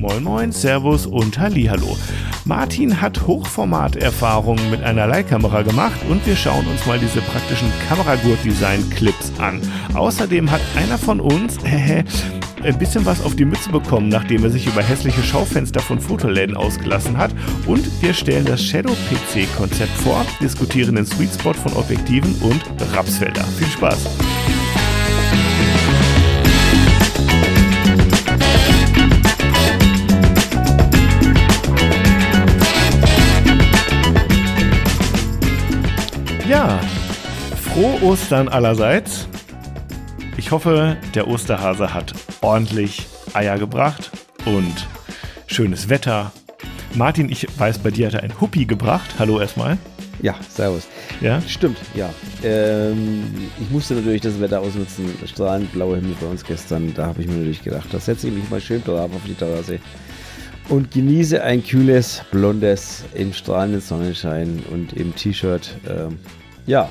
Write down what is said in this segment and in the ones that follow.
Moin Moin, Servus und Hallihallo. Martin hat Hochformaterfahrungen mit einer Leihkamera gemacht und wir schauen uns mal diese praktischen Kameragurt-Design-Clips an. Außerdem hat einer von uns ein bisschen was auf die Mütze bekommen, nachdem er sich über hässliche Schaufenster von Fotoläden ausgelassen hat. Und wir stellen das Shadow-PC-Konzept vor, diskutieren den Sweet Spot von Objektiven und Rapsfelder. Viel Spaß! Ja, frohe Ostern allerseits. Ich hoffe, der Osterhase hat ordentlich Eier gebracht und schönes Wetter. Martin, ich weiß, bei dir hat er ein Huppi gebracht. Hallo erstmal. Ja, servus. Ja? Stimmt, ja. Ähm, ich musste natürlich das Wetter ausnutzen. Strahlend blauer Himmel bei uns gestern. Da habe ich mir natürlich gedacht, da setze ich mich mal schön drauf auf die Terrasse und genieße ein kühles, blondes, im strahlenden Sonnenschein und im T-Shirt. Ähm, ja.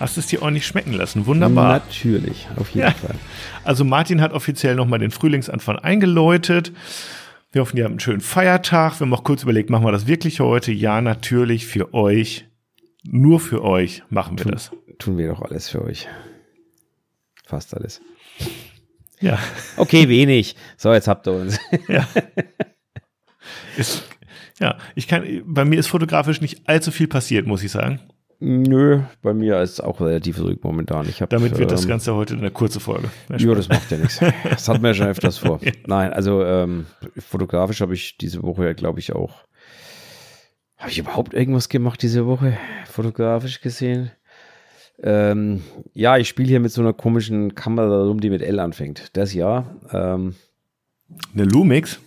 Hast du es dir ordentlich schmecken lassen? Wunderbar. Natürlich, auf jeden ja. Fall. Also Martin hat offiziell nochmal den Frühlingsanfang eingeläutet. Wir hoffen, ihr habt einen schönen Feiertag. Wir haben auch kurz überlegt, machen wir das wirklich heute? Ja, natürlich für euch. Nur für euch machen wir tun, das. Tun wir doch alles für euch. Fast alles. Ja. Okay, wenig. So, jetzt habt ihr uns. Ja. Ist, ja, ich kann, bei mir ist fotografisch nicht allzu viel passiert, muss ich sagen. Nö, bei mir ist es auch relativ ruhig momentan. Ich hab, Damit wird ähm, das Ganze heute eine kurze Folge. Ja, das macht ja nichts. Das hatten wir ja schon öfters vor. Nein, also ähm, fotografisch habe ich diese Woche, glaube ich, auch. Habe ich überhaupt irgendwas gemacht diese Woche? Fotografisch gesehen? Ähm, ja, ich spiele hier mit so einer komischen Kamera rum, die mit L anfängt. Das ja. Ähm, eine Lumix?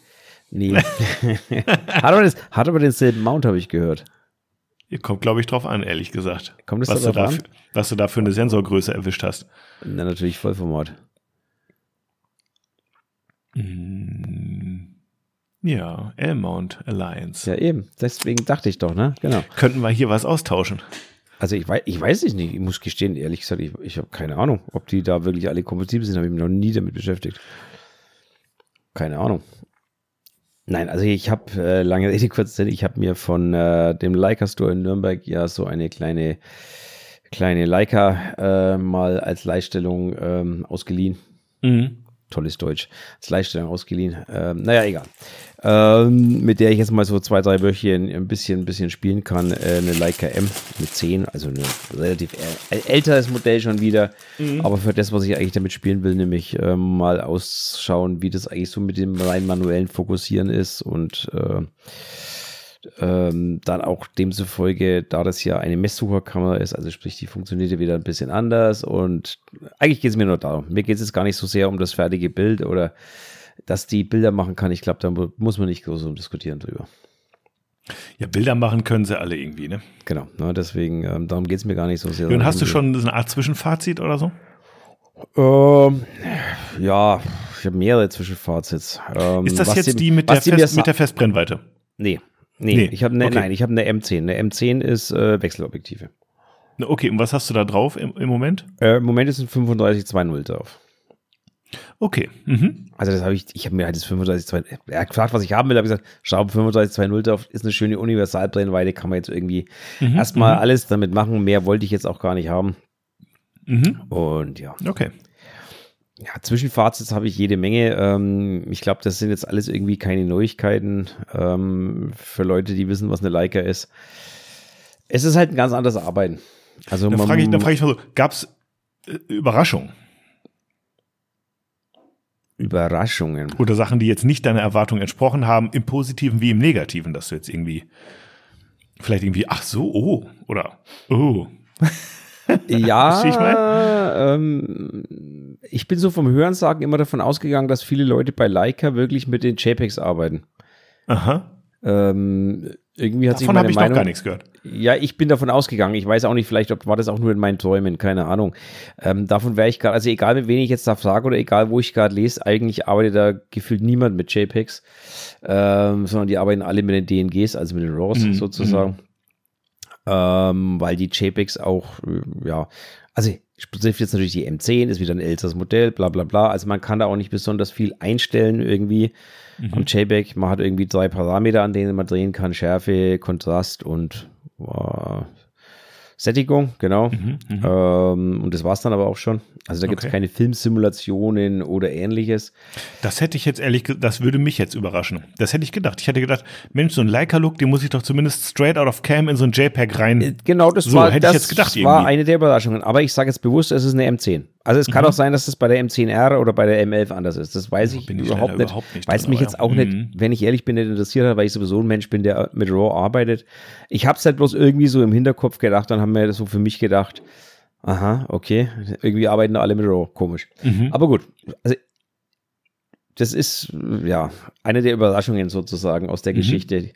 Nee. hat, aber das, hat aber denselben Mount, habe ich gehört. Kommt, glaube ich, drauf an, ehrlich gesagt. Kommt es was, du da an? was du da für eine Sensorgröße erwischt hast. Na, natürlich Vollformat. Mm, ja, L-Mount Alliance. Ja, eben. Deswegen dachte ich doch, ne? Genau. Könnten wir hier was austauschen? Also ich weiß, ich weiß es nicht. Ich muss gestehen, ehrlich gesagt, ich, ich habe keine Ahnung, ob die da wirklich alle kompatibel sind. Habe ich mich noch nie damit beschäftigt. Keine Ahnung. Nein, also ich habe äh, lange Rede kurz Sinn, ich habe mir von äh, dem Leica Store in Nürnberg ja so eine kleine kleine Leica äh, mal als Leihstellung ähm, ausgeliehen. Mhm tolles Deutsch, als Leihstellung ausgeliehen. Ähm, naja, egal. Ähm, mit der ich jetzt mal so zwei, drei Wöchchen ein bisschen, ein bisschen spielen kann. Äh, eine Leica M mit 10, also ein relativ älteres Modell schon wieder. Mhm. Aber für das, was ich eigentlich damit spielen will, nämlich äh, mal ausschauen, wie das eigentlich so mit dem rein manuellen Fokussieren ist und äh, ähm, dann auch demzufolge, da das ja eine Messsucherkamera ist, also sprich, die funktioniert ja wieder ein bisschen anders und eigentlich geht es mir nur darum. Mir geht es jetzt gar nicht so sehr um das fertige Bild oder dass die Bilder machen kann. Ich glaube, da muss man nicht groß um diskutieren drüber. Ja, Bilder machen können sie alle irgendwie, ne? Genau, ne, deswegen, ähm, darum geht es mir gar nicht so sehr. Und hast du schon eine Art Zwischenfazit oder so? Ähm, ja, ich habe mehrere Zwischenfazits. Ähm, ist das jetzt die, die mit, der Fest, mit der Festbrennweite? Nee, Nee, nee. ich habe ne, okay. nein, ich habe eine M10. Eine M10 ist äh, Wechselobjektive. Okay, und was hast du da drauf im, im Moment? Äh, Im Moment ist ein 35-2.0 drauf. Okay. Mhm. Also das habe ich, ich habe mir halt das 35 er hat gefragt, was ich haben will, habe gesagt, Schrauben 35 drauf, ist eine schöne Universalbrennweite, kann man jetzt irgendwie mhm. erstmal mhm. alles damit machen. Mehr wollte ich jetzt auch gar nicht haben. Mhm. Und ja. Okay. Ja, Zwischenfazits habe ich jede Menge. Ähm, ich glaube, das sind jetzt alles irgendwie keine Neuigkeiten ähm, für Leute, die wissen, was eine Leica ist. Es ist halt ein ganz anderes Arbeiten. Also da frage ich, da frage ich mal so, gab es äh, Überraschungen? Überraschungen. Oder Sachen, die jetzt nicht deiner Erwartung entsprochen haben, im Positiven wie im Negativen, dass du jetzt irgendwie vielleicht irgendwie, ach so, oh, oder oh. ja, ähm, ich bin so vom Hörensagen immer davon ausgegangen, dass viele Leute bei Leica wirklich mit den JPEGs arbeiten. Aha. Ähm, irgendwie hat davon sich meine ich Meinung, noch gar nichts gehört. Ja, ich bin davon ausgegangen. Ich weiß auch nicht, vielleicht ob, war das auch nur in meinen Träumen, keine Ahnung. Ähm, davon wäre ich gerade, also egal mit wem ich jetzt da frage oder egal wo ich gerade lese, eigentlich arbeitet da gefühlt niemand mit JPEGs, ähm, sondern die arbeiten alle mit den DNGs, also mit den RAWs mhm. sozusagen. Mhm ähm, weil die JPEGs auch, äh, ja, also Betrifft jetzt natürlich die M10, ist wieder ein älteres Modell, bla bla bla. Also man kann da auch nicht besonders viel einstellen irgendwie mhm. am JPEG. Man hat irgendwie drei Parameter, an denen man drehen kann. Schärfe, Kontrast und wow, Sättigung, genau. Mhm, mhm, ähm, und das war es dann aber auch schon. Also da gibt es okay. keine Filmsimulationen oder ähnliches. Das hätte ich jetzt ehrlich, das würde mich jetzt überraschen. Das hätte ich gedacht. Ich hätte gedacht, Mensch, so ein Leica-Look, den muss ich doch zumindest straight out of cam in so ein JPEG rein. Äh, genau, das so, war, hätte das ich jetzt gedacht, war eine der Überraschungen. Aber ich sage jetzt bewusst, es ist eine M10. Also es kann mhm. auch sein, dass es bei der M10R oder bei der M11 anders ist. Das weiß ich, ich überhaupt, nicht, überhaupt nicht. Weil es mich jetzt auch mhm. nicht, wenn ich ehrlich bin, nicht interessiert hat, weil ich sowieso ein Mensch bin, der mit RAW arbeitet. Ich habe es halt bloß irgendwie so im Hinterkopf gedacht, dann haben wir das so für mich gedacht, aha, okay, irgendwie arbeiten alle mit RAW, komisch. Mhm. Aber gut, also das ist ja eine der Überraschungen sozusagen aus der mhm. Geschichte.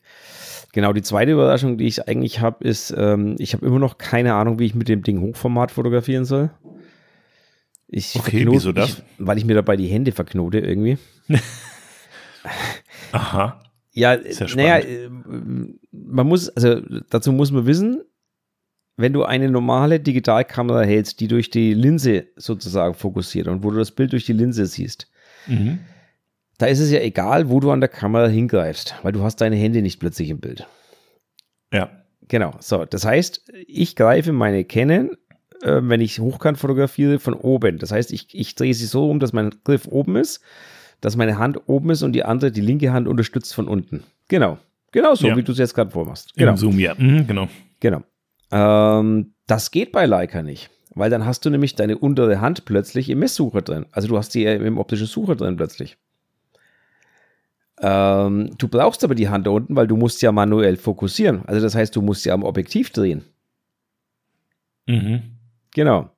Genau, die zweite Überraschung, die ich eigentlich habe, ist, ähm, ich habe immer noch keine Ahnung, wie ich mit dem Ding Hochformat fotografieren soll. Ich okay, wieso das? Ich, weil ich mir dabei die Hände verknote irgendwie. Aha. Ja, ja naja, äh, man muss, also dazu muss man wissen, wenn du eine normale Digitalkamera hältst, die durch die Linse sozusagen fokussiert und wo du das Bild durch die Linse siehst, mhm. da ist es ja egal, wo du an der Kamera hingreifst, weil du hast deine Hände nicht plötzlich im Bild. Ja. Genau. So, das heißt, ich greife meine Canon äh, wenn ich hochkant fotografiere, von oben. Das heißt, ich, ich drehe sie so um, dass mein Griff oben ist, dass meine Hand oben ist und die andere, die linke Hand unterstützt von unten. Genau. Genau so, ja. wie du es jetzt gerade vormachst. Genau. Im Zoom, ja. Mhm, genau. Genau. Ähm, das geht bei Leica nicht, weil dann hast du nämlich deine untere Hand plötzlich im Messsucher drin. Also du hast sie im optischen Sucher drin plötzlich. Ähm, du brauchst aber die Hand da unten, weil du musst ja manuell fokussieren. Also das heißt, du musst ja am Objektiv drehen. Mhm. Genau.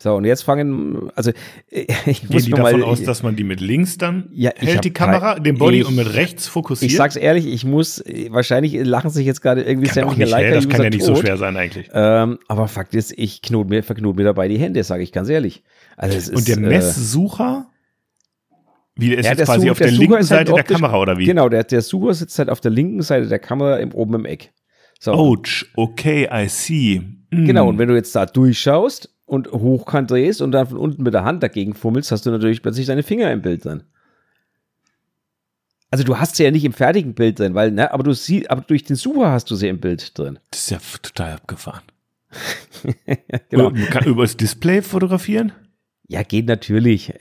So, und jetzt fangen, also ich Gehen muss die davon mal, aus, dass man die mit links dann ja, hält, die Kamera, kein, den Body ich, und mit rechts fokussiert? Ich sag's ehrlich, ich muss, wahrscheinlich lachen sich jetzt gerade irgendwie sämtliche Leica Das kann ja nicht tot. so schwer sein eigentlich. Ähm, aber Fakt ist, ich knot mir, verknot mir dabei die Hände, sage ich ganz ehrlich. Also es und der äh, Messsucher? Wie, der ist ja, jetzt quasi Such, auf der, der linken halt Seite halt der Kamera, oder wie? Genau, der, der Sucher sitzt halt auf der linken Seite der Kamera im, oben im Eck. So. Ouch, okay, I see. Mm. Genau, und wenn du jetzt da durchschaust und hochkant drehst und dann von unten mit der Hand dagegen fummelst, hast du natürlich plötzlich deine Finger im Bild drin. Also du hast sie ja nicht im fertigen Bild drin, weil, ne, aber du siehst, aber durch den Sucher hast du sie im Bild drin. Das ist ja total abgefahren. genau. Kann über das Display fotografieren? Ja, geht natürlich.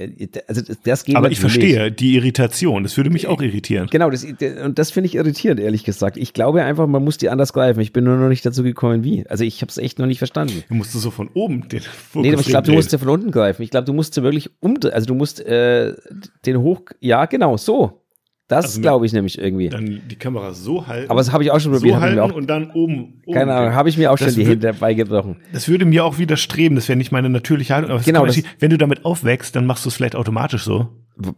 Also das geht Aber natürlich. ich verstehe die Irritation. Das würde mich auch irritieren. Genau, das, und das finde ich irritierend, ehrlich gesagt. Ich glaube einfach, man muss die anders greifen. Ich bin nur noch nicht dazu gekommen, wie. Also ich habe es echt noch nicht verstanden. Du musst so von oben den Fokus Nee, aber ich glaube, du musst ja von unten greifen. Ich glaube, du musst ja wirklich umdrehen. Also du musst äh, den hoch. Ja, genau, so. Das also glaube ich nämlich irgendwie. Dann die Kamera so halten. Aber das habe ich auch schon probiert. So halten auch, und dann oben. oben keine Ahnung, habe ich mir auch schon die Hände dabei gebrochen. Das würde mir auch widerstreben. Das wäre nicht meine natürliche Haltung. Aber genau. Das, wenn du damit aufwächst, dann machst du es vielleicht automatisch so.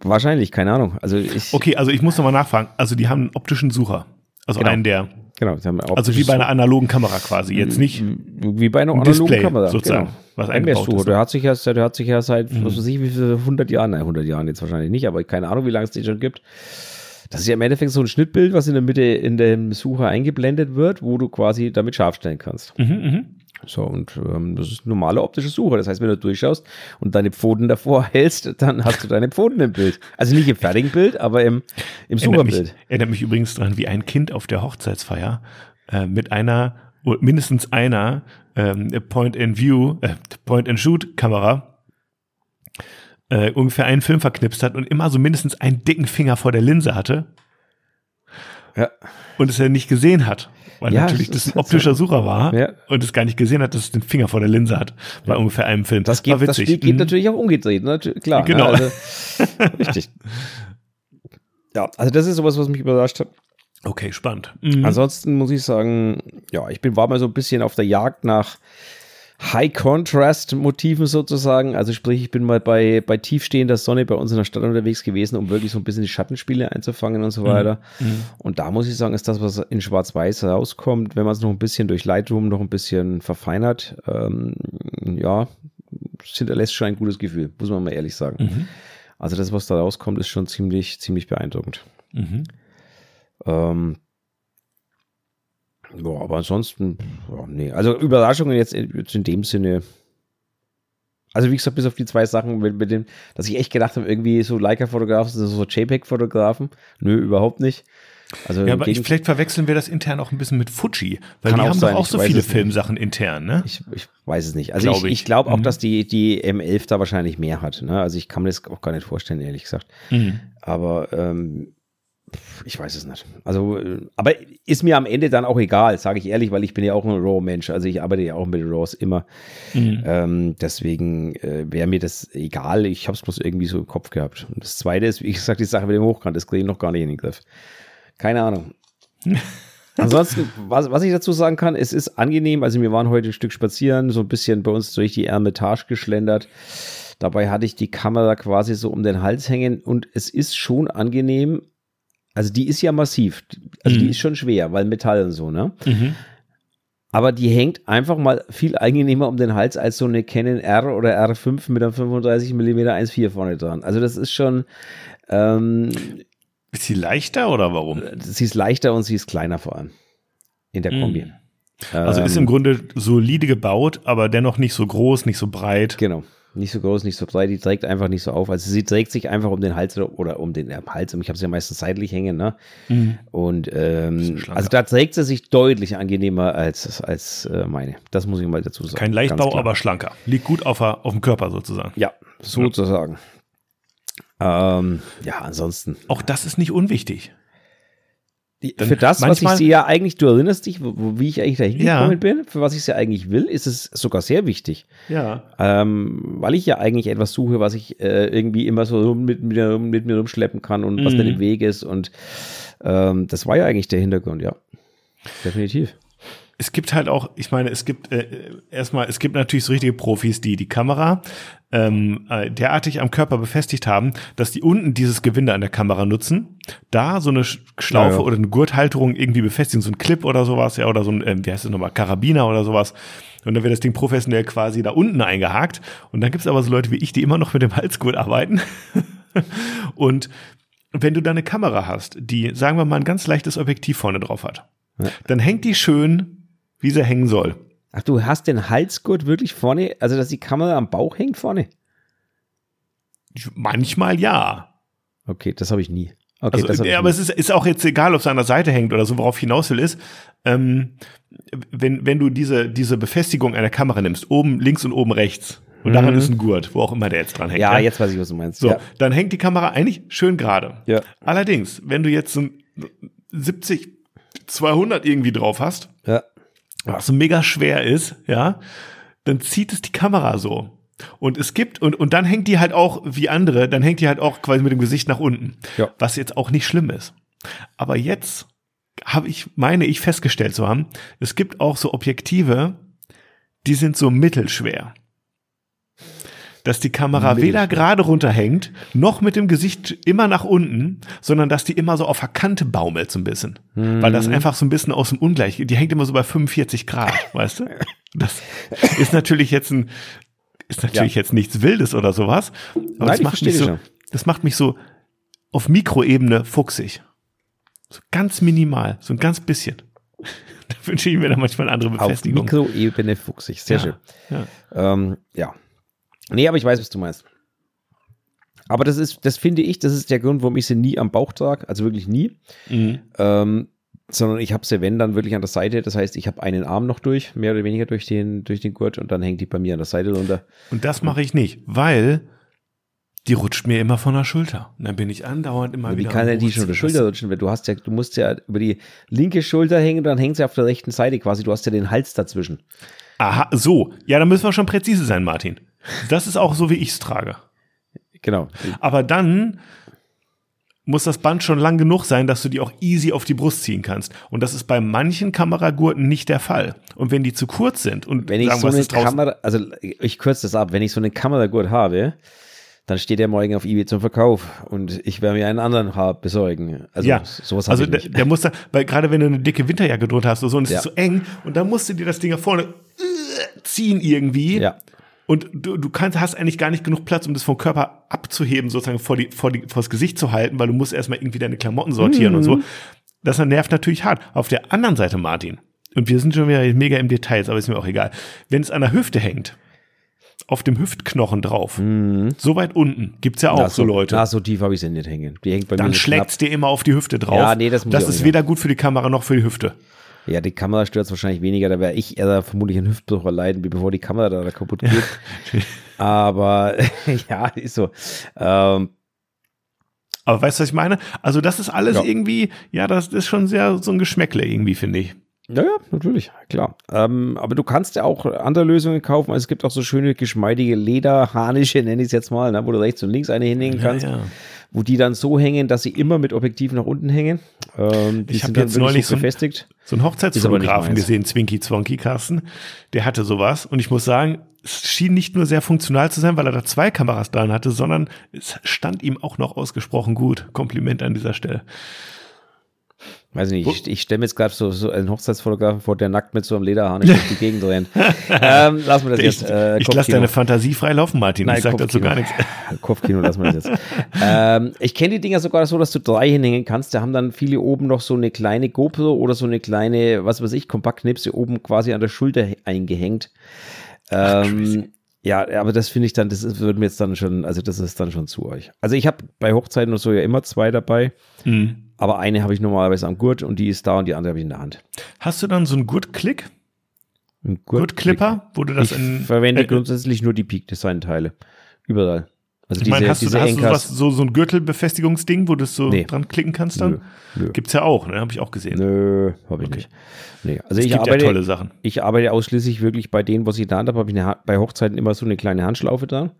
Wahrscheinlich, keine Ahnung. Also ich. Okay, also ich muss nochmal nachfragen. Also die haben einen optischen Sucher. Also genau. einen der. Genau, also wie bei einer analogen Kamera quasi. Jetzt nicht. Wie bei einer analogen Display, Kamera. Sozusagen. Genau. Was eingebaut ist. Der hat sich ja, der hat sich ja seit, mhm. was weiß ich, wie viele 100 Jahren, nein, 100 Jahren jetzt wahrscheinlich nicht, aber keine Ahnung, wie lange es den schon gibt das ist ja im Endeffekt so ein Schnittbild, was in der Mitte in dem Sucher eingeblendet wird, wo du quasi damit scharf stellen kannst. Mhm, mh. So, und ähm, das ist ein normaler optischer Sucher. Das heißt, wenn du durchschaust und deine Pfoten davor hältst, dann hast du deine Pfoten im Bild. Also nicht im fertigen Bild, aber im, im Sucherbild. Erinnert mich, erinnert mich übrigens daran, wie ein Kind auf der Hochzeitsfeier äh, mit einer, mindestens einer ähm, Point-and-View, äh, Point-and-Shoot-Kamera äh, ungefähr einen Film verknipst hat und immer so mindestens einen dicken Finger vor der Linse hatte. Ja. Und es er nicht gesehen hat. Weil ja, natürlich das, das ein optischer Sucher war ja. und es gar nicht gesehen hat, dass es den Finger vor der Linse hat. Bei ja. ungefähr einem Film. Das, geht, das geht mhm. natürlich auch umgedreht, ne? klar. Ne? Genau. Also, richtig. Ja, also das ist sowas, was mich überrascht hat. Okay, spannend. Mhm. Ansonsten muss ich sagen, ja, ich bin war mal so ein bisschen auf der Jagd nach High-Contrast-Motiven sozusagen. Also sprich, ich bin mal bei, bei tiefstehender Sonne bei uns in der Stadt unterwegs gewesen, um wirklich so ein bisschen die Schattenspiele einzufangen und so mhm. weiter. Mhm. Und da muss ich sagen, ist das, was in Schwarz-Weiß rauskommt, wenn man es noch ein bisschen durch Lightroom noch ein bisschen verfeinert, ähm, ja, hinterlässt schon ein gutes Gefühl, muss man mal ehrlich sagen. Mhm. Also das, was da rauskommt, ist schon ziemlich, ziemlich beeindruckend. Mhm. Ähm, ja, aber ansonsten, ja, nee. Also Überraschungen jetzt in, jetzt in dem Sinne Also wie gesagt, bis auf die zwei Sachen mit, mit dem, dass ich echt gedacht habe, irgendwie so Leica-Fotografen, so JPEG-Fotografen. Nö, überhaupt nicht. Also ja, aber ich, vielleicht verwechseln wir das intern auch ein bisschen mit Fuji, weil die haben sein, doch auch so viele Filmsachen intern, ne? Ich, ich weiß es nicht. Also Glaub ich, ich glaube auch, mhm. dass die, die M11 da wahrscheinlich mehr hat. Ne? Also ich kann mir das auch gar nicht vorstellen, ehrlich gesagt. Mhm. Aber ähm, ich weiß es nicht. Also, aber ist mir am Ende dann auch egal, sage ich ehrlich, weil ich bin ja auch ein RAW-Mensch. Also ich arbeite ja auch mit RAWs immer. Mhm. Ähm, deswegen äh, wäre mir das egal. Ich habe es bloß irgendwie so im Kopf gehabt. Und das Zweite ist, wie gesagt, die Sache mit dem Hochkant, das kriege ich noch gar nicht in den Griff. Keine Ahnung. Ansonsten, was, was ich dazu sagen kann, es ist angenehm. Also wir waren heute ein Stück spazieren, so ein bisschen bei uns durch die Ermitage geschlendert. Dabei hatte ich die Kamera quasi so um den Hals hängen und es ist schon angenehm. Also die ist ja massiv. Also mhm. die ist schon schwer, weil Metall und so, ne? Mhm. Aber die hängt einfach mal viel angenehmer um den Hals als so eine Canon R oder R5 mit einem 35 mm 1.4 vorne dran. Also das ist schon, ähm, ist sie leichter oder warum? Sie ist leichter und sie ist kleiner vor allem. In der Kombi. Mm. Also ähm, ist im Grunde solide gebaut, aber dennoch nicht so groß, nicht so breit. Genau. Nicht so groß, nicht so breit, die trägt einfach nicht so auf. Also sie trägt sich einfach um den Hals oder um den äh, Hals. Ich habe sie ja meistens seitlich hängen, ne? Mhm. Und ähm, also da trägt sie sich deutlich angenehmer als, als äh, meine. Das muss ich mal dazu sagen. Kein Leichtbau, aber schlanker. Liegt gut auf, auf dem Körper sozusagen. Ja, sozusagen. Ähm, ja, ansonsten. Auch das ist nicht unwichtig. Für das, was ich sie ja eigentlich, du erinnerst dich, wo, wie ich eigentlich da hingekommen ja. bin, für was ich sie eigentlich will, ist es sogar sehr wichtig. Ja. Ähm, weil ich ja eigentlich etwas suche, was ich äh, irgendwie immer so mit, mit, mit, mir rumschleppen kann und mhm. was dann im Weg ist. Und ähm, das war ja eigentlich der Hintergrund, ja. Definitiv es gibt halt auch, ich meine, es gibt äh, erstmal, es gibt natürlich so richtige Profis, die die Kamera ähm, äh, derartig am Körper befestigt haben, dass die unten dieses Gewinde an der Kamera nutzen, da so eine Schlaufe ja, ja. oder eine Gurthalterung irgendwie befestigen, so ein Clip oder sowas, ja, oder so ein, äh, wie heißt das nochmal, Karabiner oder sowas. Und dann wird das Ding professionell quasi da unten eingehakt. Und dann gibt's aber so Leute wie ich, die immer noch mit dem Halsgurt arbeiten. und wenn du da eine Kamera hast, die, sagen wir mal, ein ganz leichtes Objektiv vorne drauf hat, ja. dann hängt die schön wie sie hängen soll. Ach, du hast den Halsgurt wirklich vorne, also dass die Kamera am Bauch hängt vorne? Manchmal ja. Okay, das habe ich nie. Okay, also, ja, aber es ist, ist auch jetzt egal, ob es an der Seite hängt oder so, worauf hinaus will, ist, ähm, wenn, wenn du diese, diese Befestigung einer Kamera nimmst, oben links und oben rechts, und mhm. daran ist ein Gurt, wo auch immer der jetzt dran hängt. Ja, ja, jetzt weiß ich, was du meinst. So, ja. dann hängt die Kamera eigentlich schön gerade. Ja. Allerdings, wenn du jetzt so 70, 200 irgendwie drauf hast, ja was so mega schwer ist, ja, dann zieht es die Kamera so. Und es gibt, und, und dann hängt die halt auch wie andere, dann hängt die halt auch quasi mit dem Gesicht nach unten. Ja. Was jetzt auch nicht schlimm ist. Aber jetzt habe ich, meine ich festgestellt zu haben, es gibt auch so Objektive, die sind so mittelschwer dass die Kamera weder gerade runterhängt, noch mit dem Gesicht immer nach unten, sondern dass die immer so auf der Kante baumelt so ein bisschen. Mhm. Weil das einfach so ein bisschen aus dem Ungleich, die hängt immer so bei 45 Grad, weißt du? Das ist natürlich jetzt ein, ist natürlich ja. jetzt nichts Wildes oder sowas. Aber Nein, das macht mich so, das macht mich so auf Mikroebene fuchsig. So ganz minimal, so ein ganz bisschen. da wünsche ich mir dann manchmal eine andere Befestigung. Auf Mikroebene fuchsig, sehr ja. schön. Ja. Ähm, ja. Nee, aber ich weiß, was du meinst. Aber das ist, das finde ich, das ist der Grund, warum ich sie nie am Bauch trage, also wirklich nie. Mhm. Ähm, sondern ich habe sie, wenn, dann wirklich an der Seite. Das heißt, ich habe einen Arm noch durch, mehr oder weniger durch den, durch den Gurt und dann hängt die bei mir an der Seite runter. Und das mache ich nicht, weil die rutscht mir immer von der Schulter. Und dann bin ich andauernd immer Wie wieder. Wie kann denn die schon der Schulter rutschen? Weil du hast ja, du musst ja über die linke Schulter hängen, dann hängt sie auf der rechten Seite quasi. Du hast ja den Hals dazwischen. Aha, so. Ja, dann müssen wir schon präzise sein, Martin. Das ist auch so, wie ich es trage. Genau. Aber dann muss das Band schon lang genug sein, dass du die auch easy auf die Brust ziehen kannst. Und das ist bei manchen Kameragurten nicht der Fall. Und wenn die zu kurz sind und wenn ich sagen, so eine Kamera, also ich kürze das ab, wenn ich so eine Kameragurt habe, dann steht der morgen auf eBay zum Verkauf und ich werde mir einen anderen Haar besorgen. Also ja, sowas also der, der muss da, weil gerade wenn du eine dicke Winterjacke drunter hast oder so und es ja. ist so eng und dann musst du dir das Ding nach vorne äh, ziehen irgendwie. Ja. Und du, du kannst, hast eigentlich gar nicht genug Platz, um das vom Körper abzuheben, sozusagen vor, die, vor, die, vor das Gesicht zu halten, weil du musst erstmal irgendwie deine Klamotten sortieren mhm. und so. Mhm. Das nervt natürlich hart. Auf der anderen Seite, Martin, und wir sind schon wieder mega im Details, aber ist mir auch egal. Wenn es an der Hüfte hängt, auf dem Hüftknochen drauf. So weit unten. Gibt's ja auch Na, so Leute. Na, so tief habe ich sie nicht hängen. Die hängt bei Dann mir so schlägt's dir immer auf die Hüfte drauf. Ja, nee, das muss ich auch ist weder gut für die Kamera noch für die Hüfte. Ja, die Kamera stört wahrscheinlich weniger. Da wäre ich eher vermutlich einen Hüftbruch erleiden, wie bevor die Kamera da kaputt geht. Aber ja, ist so. Ähm, Aber weißt du, was ich meine? Also das ist alles Ja. irgendwie, ja, das ist schon sehr so ein Geschmäckle irgendwie, finde ich. Ja, ja, natürlich, klar. Ähm, aber du kannst ja auch andere Lösungen kaufen. Also es gibt auch so schöne, geschmeidige Lederharnische, nenne ich es jetzt mal, ne, wo du rechts und links eine hinhängen kannst, ja. Wo die dann so hängen, dass sie immer mit Objektiv nach unten hängen. Ähm, die Ich hab sind dann jetzt neulich so. So ein Ist aber Hochzeitsfotografen gesehen, Zwinky Zwonky Carsten, der hatte sowas und ich muss sagen, es schien nicht nur sehr funktional zu sein, weil er da zwei Kameras dran hatte, sondern es stand ihm auch noch ausgesprochen gut. Kompliment an dieser Stelle. Weiß nicht, ich, ich stelle mir jetzt gerade so, so einen Hochzeitsfotografen vor, der nackt mit so einem Lederharnisch durch die Gegend rennt. ähm, lassen wir das Ich, jetzt. Äh, ich lasse deine Fantasie frei laufen, Martin. Nein, ich sag dazu gar nichts. Kopfkino lassen wir das jetzt. ähm, ich kenne die Dinger sogar so, dass du drei hinhängen kannst. Da haben dann viele oben noch so eine kleine GoPro oder so eine kleine, was weiß ich, Kompaktknipse oben quasi an der Schulter eingehängt. Ähm, ja, aber das finde ich dann, das ist, wird mir jetzt dann schon, also das ist dann schon zu euch. Also ich habe bei Hochzeiten und so ja immer zwei dabei, Mhm. Aber eine habe ich normalerweise am Gurt und die ist da und die andere habe ich in der Hand. Hast du dann so einen Gurtklick? Ein Gurtklipper, wo du das Ich in. verwende äh, grundsätzlich nur die Peak Design Teile. Überall. Also Ich meine, hast, du, diese hast du Anchors- was, so, so ein Gürtelbefestigungsding, wo du so Nee. dran klicken kannst dann? Nö, nö. Gibt's ja auch, ne? Habe ich auch gesehen. Nö, habe ich Okay. nicht. Nee, also es ich arbeite, ja tolle Sachen. ich arbeite ausschließlich wirklich bei denen, was ich Hand habe, habe ich eine, bei Hochzeiten immer so eine kleine Handschlaufe dran.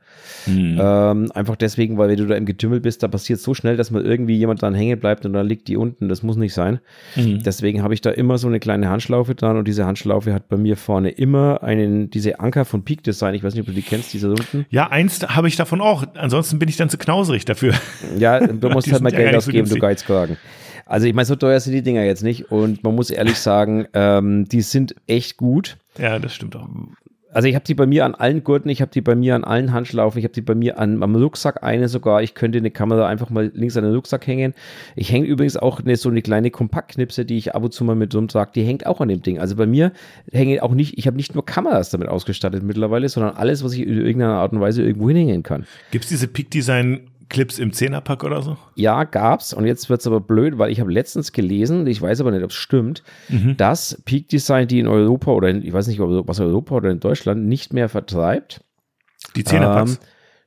Mhm. Ähm, einfach deswegen, weil wenn du da im Getümmel bist, da passiert so schnell, dass mal irgendwie jemand dran hängen bleibt und dann liegt die unten. Das muss nicht sein. Mhm. Deswegen habe ich da immer so eine kleine Handschlaufe dran und diese Handschlaufe hat bei mir vorne immer einen, diese Anker von Peak Design. Ich weiß nicht, ob du die kennst, diese unten. Ja, eins habe ich davon auch. Ansonsten bin ich dann zu knauserig dafür. Ja, du musst halt mal Geld nicht so ausgeben, du. Geizkragen. Also ich meine, so teuer sind die Dinger jetzt nicht und man muss ehrlich sagen, ähm, die sind echt gut. Ja, das stimmt auch. Also ich habe die bei mir an allen Gurten, ich habe die bei mir an allen Handschlaufen, ich habe die bei mir an, am Rucksack eine sogar. Ich könnte eine Kamera einfach mal links an den Rucksack hängen. Ich hänge übrigens auch eine, so eine kleine Kompaktknipse, die ich ab und zu mal mit rumtrage, die hängt auch an dem Ding. Also bei mir hängen auch nicht, ich habe nicht nur Kameras damit ausgestattet mittlerweile, sondern alles, was ich in irgendeiner Art und Weise irgendwo hinhängen kann. Gibt's diese Peak Design Clips im Zehnerpack oder so? Ja, gab's. Und jetzt wird's aber blöd, weil ich habe letztens gelesen, ich weiß aber nicht, ob es stimmt, dass Peak Design die in Europa oder in, ich weiß nicht, ob was Europa oder in Deutschland nicht mehr vertreibt. Die Zehnerpacks. Ähm,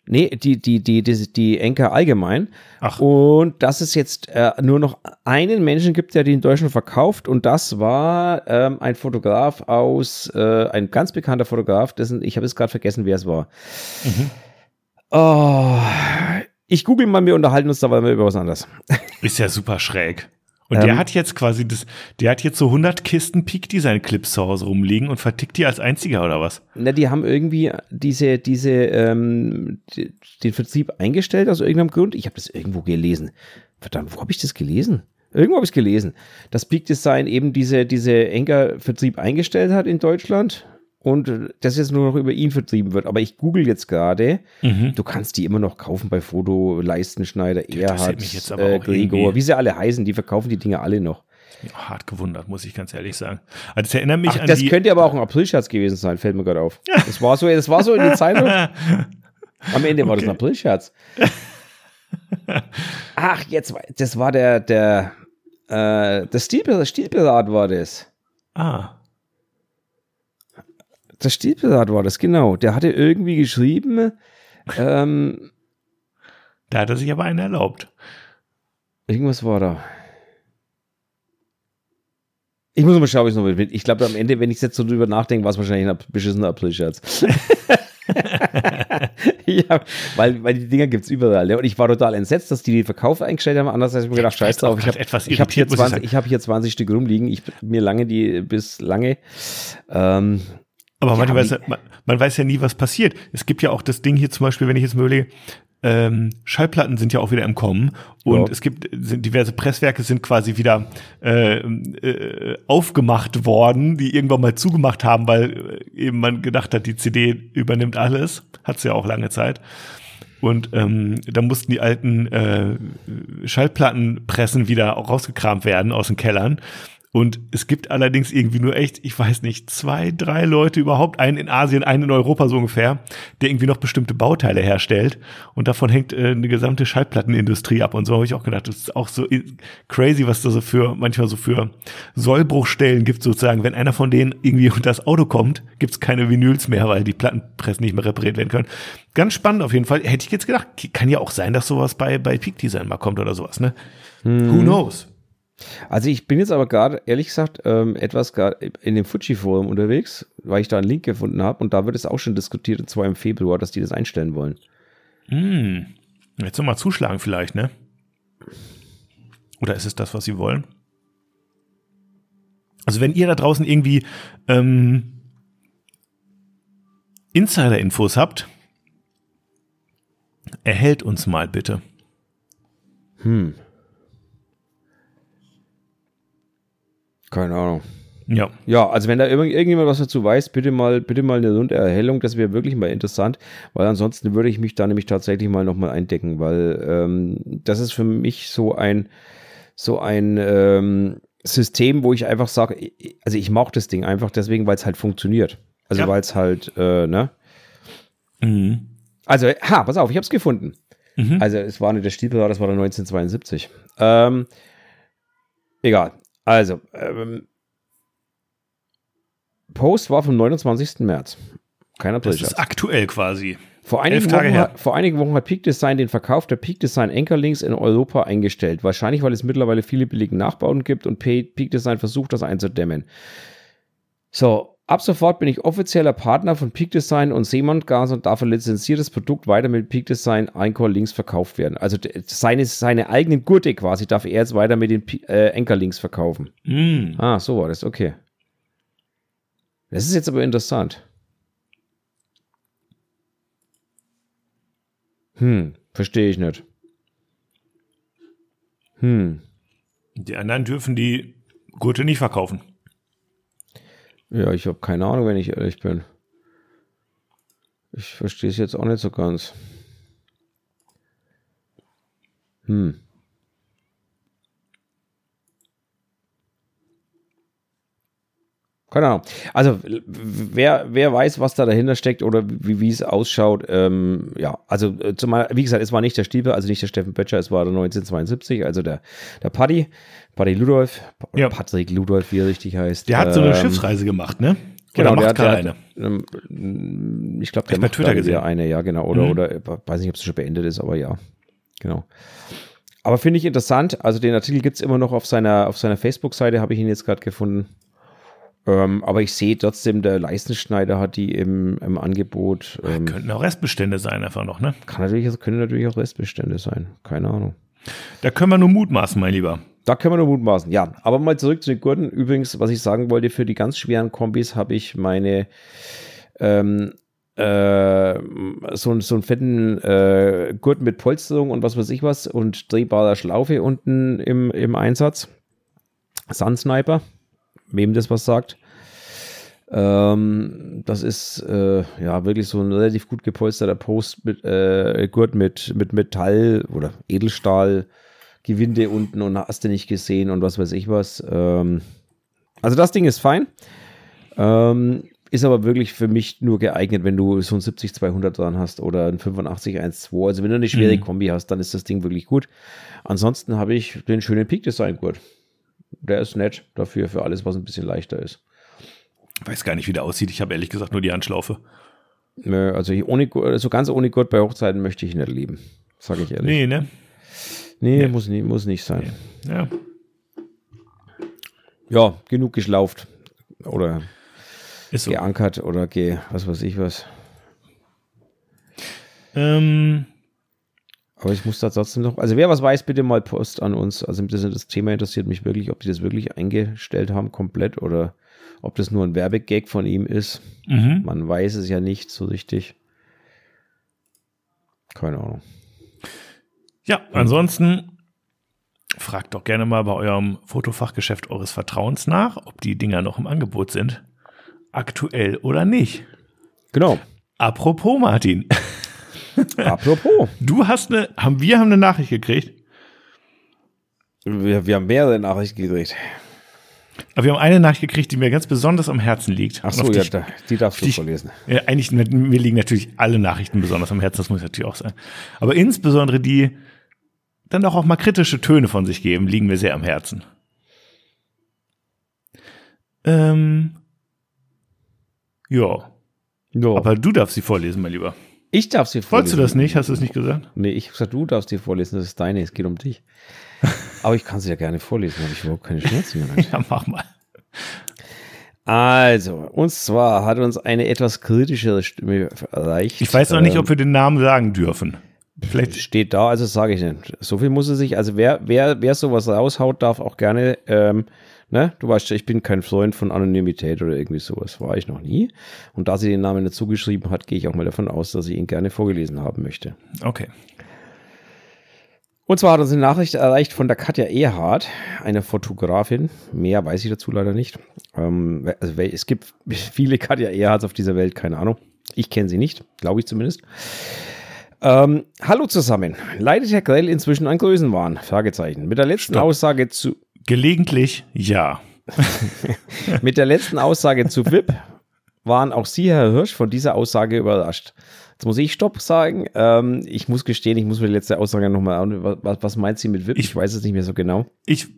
nee, die, die, die, die, die Enker allgemein. Ach. Und dass es jetzt äh, nur noch einen Menschen gibt, der die in Deutschland verkauft. Und das war ähm, ein Fotograf aus, äh, ein ganz bekannter Fotograf, dessen, ich habe jetzt gerade vergessen, wer es war. Oh, ich google mal, wir unterhalten uns da mal über was anderes. Ist ja super schräg. Und Ähm. der hat jetzt quasi das, der hat jetzt so 100 Kisten Peak Design Clips zu Hause rumliegen und vertickt die als einziger oder was? Na, die haben irgendwie diese, diese, ähm, die, den Vertrieb eingestellt aus irgendeinem Grund. Ich habe das irgendwo gelesen. Verdammt, wo habe ich das gelesen? Irgendwo habe ich es gelesen, dass Peak Design eben diese, diese Enker-Vertrieb eingestellt hat in Deutschland und das jetzt nur noch über ihn vertrieben wird. Aber ich google jetzt gerade, du kannst die immer noch kaufen bei Foto, Leistenschneider, interessiert Erhard, mich jetzt aber äh, Gregor, wie sie alle heißen, die verkaufen die Dinge alle noch. Ja, hart gewundert, muss ich ganz ehrlich sagen. Also das erinnert mich Ach, an das könnte aber auch ein Aprilscherz gewesen sein, fällt mir gerade auf. Das war so, das war so in der Zeitung. Am Ende war das ein Okay. Aprilscherz. Ach, jetzt, das war der, der, äh, das Stilpirat, Stilpirat war das. ah, Das Stilpirat war das, genau. Der hatte irgendwie geschrieben, ähm, da hat er sich aber einen erlaubt. irgendwas war da. Ich muss mal schauen, ob ich es noch mit. Ich glaube, am Ende, wenn ich jetzt so drüber nachdenke, war es wahrscheinlich ein beschissener Aprilscherz. ja, weil, weil die Dinger gibt es überall. Ja. Und ich war total entsetzt, dass die den Verkauf eingestellt haben. Andererseits habe ich mir gedacht, scheiß drauf. Ich habe etwas ich hab hier, irritiert, muss ich 20 sagen. ich hab hier 20 Stück rumliegen. Ich, mir lange die bis lange. Ähm, Aber man, Ja, weiß, man, man weiß ja nie, was passiert. Es gibt ja auch das Ding hier zum Beispiel, wenn ich jetzt mir überlege, ähm, Schallplatten sind ja auch wieder im Kommen und Ja. es gibt sind diverse Presswerke sind quasi wieder äh, äh, aufgemacht worden, die irgendwann mal zugemacht haben, weil äh, eben man gedacht hat, die CD übernimmt alles, hat's ja auch lange Zeit. Und ähm, da mussten die alten äh, Schallplattenpressen wieder auch rausgekramt werden aus den Kellern. Und es gibt allerdings irgendwie nur echt, ich weiß nicht, zwei, drei Leute überhaupt, einen in Asien, einen in Europa so ungefähr, der irgendwie noch bestimmte Bauteile herstellt. Und davon hängt äh, eine gesamte Schallplattenindustrie ab. Und so habe ich auch gedacht, das ist auch so crazy, was da so für, manchmal so für Sollbruchstellen gibt sozusagen. Wenn einer von denen irgendwie unter das Auto kommt, gibt's keine Vinyls mehr, weil die Plattenpressen nicht mehr repariert werden können. Ganz spannend auf jeden Fall. Hätte ich jetzt gedacht, kann ja auch sein, dass sowas bei, bei Peak Design mal kommt oder sowas, ne? Hm. Who knows? Also ich bin jetzt aber gerade, ehrlich gesagt, ähm, etwas in dem Fuji-Forum unterwegs, weil ich da einen Link gefunden habe und da wird es auch schon diskutiert, und zwar im Februar, dass die das einstellen wollen. Hm. Jetzt nochmal zuschlagen vielleicht, ne? Oder ist es das, was sie wollen? Also wenn ihr da draußen irgendwie ähm, Insider-Infos habt, erhält uns mal bitte. Hm. Keine Ahnung. Ja. Ja, also wenn da irgendjemand was dazu weiß, bitte mal, bitte mal eine Erhellung, das wäre wirklich mal interessant, weil ansonsten würde ich mich da nämlich tatsächlich mal nochmal eindecken, weil ähm, das ist für mich so ein, so ein ähm, System, wo ich einfach sage, also ich mache das Ding einfach deswegen, weil es halt funktioniert. Also ja. weil es halt, äh, ne? Mhm. Also, ha, pass auf, ich habe es gefunden. Mhm. Also es war nicht der Stiefel, das war der 1972. Ähm, egal. Also, ähm, Post war vom 29. März. Kein April. Das ist aktuell quasi. Vor einigen, Wochen hat, vor einigen Wochen hat Peak Design den Verkauf der Peak Design Ankerlinks in Europa eingestellt. Wahrscheinlich, weil es mittlerweile viele billige Nachbauten gibt und Peak Design versucht, das einzudämmen. So, Ab sofort bin ich offizieller Partner von Peak Design und Seemann Gas und darf ein lizenziertes Produkt weiter mit Peak Design Anchor Links verkauft werden. Also seine, seine eigenen Gurte quasi darf er jetzt weiter mit den äh, Anchor Links verkaufen. Mm. Ah, so war das, okay. Das ist jetzt aber interessant. Hm, verstehe ich nicht. Hm. Die anderen dürfen die Gurte nicht verkaufen. Ja, ich habe keine Ahnung, wenn ich ehrlich bin. Ich verstehe es jetzt auch nicht so ganz. Hm. Keine Ahnung. Also, wer, wer weiß, was da dahinter steckt oder wie, es ausschaut. Ähm, ja, also, äh, zumal, wie gesagt, es war nicht der Stiefel, also nicht der Steffen Böttcher, es war der 1972, also der, der Paddy. Paddy Ludolf, ja. Patrick Ludolf, wie er richtig heißt. Der hat so eine ähm, Schiffsreise gemacht, ne? Genau, oder macht der, der eine. Ähm, ich glaube, der macht Twitter gesehen. eine, ja, genau. Oder, mhm. oder weiß nicht, ob es schon beendet ist, aber ja. Genau. Aber finde ich interessant. Also den Artikel gibt es immer noch auf seiner, auf seiner Facebook-Seite, habe ich ihn jetzt gerade gefunden. Ähm, aber ich sehe trotzdem, der Leistenschneider hat die im, im Angebot. Ähm, könnten auch Restbestände sein, einfach noch, ne? Kann natürlich, also können natürlich auch Restbestände sein. Keine Ahnung. Da können wir nur mutmaßen, mein Lieber. Da können wir nur mutmaßen, ja. Aber mal zurück zu den Gurten. Übrigens, was ich sagen wollte, für die ganz schweren Kombis habe ich meine ähm, äh, so, so einen fetten äh, Gurt mit Polsterung und was weiß ich was und drehbarer Schlaufe unten im, im Einsatz. Sun Sniper, wem das was sagt. Ähm, das ist äh, ja wirklich so ein relativ gut gepolsterter Post mit äh, Gurt mit, mit Metall oder Edelstahl Gewinde unten und hast du nicht gesehen und was weiß ich was. Ähm, also das Ding ist fein. Ähm, ist aber wirklich für mich nur geeignet, wenn du so ein 70-200 dran hast oder ein 85-1-2. Also wenn du eine schwere mhm. Kombi hast, dann ist das Ding wirklich gut. Ansonsten habe ich den schönen Peak Design Gurt. Der ist nett dafür, für alles, was ein bisschen leichter ist. Weiß gar nicht, wie der aussieht. Ich habe ehrlich gesagt nur die Handschlaufe. Nö, also ohne, so ganz ohne Gurt bei Hochzeiten möchte ich nicht leben. Sage ich ehrlich. Nee, ne? Nee, ja. muss, nie, muss nicht sein. Ja. Ja, genug geschlauft. Oder so. geankert oder ge, was weiß ich was. Ähm. Aber ich muss da trotzdem noch, also wer was weiß, bitte mal Post an uns. Also das, das Thema interessiert mich wirklich, ob die das wirklich eingestellt haben, komplett, oder ob das nur ein Werbegag von ihm ist. Mhm. Man weiß es ja nicht so richtig. Keine Ahnung. Ja, ansonsten fragt doch gerne mal bei eurem Fotofachgeschäft eures Vertrauens nach, ob die Dinger noch im Angebot sind. Aktuell oder nicht. Genau. Apropos, Martin. Apropos. Du hast eine, haben, wir haben eine Nachricht gekriegt. Wir, wir haben mehrere Nachrichten gekriegt. Aber wir haben eine Nachricht gekriegt, die mir ganz besonders am Herzen liegt. Ach so, ja, da, die darfst du vorlesen. Ja, eigentlich, mir liegen natürlich alle Nachrichten besonders am Herzen, das muss natürlich auch sein. Aber insbesondere die dann doch auch mal kritische Töne von sich geben, liegen mir sehr am Herzen. Ähm, ja. ja. Aber du darfst sie vorlesen, mein Lieber. Ich darf sie vorlesen. Wolltest du das nicht? Hast du es nicht gesagt? Nee, ich habe gesagt, du darfst sie vorlesen. Das ist deine, es geht um dich. Aber ich kann sie ja gerne vorlesen, habe ich überhaupt keine Schmerzen mehr. ja, mach mal. Also, und zwar hat uns eine etwas kritischere Stimme erreicht. Ich weiß noch nicht, ob wir den Namen sagen dürfen. Vielleicht steht da, also sage ich nicht. So viel muss er sich, also wer, wer, wer sowas raushaut, darf auch gerne, ähm, ne, du weißt ja, ich bin kein Freund von Anonymität oder irgendwie sowas, war ich noch nie. Und da sie den Namen nicht zugeschrieben hat, gehe ich auch mal davon aus, dass ich ihn gerne vorgelesen haben möchte. Okay. Und zwar hat uns eine Nachricht erreicht von der Katja Ehrhardt, einer Fotografin. Mehr weiß ich dazu leider nicht. Ähm, also es gibt viele Katja Ehrhardts auf dieser Welt, keine Ahnung. Ich kenne sie nicht, glaube ich zumindest. Ähm, hallo zusammen. Leidet Herr Grell inzwischen an Größenwahn? Fragezeichen. Mit der letzten Stopp. Aussage zu. Gelegentlich ja. Mit der letzten Aussage zu VIP waren auch Sie, Herr Hirsch, von dieser Aussage überrascht. Jetzt muss ich Stopp sagen. Ähm, ich muss gestehen, ich muss mir die letzte Aussage nochmal an. Was, was meint sie mit VIP? Ich, ich weiß es nicht mehr so genau. Ich,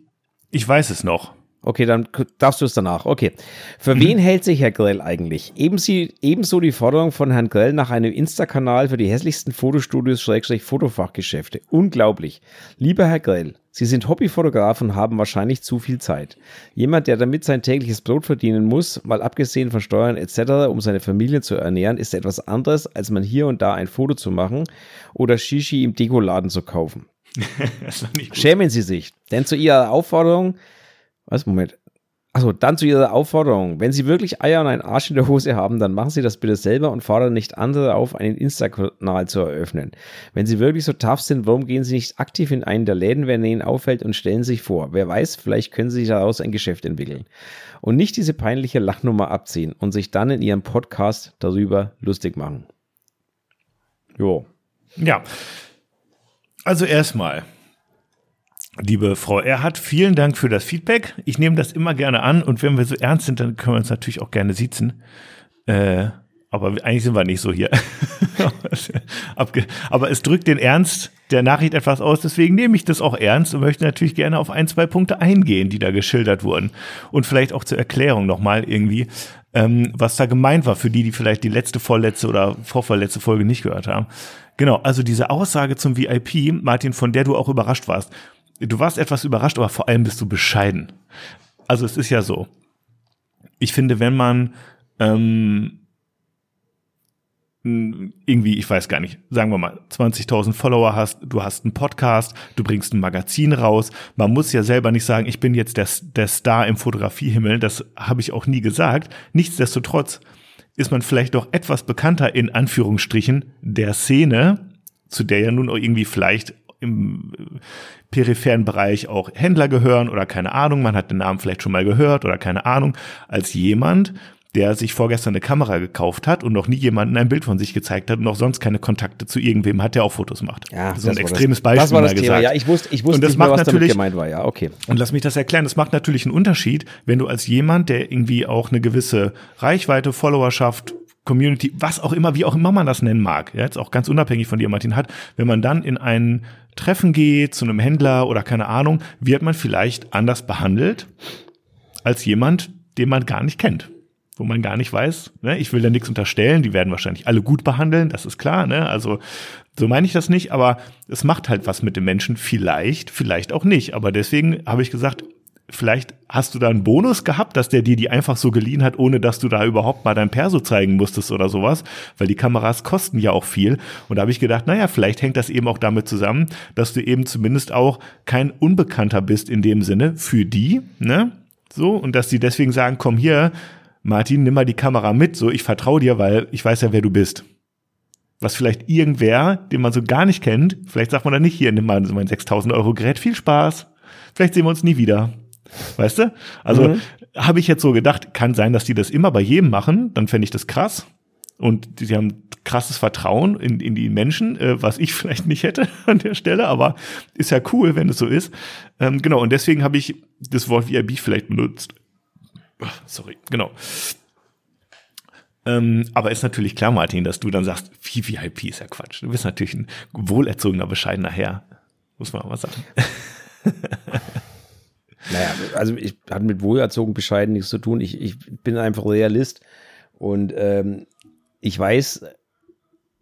ich weiß es noch. Okay, dann darfst du es danach. Okay. Für mhm. wen hält sich Herr Grell eigentlich? Ebenso, ebenso die Forderung von Herrn Grell nach einem Insta-Kanal für die hässlichsten Fotostudios Schrägstrich Fotofachgeschäfte. Unglaublich. Lieber Herr Grell, Sie sind Hobbyfotograf und haben wahrscheinlich zu viel Zeit. Jemand, der damit sein tägliches Brot verdienen muss, mal abgesehen von Steuern etc., um seine Familie zu ernähren, ist etwas anderes, als man hier und da ein Foto zu machen oder Shishi im Dekoladen zu kaufen. Schämen Sie sich, denn zu Ihrer Aufforderung was? Moment. Achso, dann zu Ihrer Aufforderung. Wenn Sie wirklich Eier und einen Arsch in der Hose haben, dann machen Sie das bitte selber und fordern nicht andere auf, einen Insta-Kanal zu eröffnen. Wenn Sie wirklich so tough sind, warum gehen Sie nicht aktiv in einen der Läden, wenn Ihnen auffällt und stellen sich vor? Wer weiß, vielleicht können Sie sich daraus ein Geschäft entwickeln. Und nicht diese peinliche Lachnummer abziehen und sich dann in Ihrem Podcast darüber lustig machen. Jo. Ja. Also erstmal, Liebe Frau Erhardt, vielen Dank für das Feedback. Ich nehme das immer gerne an und wenn wir so ernst sind, dann können wir uns natürlich auch gerne siezen. Äh, aber eigentlich sind wir nicht so hier. aber es drückt den Ernst der Nachricht etwas aus, deswegen nehme ich das auch ernst und möchte natürlich gerne auf ein, zwei Punkte eingehen, die da geschildert wurden. Und vielleicht auch zur Erklärung nochmal irgendwie, ähm, was da gemeint war für die, die vielleicht die letzte, vorletzte oder vorvorletzte Folge nicht gehört haben. Genau, also diese Aussage zum VIP, Martin, von der du auch überrascht warst du warst etwas überrascht, aber vor allem bist du bescheiden. Also es ist ja so. Ich finde, wenn man ähm, irgendwie, ich weiß gar nicht, sagen wir mal, 20.000 Follower hast, du hast einen Podcast, du bringst ein Magazin raus. Man muss ja selber nicht sagen, ich bin jetzt der, der Star im Fotografiehimmel. Das habe ich auch nie gesagt. Nichtsdestotrotz ist man vielleicht doch etwas bekannter in Anführungsstrichen der Szene, zu der ja nun auch irgendwie vielleicht im peripheren Bereich auch Händler gehören oder keine Ahnung, man hat den Namen vielleicht schon mal gehört oder keine Ahnung, als jemand, der sich vorgestern eine Kamera gekauft hat und noch nie jemanden ein Bild von sich gezeigt hat und auch sonst keine Kontakte zu irgendwem hat, der auch Fotos macht. Ja, das ist ein extremes das, Beispiel. Das war das Thema. Gesagt. Ja, ich wusste, ich wusste und das nicht macht mehr, was natürlich, gemeint war. Ja, okay. Und lass mich das erklären. Das macht natürlich einen Unterschied, wenn du als jemand, der irgendwie auch eine gewisse Reichweite, Followerschaft, Community, was auch immer, wie auch immer man das nennen mag, ja, jetzt auch ganz unabhängig von dir, Martin, hat, wenn man dann in einen Treffen geht, zu einem Händler oder keine Ahnung, wird man vielleicht anders behandelt als jemand, den man gar nicht kennt. Wo man gar nicht weiß, ne? ich will da nichts unterstellen, die werden wahrscheinlich alle gut behandeln, das ist klar, ne? Also so meine ich das nicht, aber es macht halt was mit dem Menschen, vielleicht, vielleicht auch nicht. Aber deswegen habe ich gesagt, vielleicht hast du da einen Bonus gehabt, dass der dir die einfach so geliehen hat, ohne dass du da überhaupt mal dein Perso zeigen musstest oder sowas, weil die Kameras kosten ja auch viel. Und da habe ich gedacht, naja, vielleicht hängt das eben auch damit zusammen, dass du eben zumindest auch kein Unbekannter bist in dem Sinne für die, ne? So, und dass die deswegen sagen, komm hier, Martin, nimm mal die Kamera mit, so, ich vertraue dir, weil ich weiß ja, wer du bist. Was vielleicht irgendwer, den man so gar nicht kennt, vielleicht sagt man dann nicht, hier, nimm mal so mein 6000 Euro Gerät, viel Spaß. Vielleicht sehen wir uns nie wieder. Weißt du? Also mhm. habe ich jetzt so gedacht, kann sein, dass die das immer bei jedem machen, dann fände ich das krass. Und die, die haben krasses Vertrauen in, in die Menschen, äh, was ich vielleicht nicht hätte an der Stelle, aber ist ja cool, wenn es so ist. Ähm, genau, und deswegen habe ich das Wort VIP vielleicht benutzt. Sorry, genau. Ähm, aber ist natürlich klar, Martin, dass du dann sagst, VVIP ist ja Quatsch. Du bist natürlich ein wohlerzogener, bescheidener Herr. Muss man mal sagen. naja, also ich hat mit wohlerzogen bescheiden nichts zu tun. Ich, ich bin einfach Realist und ähm, ich weiß,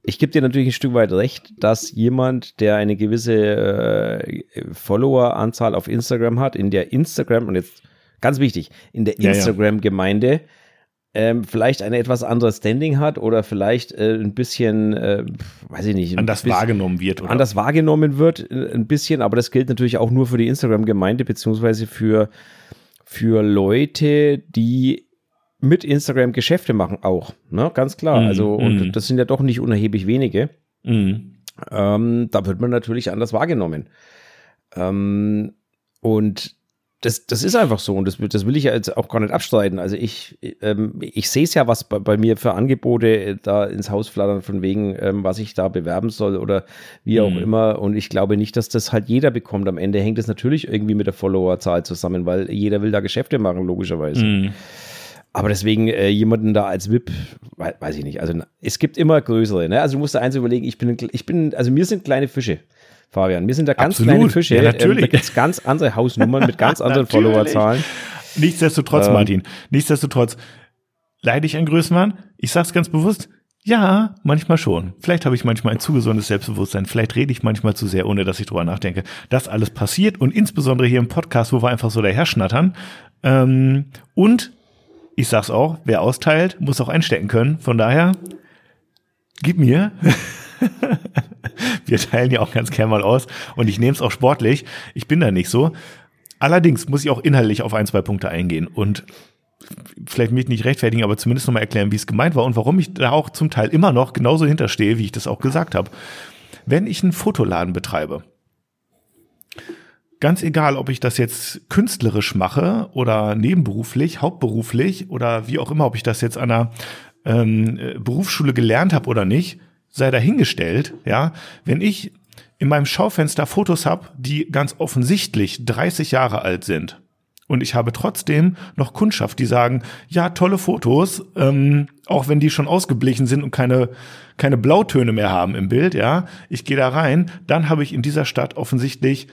ich gebe dir natürlich ein Stück weit recht, dass jemand, der eine gewisse äh, Follower-Anzahl auf Instagram hat, in der Instagram, und jetzt ganz wichtig, in der Instagram-Gemeinde ähm, vielleicht ein etwas anderes Standing hat oder vielleicht äh, ein bisschen, äh, weiß ich nicht, anders bisschen, wahrgenommen wird. Oder? Anders wahrgenommen wird, äh, ein bisschen, aber das gilt natürlich auch nur für die Instagram-Gemeinde, beziehungsweise für, für Leute, die mit Instagram Geschäfte machen auch, ne? Ganz klar. Mm, also, und mm. das sind ja doch nicht unerheblich wenige. Mm. Ähm, da wird man natürlich anders wahrgenommen. Ähm, und das, das ist einfach so und das, das will ich ja jetzt auch gar nicht abstreiten. Also ich, ähm, ich sehe es ja, was bei, bei, mir für Angebote äh, da ins Haus flattern, von wegen, ähm, was ich da bewerben soll oder wie auch mhm. immer. Und ich glaube nicht, dass das halt jeder bekommt. Am Ende hängt es natürlich irgendwie mit der Followerzahl zusammen, weil jeder will da Geschäfte machen, logischerweise. Mhm. Aber deswegen äh, jemanden da als VIP, weiß ich nicht. Also es gibt immer größere. Ne? Also du musst da eins überlegen, ich bin, ich bin, also mir sind kleine Fische. Fabian. Wir sind da ganz Absolut. kleine Fische. Ja, natürlich. Ähm, da gibt es ganz andere Hausnummern mit ganz anderen Followerzahlen. Nichtsdestotrotz, ähm, Martin, nichtsdestotrotz, leide ich an Größenwahn? Ich sag's ganz bewusst, ja, manchmal schon. Vielleicht habe ich manchmal ein zu gesundes Selbstbewusstsein. Vielleicht rede ich manchmal zu sehr, ohne dass ich drüber nachdenke. Das alles passiert und insbesondere hier im Podcast, wo wir einfach so daher schnattern. Ähm, und ich sag's auch, wer austeilt, muss auch einstecken können. Von daher, gib mir. Wir teilen ja auch ganz gern mal aus und ich nehme es auch sportlich. Ich bin da nicht so. Allerdings muss ich auch inhaltlich auf ein, zwei Punkte eingehen und vielleicht mich nicht rechtfertigen, aber zumindest nochmal erklären, wie es gemeint war und warum ich da auch zum Teil immer noch genauso hinterstehe, wie ich das auch gesagt habe. Wenn ich einen Fotoladen betreibe, ganz egal, ob ich das jetzt künstlerisch mache oder nebenberuflich, hauptberuflich oder wie auch immer, ob ich das jetzt an einer ähm, Berufsschule gelernt habe oder nicht, sei dahingestellt, ja, wenn ich in meinem Schaufenster Fotos habe, die ganz offensichtlich 30 Jahre alt sind und ich habe trotzdem noch Kundschaft, die sagen, ja, tolle Fotos, ähm, auch wenn die schon ausgeblichen sind und keine, keine Blautöne mehr haben im Bild, ja, ich gehe da rein, dann habe ich in dieser Stadt offensichtlich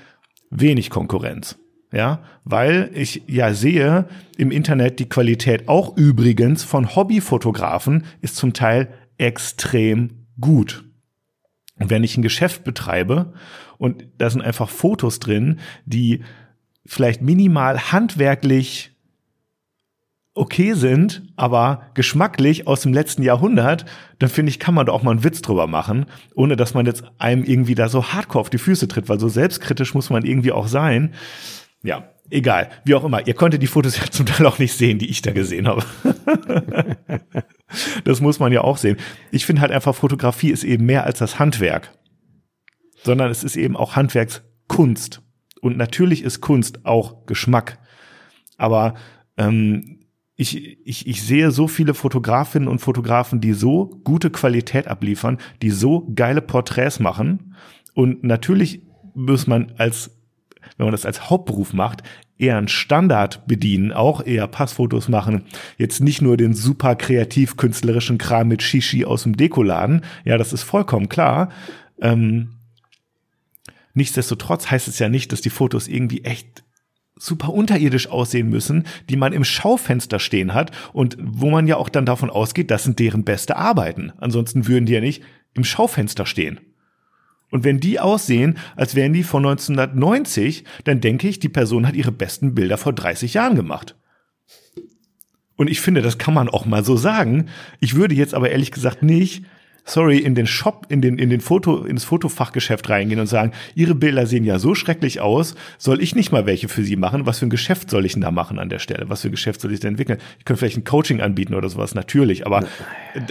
wenig Konkurrenz. Ja, weil ich ja sehe im Internet die Qualität auch übrigens von Hobbyfotografen ist zum Teil extrem gut. Und wenn ich ein Geschäft betreibe und da sind einfach Fotos drin, die vielleicht minimal handwerklich okay sind, aber geschmacklich aus dem letzten Jahrhundert, dann finde ich, kann man da auch mal einen Witz drüber machen, ohne dass man jetzt einem irgendwie da so hardcore auf die Füße tritt, weil so selbstkritisch muss man irgendwie auch sein. Ja, egal, wie auch immer. Ihr konntet die Fotos ja zum Teil auch nicht sehen, die ich da gesehen habe. das muss man ja auch sehen. Ich finde halt einfach, Fotografie ist eben mehr als das Handwerk, sondern es ist eben auch Handwerkskunst. Und natürlich ist Kunst auch Geschmack. Aber ähm, ich, ich, ich sehe so viele Fotografinnen und Fotografen, die so gute Qualität abliefern, die so geile Porträts machen. Und natürlich muss man als wenn man das als Hauptberuf macht, eher einen Standard bedienen, auch eher Passfotos machen, jetzt nicht nur den super kreativ künstlerischen Kram mit Shishi aus dem Dekoladen. Ja, das ist vollkommen klar. Ähm, nichtsdestotrotz heißt es ja nicht, dass die Fotos irgendwie echt super unterirdisch aussehen müssen, die man im Schaufenster stehen hat und wo man ja auch dann davon ausgeht, das sind deren beste Arbeiten. Ansonsten würden die ja nicht im Schaufenster stehen. Und wenn die aussehen, als wären die von 1990, dann denke ich, die Person hat ihre besten Bilder vor 30 Jahren gemacht. Und ich finde, das kann man auch mal so sagen. Ich würde jetzt aber ehrlich gesagt nicht sorry, in den Shop, in den, in den Foto, ins Fotofachgeschäft reingehen und sagen, Ihre Bilder sehen ja so schrecklich aus, soll ich nicht mal welche für Sie machen? Was für ein Geschäft soll ich denn da machen an der Stelle? Was für ein Geschäft soll ich denn entwickeln? Ich könnte vielleicht ein Coaching anbieten oder sowas, natürlich, aber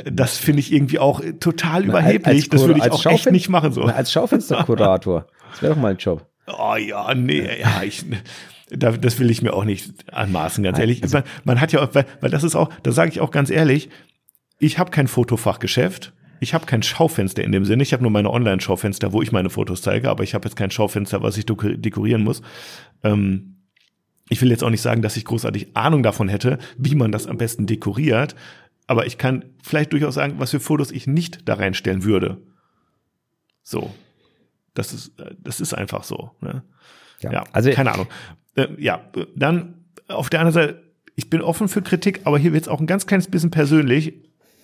das finde ich irgendwie auch total überheblich. das würde ich auch echt nicht machen so. Als Schaufensterkurator. Das wäre doch mal ein Job. Oh ja, nee, ja, ich das will ich mir auch nicht anmaßen, ganz ehrlich. Also, man, man, hat ja, weil, weil das ist auch, da sage ich auch ganz ehrlich, ich habe kein Fotofachgeschäft. Ich habe kein Schaufenster in dem Sinne. Ich habe nur meine Online-Schaufenster, wo ich meine Fotos zeige, aber ich habe jetzt kein Schaufenster, was ich dekorieren muss. Ähm, ich will jetzt auch nicht sagen, dass ich großartig Ahnung davon hätte, wie man das am besten dekoriert, aber ich kann vielleicht durchaus sagen, was für Fotos ich nicht da reinstellen würde. So. Das ist, äh, das ist einfach so. Ne? Ja, ja, also keine Ahnung. Äh, ja, dann auf der anderen Seite, ich bin offen für Kritik, aber hier wird es auch ein ganz kleines bisschen persönlich.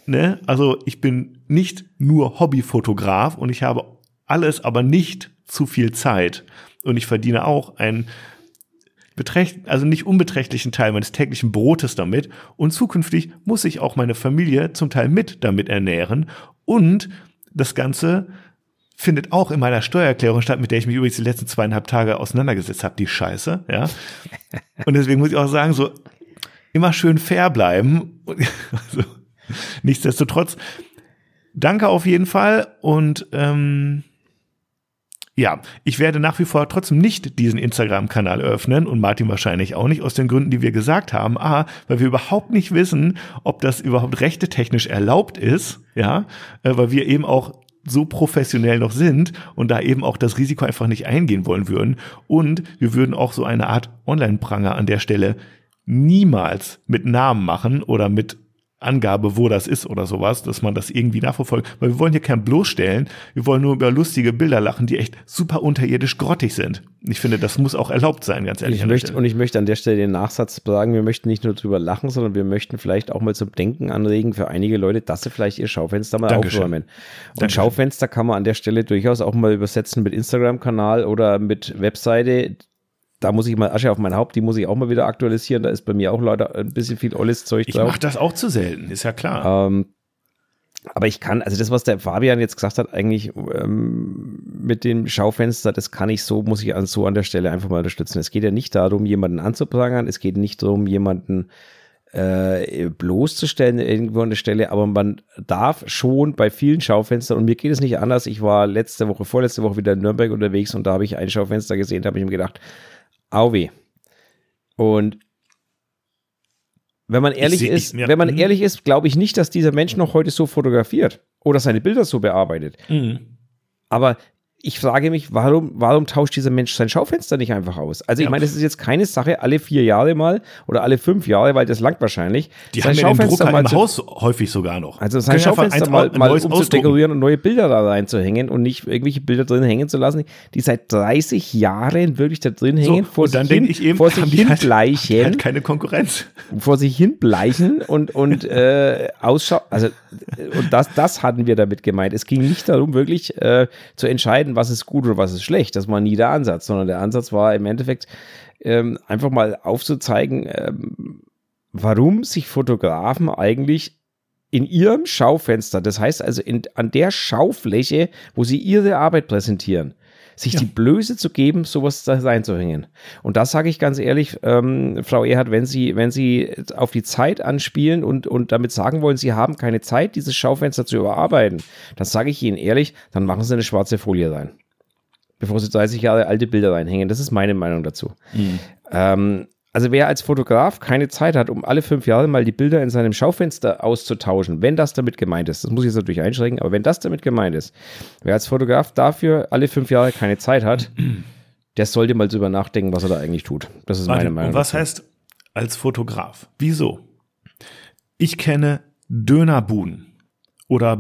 Ne? Also ich bin nicht nur Hobbyfotograf und ich habe alles, aber nicht zu viel Zeit. Und ich verdiene auch einen beträcht, also nicht unbeträchtlichen Teil meines täglichen Brotes damit. Und zukünftig muss ich auch meine Familie zum Teil mit damit ernähren. Und das Ganze findet auch in meiner Steuererklärung statt, mit der ich mich übrigens die letzten zweieinhalb Tage auseinandergesetzt habe, die Scheiße, ja. Und deswegen muss ich auch sagen, so immer schön fair bleiben. Also, nichtsdestotrotz, danke auf jeden Fall und ähm, ja, ich werde nach wie vor trotzdem nicht diesen Instagram-Kanal öffnen und Martin wahrscheinlich auch nicht, aus den Gründen, die wir gesagt haben. A, weil wir überhaupt nicht wissen, ob das überhaupt rechtetechnisch erlaubt ist, ja, äh, weil wir eben auch so professionell noch sind und da eben auch das Risiko einfach nicht eingehen wollen würden. Und wir würden auch so eine Art Online-Pranger an der Stelle niemals mit Namen machen oder mit Angabe, wo das ist oder sowas, dass man das irgendwie nachverfolgt. Weil wir wollen hier kein bloßstellen, wir wollen nur über lustige Bilder lachen, die echt super unterirdisch grottig sind. Ich finde, das muss auch erlaubt sein, ganz ehrlich. Ich möchte, und ich möchte an der Stelle den Nachsatz sagen, wir möchten nicht nur drüber lachen, sondern wir möchten vielleicht auch mal zum Denken anregen für einige Leute, dass sie vielleicht ihr Schaufenster mal Dankeschön. aufräumen. Und Dankeschön. Schaufenster kann man an der Stelle durchaus auch mal übersetzen mit Instagram-Kanal oder mit Webseite da muss ich mal Asche auf mein Haupt, die muss ich auch mal wieder aktualisieren. Da ist bei mir auch leider ein bisschen viel olles Zeug drauf. Ich mache das auch zu selten, ist ja klar. Ähm, aber ich kann, also das, was der Fabian jetzt gesagt hat, eigentlich ähm, mit dem Schaufenster, das kann ich so, muss ich an, so an der Stelle einfach mal unterstützen. Es geht ja nicht darum, jemanden anzuprangern, es geht nicht darum, jemanden äh, bloßzustellen irgendwo an der Stelle, aber man darf schon bei vielen Schaufenstern, und mir geht es nicht anders, ich war letzte Woche, vorletzte Woche wieder in Nürnberg unterwegs und da habe ich ein Schaufenster gesehen, da habe ich mir gedacht, Auwe. Und wenn man ehrlich ist, wenn man mhm. ehrlich ist, glaube ich nicht, dass dieser Mensch noch heute so fotografiert oder seine Bilder so bearbeitet. Mhm. Aber ich frage mich, warum, warum tauscht dieser Mensch sein Schaufenster nicht einfach aus? Also ich ja. meine, das ist jetzt keine Sache, alle vier Jahre mal oder alle fünf Jahre, weil das langt wahrscheinlich. Die sein haben Schaufenster mal im Haus häufig sogar noch. Also sein Schaufenster mal, mal umzudekorieren und neue Bilder da reinzuhängen und nicht irgendwelche Bilder drin hängen zu lassen, die seit 30 Jahren wirklich da drin hängen, so, vor, sich hin, ich eben, vor sich hin halt, bleichen. Halt keine Konkurrenz. Vor sich hin bleichen und, und äh, ausschauen. Also, und das, das hatten wir damit gemeint. Es ging nicht darum, wirklich äh, zu entscheiden, was ist gut oder was ist schlecht. Das war nie der Ansatz, sondern der Ansatz war im Endeffekt ähm, einfach mal aufzuzeigen, ähm, warum sich Fotografen eigentlich in ihrem Schaufenster, das heißt also in, an der Schaufläche, wo sie ihre Arbeit präsentieren, sich ja. die Blöße zu geben, sowas da reinzuhängen. Und das sage ich ganz ehrlich, ähm, Frau Erhard, wenn Sie, wenn Sie auf die Zeit anspielen und, und damit sagen wollen, Sie haben keine Zeit, dieses Schaufenster zu überarbeiten, dann sage ich Ihnen ehrlich, dann machen Sie eine schwarze Folie rein bevor sie 30 Jahre alte Bilder reinhängen. Das ist meine Meinung dazu. Mhm. Ähm, also wer als Fotograf keine Zeit hat, um alle fünf Jahre mal die Bilder in seinem Schaufenster auszutauschen, wenn das damit gemeint ist, das muss ich jetzt natürlich einschränken, aber wenn das damit gemeint ist, wer als Fotograf dafür alle fünf Jahre keine Zeit hat, der sollte mal drüber nachdenken, was er da eigentlich tut. Das ist meine Meinung. Und was dazu. heißt als Fotograf? Wieso? Ich kenne Dönerbuden oder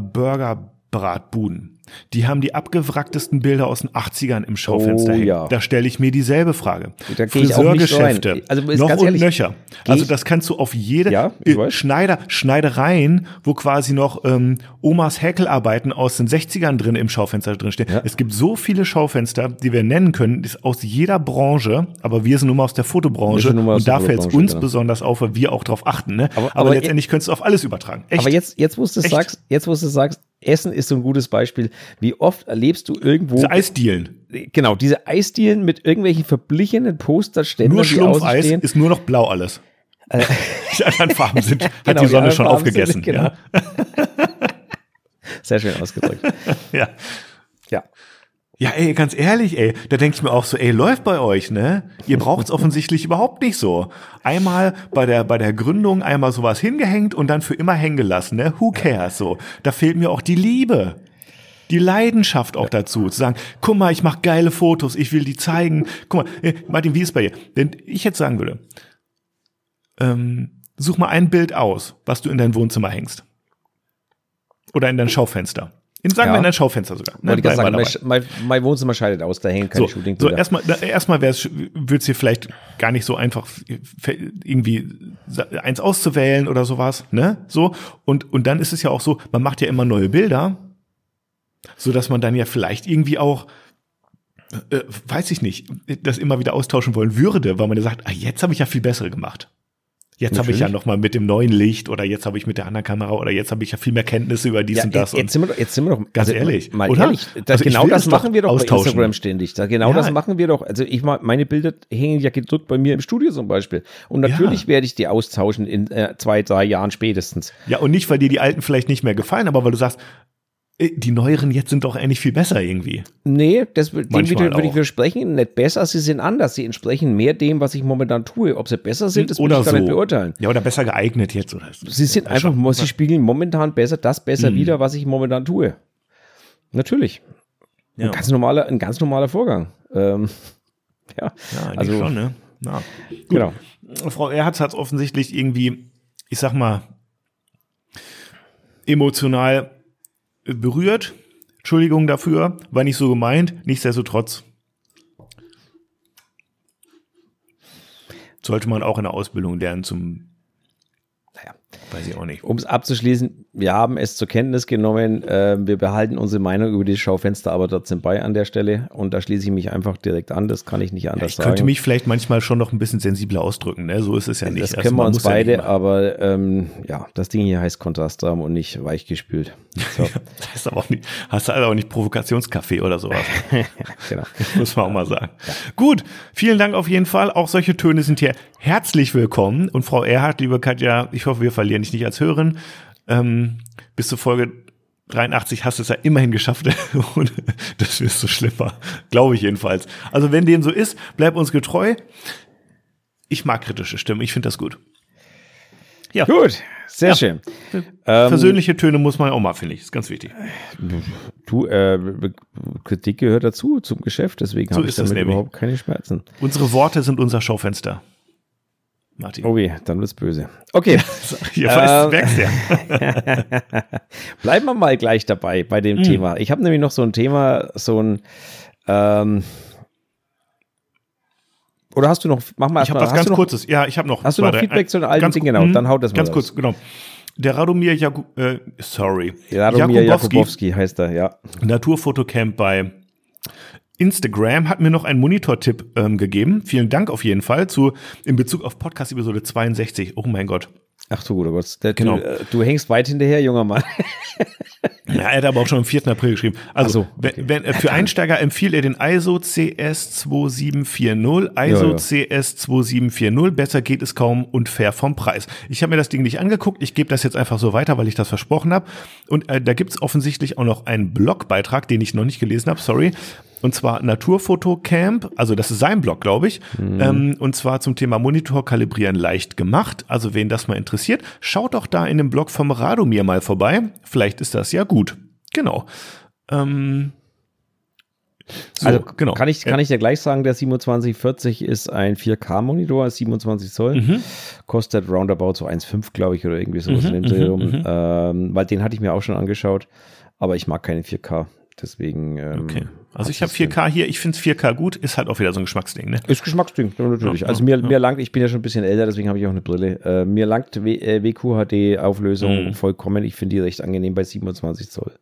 Burgerbratbuden die haben die abgewracktesten Bilder aus den 80ern im Schaufenster oh, hängen. Ja. Da stelle ich mir dieselbe Frage. Da Friseurgeschäfte, also noch und ehrlich, nöcher. Also das kannst du auf jede ja, Schneider, Schneidereien, wo quasi noch ähm, Omas Häkelarbeiten aus den 60ern drin im Schaufenster drin stehen. Ja. Es gibt so viele Schaufenster, die wir nennen können, ist aus jeder Branche, aber wir sind nun mal aus der Fotobranche und da fällt es uns genau. besonders auf, weil wir auch darauf achten. Ne? Aber, aber, aber letztendlich könntest du auf alles übertragen. Echt? Aber jetzt, jetzt, wo du sagst, jetzt, wo du sagst, Essen ist so ein gutes Beispiel. Wie oft erlebst du irgendwo. Diese Eisdielen. Genau, diese Eisdielen mit irgendwelchen verblichenen Posterständen. Nur Schlumpfeis ist nur noch blau alles. Äh, die anderen Farben sind, hat genau, die Sonne die schon Farben aufgegessen. Sind, genau. ja. Sehr schön ausgedrückt. ja. Ja. Ja, ey, ganz ehrlich, ey, da denke ich mir auch so, ey, läuft bei euch, ne? Ihr braucht es offensichtlich überhaupt nicht so. Einmal bei der, bei der Gründung einmal sowas hingehängt und dann für immer hängen gelassen, ne? Who cares so? Da fehlt mir auch die Liebe. die Leidenschaft auch dazu, zu sagen, guck mal, ich mache geile Fotos, ich will die zeigen. Guck mal, äh, Martin, wie ist bei dir? Denn ich jetzt sagen würde, ähm, such mal ein Bild aus, was du in dein Wohnzimmer hängst. Oder in dein Schaufenster. In, sagen Ja. wir in dein Schaufenster sogar. Ne? Wollte ich sagen, mein, mein, mein Wohnzimmer scheidet aus, da hängen keine So, Shooting so erstmal, erstmal wäre es, würde es dir vielleicht gar nicht so einfach irgendwie eins auszuwählen oder sowas, ne? So und und dann ist es ja auch so, man macht ja immer neue Bilder, so dass man dann ja vielleicht irgendwie auch äh, weiß ich nicht, das immer wieder austauschen wollen würde, weil man ja sagt, ah, jetzt habe ich ja viel bessere gemacht. Jetzt habe ich ja noch mal mit dem neuen Licht oder jetzt habe ich mit der anderen Kamera oder jetzt habe ich ja viel mehr Kenntnisse über dies Ja, und das. jetzt, und sind wir doch, jetzt sind wir doch Ganz ehrlich, mal oder? ehrlich, das, Also genau das machen wir doch bei Instagram ständig. Da, genau Ja. das machen wir doch. Also ich mal, meine Bilder hängen ja gedrückt bei mir im Studio zum Beispiel. Und natürlich Ja. werde ich die austauschen in äh, zwei, drei Jahren spätestens. Ja, und nicht, weil dir die alten vielleicht nicht mehr gefallen, aber weil du sagst, die neueren jetzt sind doch eigentlich viel besser irgendwie. Nee, das dem würde, ich widersprechen. Nicht besser, sie sind anders. Sie entsprechen mehr dem, was ich momentan tue. Ob sie besser sind, das oder ich gar so. nicht beurteilen. Ja, oder besser geeignet jetzt. Oder Sie sind einfach, sie spiegeln momentan besser das besser wider, was ich momentan tue. Natürlich. Ja. Ein, ganz normaler, ein ganz normaler Vorgang. Ähm, ja, Ja, also, schon, ne? Ja. genau. Frau Erhardt hat es offensichtlich irgendwie, ich sag mal, emotional äh, berührt. Entschuldigung dafür, war nicht so gemeint. Nichtsdestotrotz sollte man auch in der Ausbildung lernen zum. Weiß ich auch nicht. Um es abzuschließen, wir haben es zur Kenntnis genommen. Äh, wir behalten unsere Meinung über die Schaufenster aber trotzdem bei an der Stelle. Und da schließe ich mich einfach direkt an. Das kann ich nicht anders Ich sagen. könnte mich vielleicht manchmal schon noch ein bisschen sensibler ausdrücken, ne? So ist es ja nicht. das Also können wir uns ja beide, immer- aber ähm, ja, das Ding hier heißt Kontrastrahmen und nicht weichgespült. So, Das heißt aber auch nicht, hast du also auch nicht Provokationskaffee oder sowas. genau. Muss man auch mal sagen. Gut, vielen Dank auf jeden Fall. Auch solche Töne sind hier herzlich willkommen. Und Frau Erhardt, liebe Katja, ich hoffe, wir verlieren dich nicht als Hörerin. Ähm, bis zur Folge 83 hast du es ja immerhin geschafft. Und das wirst so schlimmer. Glaube ich jedenfalls. Also wenn dem so ist, bleib uns getreu. Ich mag kritische Stimmen. Ich finde das gut. Ja, Gut, sehr Ja. schön. persönliche Töne muss man auch mal, finde ich. Ist ganz wichtig. Du, äh, Kritik gehört dazu zum Geschäft, deswegen So habe ich damit nämlich. überhaupt keine Schmerzen. Unsere Worte sind unser Schaufenster. Martin. Oh je, dann wird's böse. Okay, Hier Ähm, merkst ja. bleiben wir mal gleich dabei bei dem Thema. Ich habe nämlich noch so ein Thema, so ein ähm, oder hast du noch, mach mal Ich habe erstmal, was ganz noch, Kurzes. Ja, ich habe noch. Hast du noch drei- Feedback zu den alten Dingen? Genau, hm, dann haut das mal Ganz raus. kurz, genau. Der Radomir Jaku, äh, sorry. Radomir Jakubowski, Jakubowski heißt er, ja. Naturfotocamp bei Instagram hat mir noch einen Monitor-Tipp ähm, gegeben. Vielen Dank auf jeden Fall zu in Bezug auf Podcast Episode 62. Oh mein Gott. Ach du guter Gott, der, Genau. du, äh, du hängst weit hinterher, junger Mann. Ja, er hat aber auch schon am 4. April geschrieben. Also, so, okay. wenn, wenn, äh, für Einsteiger empfiehlt er den ISO CS2740. ISO Ja, ja. CS2740. Besser geht es kaum und fair vom Preis. Ich habe mir das Ding nicht angeguckt. Ich gebe das jetzt einfach so weiter, weil ich das versprochen habe. Und äh, da gibt's offensichtlich auch noch einen Blogbeitrag, den ich noch nicht gelesen habe. Sorry. Und zwar Naturfotocamp, also das ist sein Blog, glaube ich. Ähm, und zwar zum Thema Monitor kalibrieren leicht gemacht. Also wen das mal interessiert, schaut doch da in dem Blog vom Radomir mal vorbei. Vielleicht ist das ja gut. Genau. Ähm, so, also genau. kann ich, kann ich dir gleich sagen, der 2740 ist ein 4K-Monitor, 27 Zoll, Mhm. kostet roundabout so 1,5, glaube ich, oder irgendwie sowas in dem Dreh rum. Ähm, weil den hatte ich mir auch schon angeschaut, aber ich mag keine 4K. Deswegen. Ähm, Okay. Also ich habe das 4K hier, ich finde 4K gut, ist halt auch wieder so ein Geschmacksding, ne? Ist Geschmacksding, natürlich. Ja, also mir, ja. mir langt, ich bin ja schon ein bisschen älter, deswegen habe ich auch eine Brille. Äh, mir langt w äh, WQHD-Auflösung Mhm. vollkommen. Ich finde die recht angenehm bei 27 Zoll.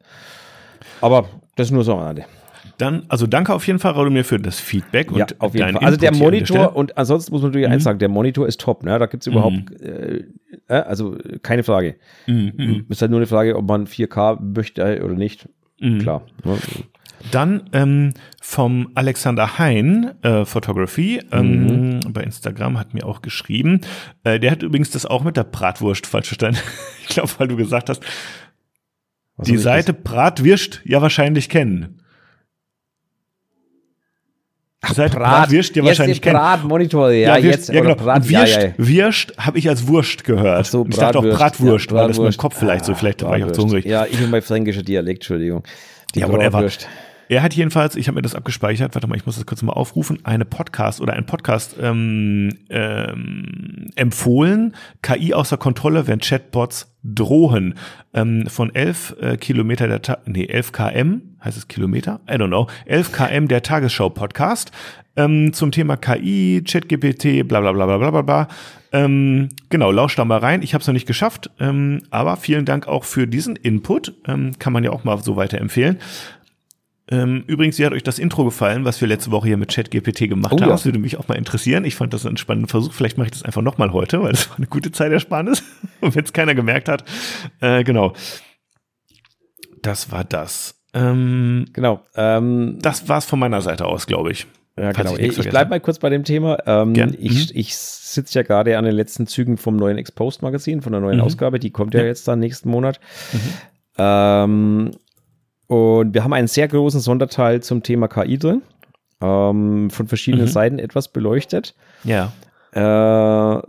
Aber das ist nur so am Rande. Dann, also danke auf jeden Fall, Radomir, für das Feedback Ja, und auf jeden Fall. Also der Input Monitor. Mhm. und ansonsten muss man natürlich eins sagen, der Monitor ist top, ne? Da gibt es überhaupt, äh, äh, also keine Frage. Mhm, Ist halt nur eine Frage, ob man 4K möchte oder nicht. Mhm. Klar. Ne? Dann ähm, vom Alexander Hein äh, Photography ähm, bei Instagram hat mir auch geschrieben. Äh, der hat übrigens das auch mit der Bratwurst falsch verstanden. ich glaube, weil du gesagt hast, Was die Seite Bratwirst ja wahrscheinlich kennen. Die Seite Brat, Bratwirst ja jetzt wahrscheinlich kennen. Bratmonitor, ja, Wirst- jetzt. ja, genau. Brat, und ja, Wirst, ja, ja. Wirst habe ich als Wurst gehört. Ach so, Und ich dachte auch Bratwurst, Bratwurst, ja, weil das mit dem Bratwurst. Kopf vielleicht so, vielleicht war ich auch zu Bratwurst. hungrig. Ja, ich und mein fränkischer Dialekt, Entschuldigung. Die ja, whatever. Bratwurst. Er hat jedenfalls, ich habe mir das abgespeichert, warte mal, ich muss das kurz mal aufrufen, eine Podcast oder ein Podcast ähm, ähm, empfohlen, KI außer Kontrolle, wenn Chatbots drohen. Ähm, von 11 äh, Kilometer der, Ta nee, 11 km, heißt es Kilometer? I don't know. 11 km der Tagesschau-Podcast ähm, zum Thema KI, ChatGPT, bla bla bla bla bla bla. Ähm, genau, lauscht da mal rein. Ich habe es noch nicht geschafft, ähm, aber vielen Dank auch für diesen Input. Ähm, kann man ja auch mal so weiterempfehlen. Ähm, übrigens, wie hat euch das Intro gefallen, was wir letzte Woche hier mit ChatGPT gemacht Oh haben? ja. Das würde mich auch mal interessieren. Ich fand das einen spannenden Versuch. Vielleicht mache ich das einfach nochmal heute, weil das war eine gute Zeitersparnis. Und wenn es keiner gemerkt hat. Äh, genau. Das war das. Ähm, Genau. Ähm, das war's von meiner Seite aus, glaube ich. Ja, genau. ich Ich, bleibe mal kurz bei dem Thema. Ähm, Gern. Ich, Mhm. ich sitze ja gerade an den letzten Zügen vom neuen Exposed Magazin, von der neuen Mhm. Ausgabe. Die kommt ja, Ja. jetzt dann nächsten Monat. Ähm, und wir haben einen sehr großen Sonderteil zum Thema KI drin. Ähm, von verschiedenen Mhm. Seiten etwas beleuchtet. Ja. Äh,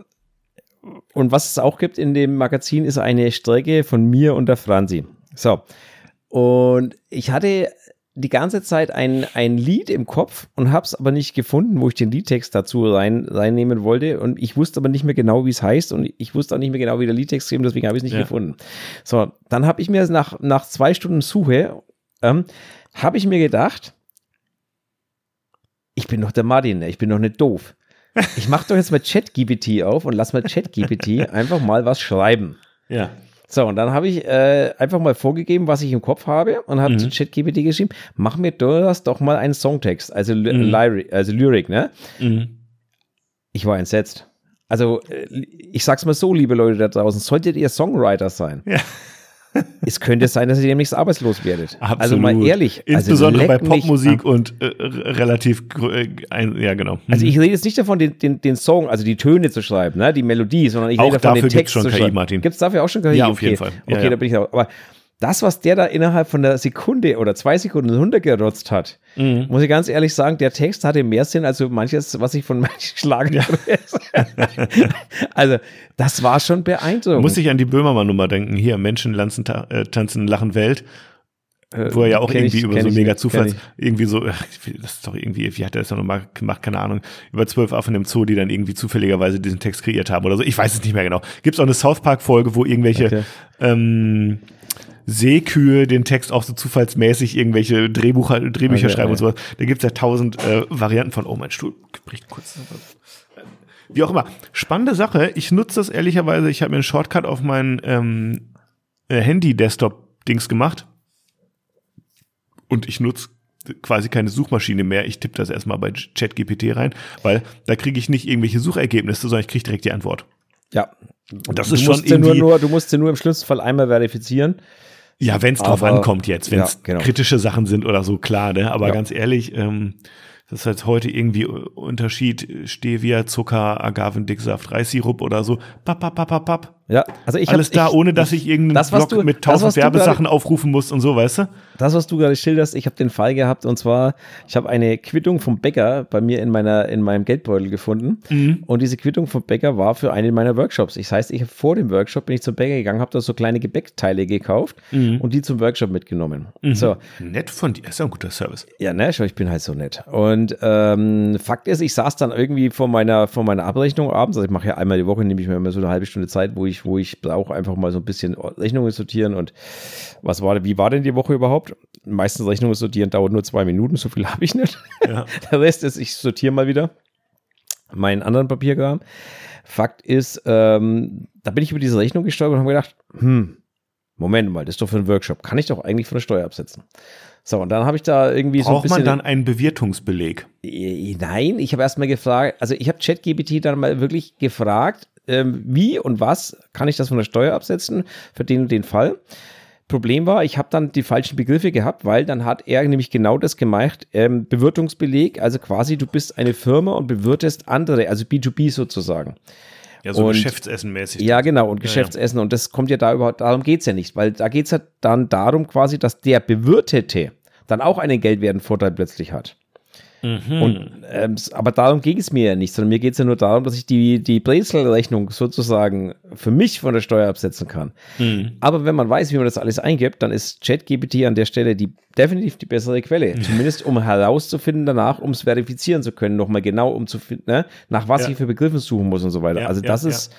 und was es auch gibt in dem Magazin, ist eine Strecke von mir und der Franzi. So. Und ich hatte die ganze Zeit ein, ein Lied im Kopf und habe es aber nicht gefunden, wo ich den Liedtext dazu rein, reinnehmen wollte. Und ich wusste aber nicht mehr genau, wie es heißt. Und ich wusste auch nicht mehr genau, wie der Liedtext ist, deswegen habe ich es nicht Ja. gefunden. So, dann habe ich mir nach, nach zwei Stunden Suche, ähm, habe ich mir gedacht, ich bin doch der Martin, ne? ich bin doch nicht doof. Ich mache doch jetzt mal ChatGPT auf und lass mal ChatGPT einfach mal was schreiben. Ja. So, und dann habe ich äh, einfach mal vorgegeben, was ich im Kopf habe und habe Mhm. zu ChatGPT geschrieben, mach mir das doch mal einen Songtext, also, Mhm. Lyric, also Lyric, ne? Mhm. Ich war entsetzt. Also, äh, ich sag's mal so, liebe Leute da draußen, solltet ihr Songwriter sein, Ja. es könnte sein, dass ihr demnächst arbeitslos werdet. Absolut. Also mal ehrlich. Insbesondere also bei Popmusik und äh, relativ, äh, ein, ja genau. Also ich rede jetzt nicht davon, den, den, den Song, also die Töne zu schreiben, ne, die Melodie, sondern ich Auch rede davon, dafür den Text schon zu schreiben. Martin. Gibt es dafür auch schon KI? Ja, auf okay. jeden Fall. Ja, okay, ja. da bin ich auch. Aber das, was der da innerhalb von einer Sekunde oder zwei Sekunden runtergerotzt hat, Mhm. muss ich ganz ehrlich sagen, der Text hatte mehr Sinn als so manches, was ich von manchen Schlagen Also, das war schon beeindruckend. Muss ich an die Böhmermann-Nummer denken. Hier, Menschen lanzen, ta- äh, tanzen, lachen Welt. Äh, Wo er ja auch irgendwie ich- über so mega kenn irgendwie so, ach, das ist doch irgendwie, wie hat er das nochmal gemacht, keine Ahnung, über zwölf Affen im Zoo, die dann irgendwie zufälligerweise diesen Text kreiert haben oder so. Ich weiß es nicht mehr genau. Gibt es auch eine South Park-Folge, wo irgendwelche Okay. ähm, Seekühe den Text auch so zufallsmäßig irgendwelche Drehbucher, Drehbücher Okay, schreiben und ja. sowas. Da gibt es ja tausend äh, Varianten von, oh, mein Stuhl bricht kurz. Wie auch immer. Spannende Sache. Ich nutze das ehrlicherweise. Ich habe mir einen Shortcut auf mein ähm, äh, Handy-Desktop-Dings gemacht. Und ich nutze quasi keine Suchmaschine mehr. Ich tippe das erstmal bei ChatGPT rein, weil da kriege ich nicht irgendwelche Suchergebnisse, sondern ich kriege direkt die Antwort. Ja. Das du ist schon musst sie nur, irgendwie- nur, du musst sie nur im schlimmsten Fall einmal verifizieren. Ja, wenn es drauf ankommt jetzt, wenn es Ja, genau. kritische Sachen sind oder so, klar, ne? Aber Ja. ganz ehrlich, ähm, das ist halt heute irgendwie Unterschied Stevia, Zucker, Agavendicksaft, Reissirup oder so. Papp, papp, papp, papp. Ja, also ich Alles hab, da, ich, ohne dass ich irgendeinen das, Blog du- mit tausend Werbesachen aufrufen muss und so, weißt du? Das, was du gerade schilderst, ich habe den Fall gehabt und zwar, ich habe eine Quittung vom Bäcker bei mir in meiner in meinem Geldbeutel gefunden Mhm. und diese Quittung vom Bäcker war für einen meiner Workshops. Das heißt, ich habe vor dem Workshop bin ich zum Bäcker gegangen, habe da so kleine Gebäckteile gekauft Mhm. und die zum Workshop mitgenommen. So, Nett von dir, ist ja ein guter Service. ja, ne, ich bin halt so nett. Und ähm, Fakt ist, ich saß dann irgendwie vor meiner, vor meiner Abrechnung abends. Also ich mache ja einmal die Woche, nehme ich mir immer so eine halbe Stunde Zeit, wo ich, wo ich brauche einfach mal so ein bisschen Rechnungen sortieren und was war, wie war denn die Woche überhaupt? Meistens Rechnungen sortieren dauert nur zwei Minuten, so viel habe ich nicht. Ja. Der Rest ist, ich sortiere mal wieder meinen anderen Papierkram. Fakt ist, ähm, da bin ich über diese Rechnung gestolpert und habe gedacht, hm, Moment mal, das ist doch für einen Workshop. Kann ich doch eigentlich von der Steuer absetzen. So, und dann habe ich da irgendwie so ein Braucht man dann einen Bewirtungsbeleg? Äh, Nein, ich habe erstmal gefragt, also ich habe ChatGPT dann mal wirklich gefragt, ähm, wie und was kann ich das von der Steuer absetzen für den und den Fall. Problem war, ich habe dann die falschen Begriffe gehabt, weil dann hat er nämlich genau das gemacht, ähm, Bewirtungsbeleg, also quasi du bist eine Firma und bewirtest andere, also B2B sozusagen. Ja, so Und- Geschäftsessen-mäßig. Ja, genau, und Ja, ja. Geschäftsessen. Und das kommt ja da überhaupt, darum geht's ja nicht, weil da geht's ja dann darum quasi, dass der Bewirtete dann auch einen Geldwertenvorteil plötzlich hat. Mhm. Und, ähm, aber darum ging es mir ja nicht, sondern mir geht es ja nur darum, dass ich die, die Brezelrechnung sozusagen für mich von der Steuer absetzen kann. Mhm. Aber wenn man weiß, wie man das alles eingibt, dann ist ChatGPT an der Stelle die, definitiv die bessere Quelle. Mhm. Zumindest um herauszufinden danach, um es verifizieren zu können, nochmal genau um zu finden, ne, nach was ja. ich für Begriffe suchen muss und so weiter. Ja, also das ja, ist,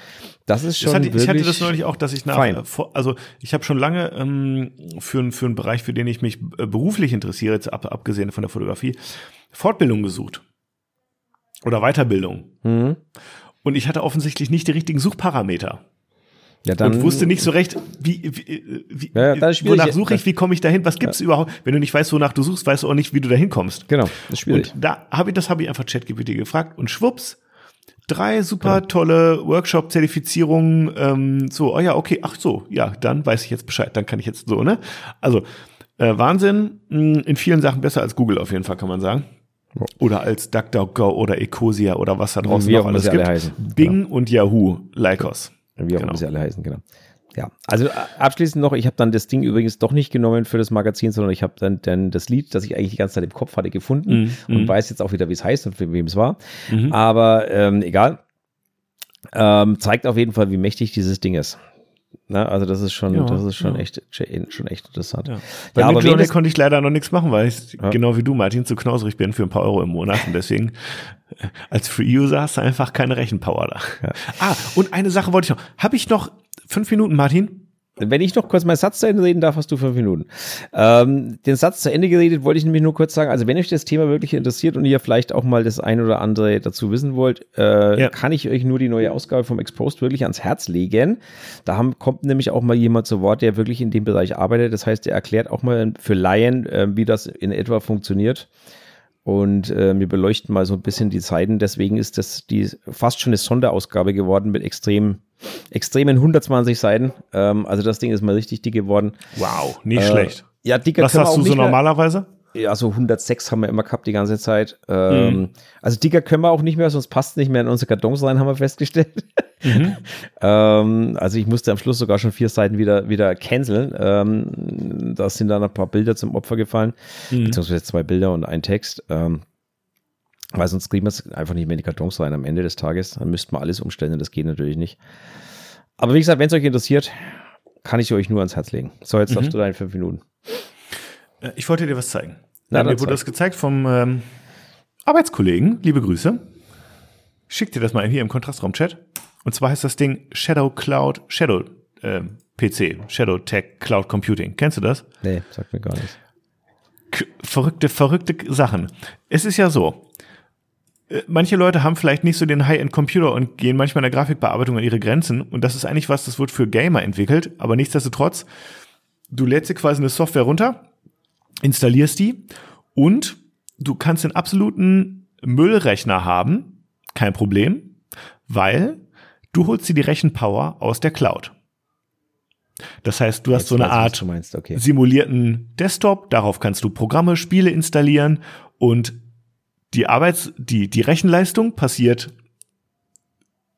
das ist schon. Das hatte, ich hatte das neulich auch, dass ich nach, fein. also ich habe schon lange ähm, für, für einen Bereich, für den ich mich äh, beruflich interessiere, jetzt ab, abgesehen von der Fotografie, Fortbildung gesucht. Oder Weiterbildung. Mhm. Und ich hatte offensichtlich nicht die richtigen Suchparameter. Ja, dann, und wusste nicht so recht, wie, wie, wie ja, wonach suche ich, wie komme ich dahin, was gibt's ja. überhaupt? Wenn du nicht weißt, wonach du suchst, weißt du auch nicht, wie du dahin kommst. Genau, das ist schwierig. Und da habe ich, das habe ich einfach ChatGPT gefragt und schwupps, drei super genau. tolle Workshop-Zertifizierungen, ähm, so, oh ja, okay, ach so, ja, dann weiß ich jetzt Bescheid, dann kann ich jetzt so, ne? Also, äh, Wahnsinn, hm, in vielen Sachen besser als Google auf jeden Fall, kann man sagen. Oder als DuckDuckGo oder Ecosia oder was da draußen noch alles gibt. Heißen. Bing ja. und Yahoo, Lycos. Wie auch genau. immer sie alle heißen, genau. Ja, also abschließend noch, ich habe dann das Ding übrigens doch nicht genommen für das Magazin, sondern ich habe dann, dann das Lied, das ich eigentlich die ganze Zeit im Kopf hatte, gefunden mm, und mm. weiß jetzt auch wieder, wie es heißt und für wem es war. Mm Aber ähm, egal. Ähm, zeigt auf jeden Fall, wie mächtig dieses Ding ist. Na, also das ist schon, ja, das ist schon ja. echt, schon echt interessant. Ja. Bei ja, Midjourney konnte ich leider noch nichts machen, weil ich ja. genau wie du, Martin, zu knausrig bin für ein paar Euro im Monat und deswegen äh, als Free-User hast du einfach keine Rechenpower da. Ah, und eine Sache wollte ich noch. Habe ich noch fünf Minuten, Martin? Wenn ich noch kurz meinen Satz zu Ende reden darf, hast du fünf Minuten. Ähm, den Satz zu Ende geredet wollte ich nämlich nur kurz sagen. Also wenn euch das Thema wirklich interessiert und ihr vielleicht auch mal das ein oder andere dazu wissen wollt, äh, ja. kann ich euch nur die neue Ausgabe vom Exposed wirklich ans Herz legen. Da haben, kommt nämlich auch mal jemand zu Wort, der wirklich in dem Bereich arbeitet. Das heißt, er erklärt auch mal für Laien, äh, wie das in etwa funktioniert und äh, wir beleuchten mal so ein bisschen die Zeiten. Deswegen ist das die fast schon eine Sonderausgabe geworden mit extrem, extremen 120 Seiten. Ähm, also das Ding ist mal richtig dick geworden. Wow, nicht äh, schlecht. Ja, dicker Was hast du so normalerweise? ja, so 106 haben wir immer gehabt die ganze Zeit. Ähm, mhm. Also dicker können wir auch nicht mehr, sonst passt nicht mehr in unsere Kartons rein, haben wir festgestellt. Mhm. ähm, also ich musste am Schluss sogar schon vier Seiten wieder, wieder canceln. Ähm, da sind dann ein paar Bilder zum Opfer gefallen, mhm. beziehungsweise zwei Bilder und ein Text. Ähm, weil sonst kriegen wir es einfach nicht mehr in die Kartons rein am Ende des Tages. Dann müssten wir alles umstellen und das geht natürlich nicht. Aber wie gesagt, wenn es euch interessiert, kann ich euch nur ans Herz legen. So, jetzt mhm. darfst du deine fünf Minuten. Äh, ich wollte dir was zeigen. Na, mir wurde das gezeigt vom ähm, Arbeitskollegen. Liebe Grüße. Schick dir das mal hier im Kontrastraum-Chat. Und zwar heißt das Ding Shadow Cloud, Shadow äh, PC, Shadow Tech Cloud Computing. Kennst du das? Nee, sagt mir gar nicht. K verrückte, verrückte Sachen. Es ist ja so, manche Leute haben vielleicht nicht so den High-End-Computer und gehen manchmal in der Grafikbearbeitung an ihre Grenzen. Und das ist eigentlich was, das wird für Gamer entwickelt. Aber nichtsdestotrotz, du lädst dir quasi eine Software runter installierst die und du kannst den absoluten Müllrechner haben, kein Problem, weil du holst dir die Rechenpower aus der Cloud. Das heißt, du hast Jetzt so eine Art okay. simulierten Desktop, darauf kannst du Programme, Spiele installieren und die Arbeits, die, die Rechenleistung passiert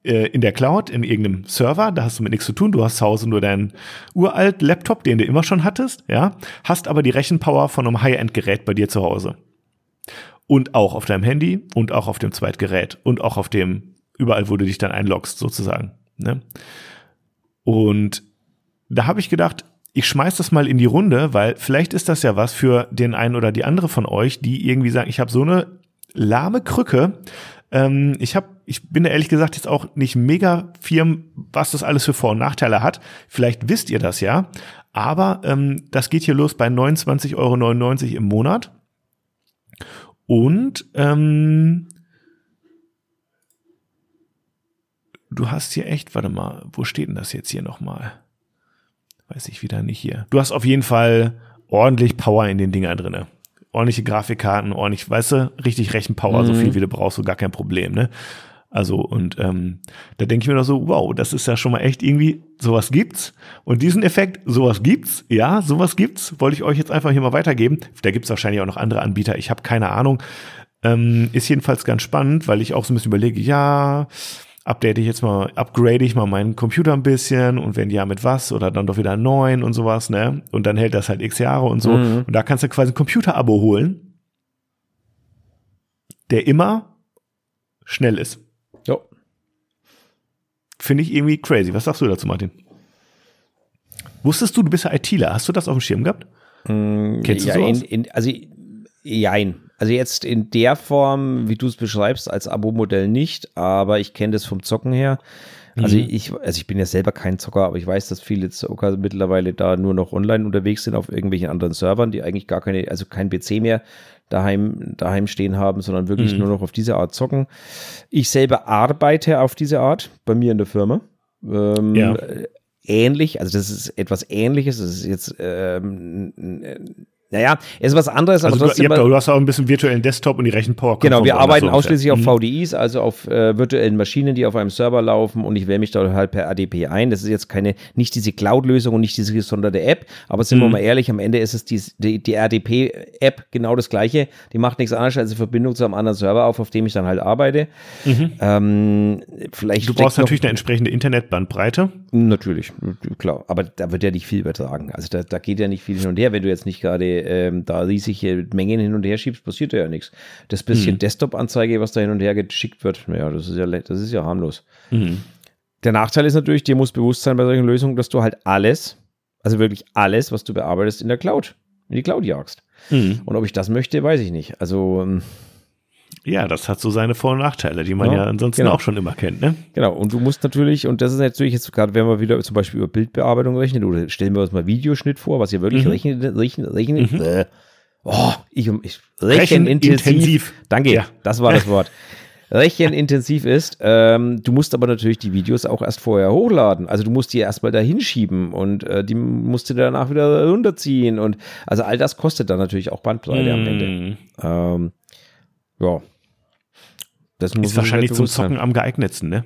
äh, in der Cloud, in irgendeinem Server, da hast du mit nichts zu tun, du hast zu Hause nur deinen uralt Laptop, den du immer schon hattest, ja, hast aber die Rechenpower von einem High-End-Gerät bei dir zu Hause. Und auch auf deinem Handy und auch auf dem Zweitgerät und auch auf dem, überall, wo du dich dann einloggst, sozusagen. Ne? Und da habe ich gedacht, ich schmeiß das mal in die Runde, weil vielleicht ist das ja was für den einen oder die andere von euch, die irgendwie sagen, ich habe so eine lahme Krücke, ähm, ich habe, ich bin ehrlich gesagt jetzt auch nicht mega firm, was das alles für Vor- und Nachteile hat. Vielleicht wisst ihr das ja, aber ähm, das geht hier los bei 29,99 Euro im Monat. Und ähm, du hast hier echt, warte mal, wo steht denn das jetzt hier nochmal? Weiß ich wieder nicht hier. Du hast auf jeden Fall ordentlich Power in den Dingern drinne ordentliche Grafikkarten, ordentlich, weißt du, richtig Rechenpower, mhm. so viel wie du brauchst, so gar kein Problem, ne? Also, und ähm, da denke ich mir doch so, wow, das ist ja schon mal echt irgendwie, sowas gibt's. Und diesen Effekt, sowas gibt's, ja, sowas gibt's, wollte ich euch jetzt einfach hier mal weitergeben. Da gibt's wahrscheinlich auch noch andere Anbieter, ich habe keine Ahnung. Ähm, ist jedenfalls ganz spannend, weil ich auch so ein bisschen überlege, ja, update ich jetzt mal, upgrade ich mal meinen Computer ein bisschen und wenn ja mit was oder dann doch wieder einen neuen und sowas, ne? Und dann hält das halt x Jahre und so. Mhm. Und da kannst du quasi ein Computer-Abo holen. der immer schnell ist. Ja. Finde ich irgendwie crazy. Was sagst du dazu, Martin? Wusstest du, du bist ja ITler. Hast du das auf dem Schirm gehabt? Mm, Kennst du ja, sowas? in, in, also, jein. Also jetzt in der Form, wie du es beschreibst, als Abo-Modell nicht, aber ich kenne das vom Zocken her. Also Mhm. ich, also ich bin ja selber kein Zocker, aber ich weiß, dass viele Zocker mittlerweile da nur noch online unterwegs sind auf irgendwelchen anderen Servern, die eigentlich gar keine, also kein PC mehr daheim, daheim stehen haben, sondern wirklich Mhm. nur noch auf diese Art zocken. Ich selber arbeite auf diese Art bei mir in der Firma. Ähm, Ja. äh, Ähnlich, also das ist etwas ähnliches. Das ist jetzt, ähm, äh, naja, ist was anderes, aber Also du, trotzdem. habt, du hast auch ein bisschen virtuellen Desktop und die Rechenpower. Genau, wir woanders arbeiten so ausschließlich auf. Mhm. VDIs, also auf äh, virtuellen Maschinen, die auf einem Server laufen und ich wähle mich da halt per ADP ein. Das ist jetzt keine, nicht diese Cloud-Lösung und nicht diese gesonderte App, aber sind Mhm. wir mal ehrlich, am Ende ist es die, die, die RDP-App genau das gleiche. Die macht nichts anderes als eine Verbindung zu einem anderen Server auf, auf dem ich dann halt arbeite. Ähm, vielleicht Mhm. Du brauchst natürlich eine entsprechende Internetbandbreite. Natürlich, klar. Aber da wird ja nicht viel übertragen. Also da, da geht ja nicht viel hin und her. Wenn du jetzt nicht gerade ähm, da riesige Mengen hin und her schiebst, passiert ja nichts. Das bisschen Mhm. Desktop-Anzeige, was da hin und her geschickt wird, ja, das ist ja, das ist ja harmlos. Mhm. Der Nachteil ist natürlich, dir muss bewusst sein bei solchen Lösungen, dass du halt alles, also wirklich alles, was du bearbeitest, in der Cloud, in die Cloud jagst. Mhm. Und ob ich das möchte, weiß ich nicht. Also, ähm, Ja, das hat so seine Vor- und Nachteile, die man Ja, ja, ansonsten genau. auch schon immer kennt. Ne? Genau, und du musst natürlich, und das ist natürlich jetzt gerade, wenn wir wieder zum Beispiel über Bildbearbeitung rechnen, oder stellen wir uns mal Videoschnitt vor, was ja wirklich Mhm. rechnen, rechnen, rechnen, äh, oh, ich, ich Rechenintensiv. rechenintensiv. Danke, Ja. das war das Wort. Rechenintensiv ist, ähm, du musst aber natürlich die Videos auch erst vorher hochladen. Also du musst die erstmal da hinschieben und äh, die musst du danach wieder runterziehen und also all das kostet dann natürlich auch Bandbreite am Ende. Mhm. Ähm, ja. Das muss Ist wahrscheinlich halt zum bewusst sein. Zocken am geeignetsten, ne?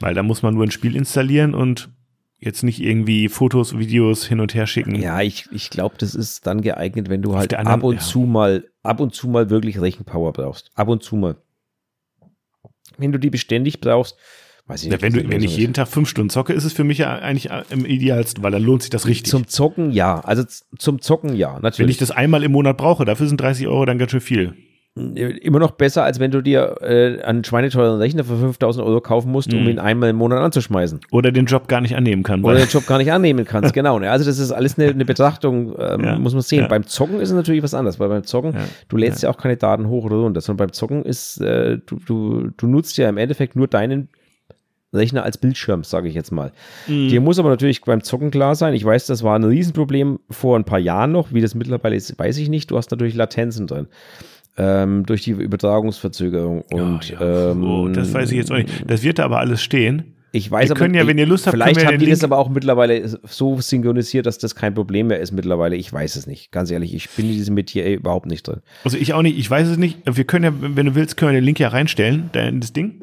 Weil da muss man nur ein Spiel installieren und jetzt nicht irgendwie Fotos, Videos hin und her schicken. Ja, ich, ich glaube, das ist dann geeignet, wenn du halt der anderen- ab und ja. zu mal, ab und zu mal wirklich Rechenpower brauchst. Ab und zu mal. Wenn du die beständig brauchst, weiß ich Ja, nicht. wenn, was du, wenn ich jeden Tag fünf Stunden zocke, ist es für mich ja eigentlich im idealsten, weil dann lohnt sich das richtig. Zum Zocken ja. Also zum Zocken ja, wenn ich natürlich. das einmal im Monat brauche, dafür sind 30 Euro dann ganz schön viel. Immer noch besser, als wenn du dir äh, einen schweineteuren Rechner für 5000 Euro kaufen musst, um Mhm. ihn einmal im Monat anzuschmeißen. Oder den Job gar nicht annehmen kann. Oder den Job gar nicht annehmen kannst, genau. Ne? Also das ist alles eine, eine Betrachtung, ähm, Ja, muss man sehen. ja. Beim Zocken ist es natürlich was anderes, weil beim Zocken, Ja, du lädst ja. auch keine Daten hoch oder runter, sondern beim Zocken ist, äh, du, du, du nutzt ja im Endeffekt nur deinen Rechner als Bildschirm, sage ich jetzt mal. Mhm. Dir muss aber natürlich beim Zocken klar sein, ich weiß, das war ein Riesenproblem vor ein paar Jahren noch, wie das mittlerweile ist, weiß ich nicht, du hast natürlich Latenzen drin. Ähm, durch die Übertragungsverzögerung und Ja, ja. ähm, oh, das weiß ich jetzt auch nicht. Das wird da aber alles stehen. ich weiß Wir aber, können ja, wenn ihr Lust habt, vielleicht haben die das aber auch mittlerweile so synchronisiert, dass das kein Problem mehr ist mittlerweile. Ich weiß es nicht. Ganz ehrlich, ich bin in diesem Metier überhaupt nicht drin. Also ich auch nicht, ich weiß es nicht. Wir können ja, wenn du willst, können wir den Link ja reinstellen, da in das Ding.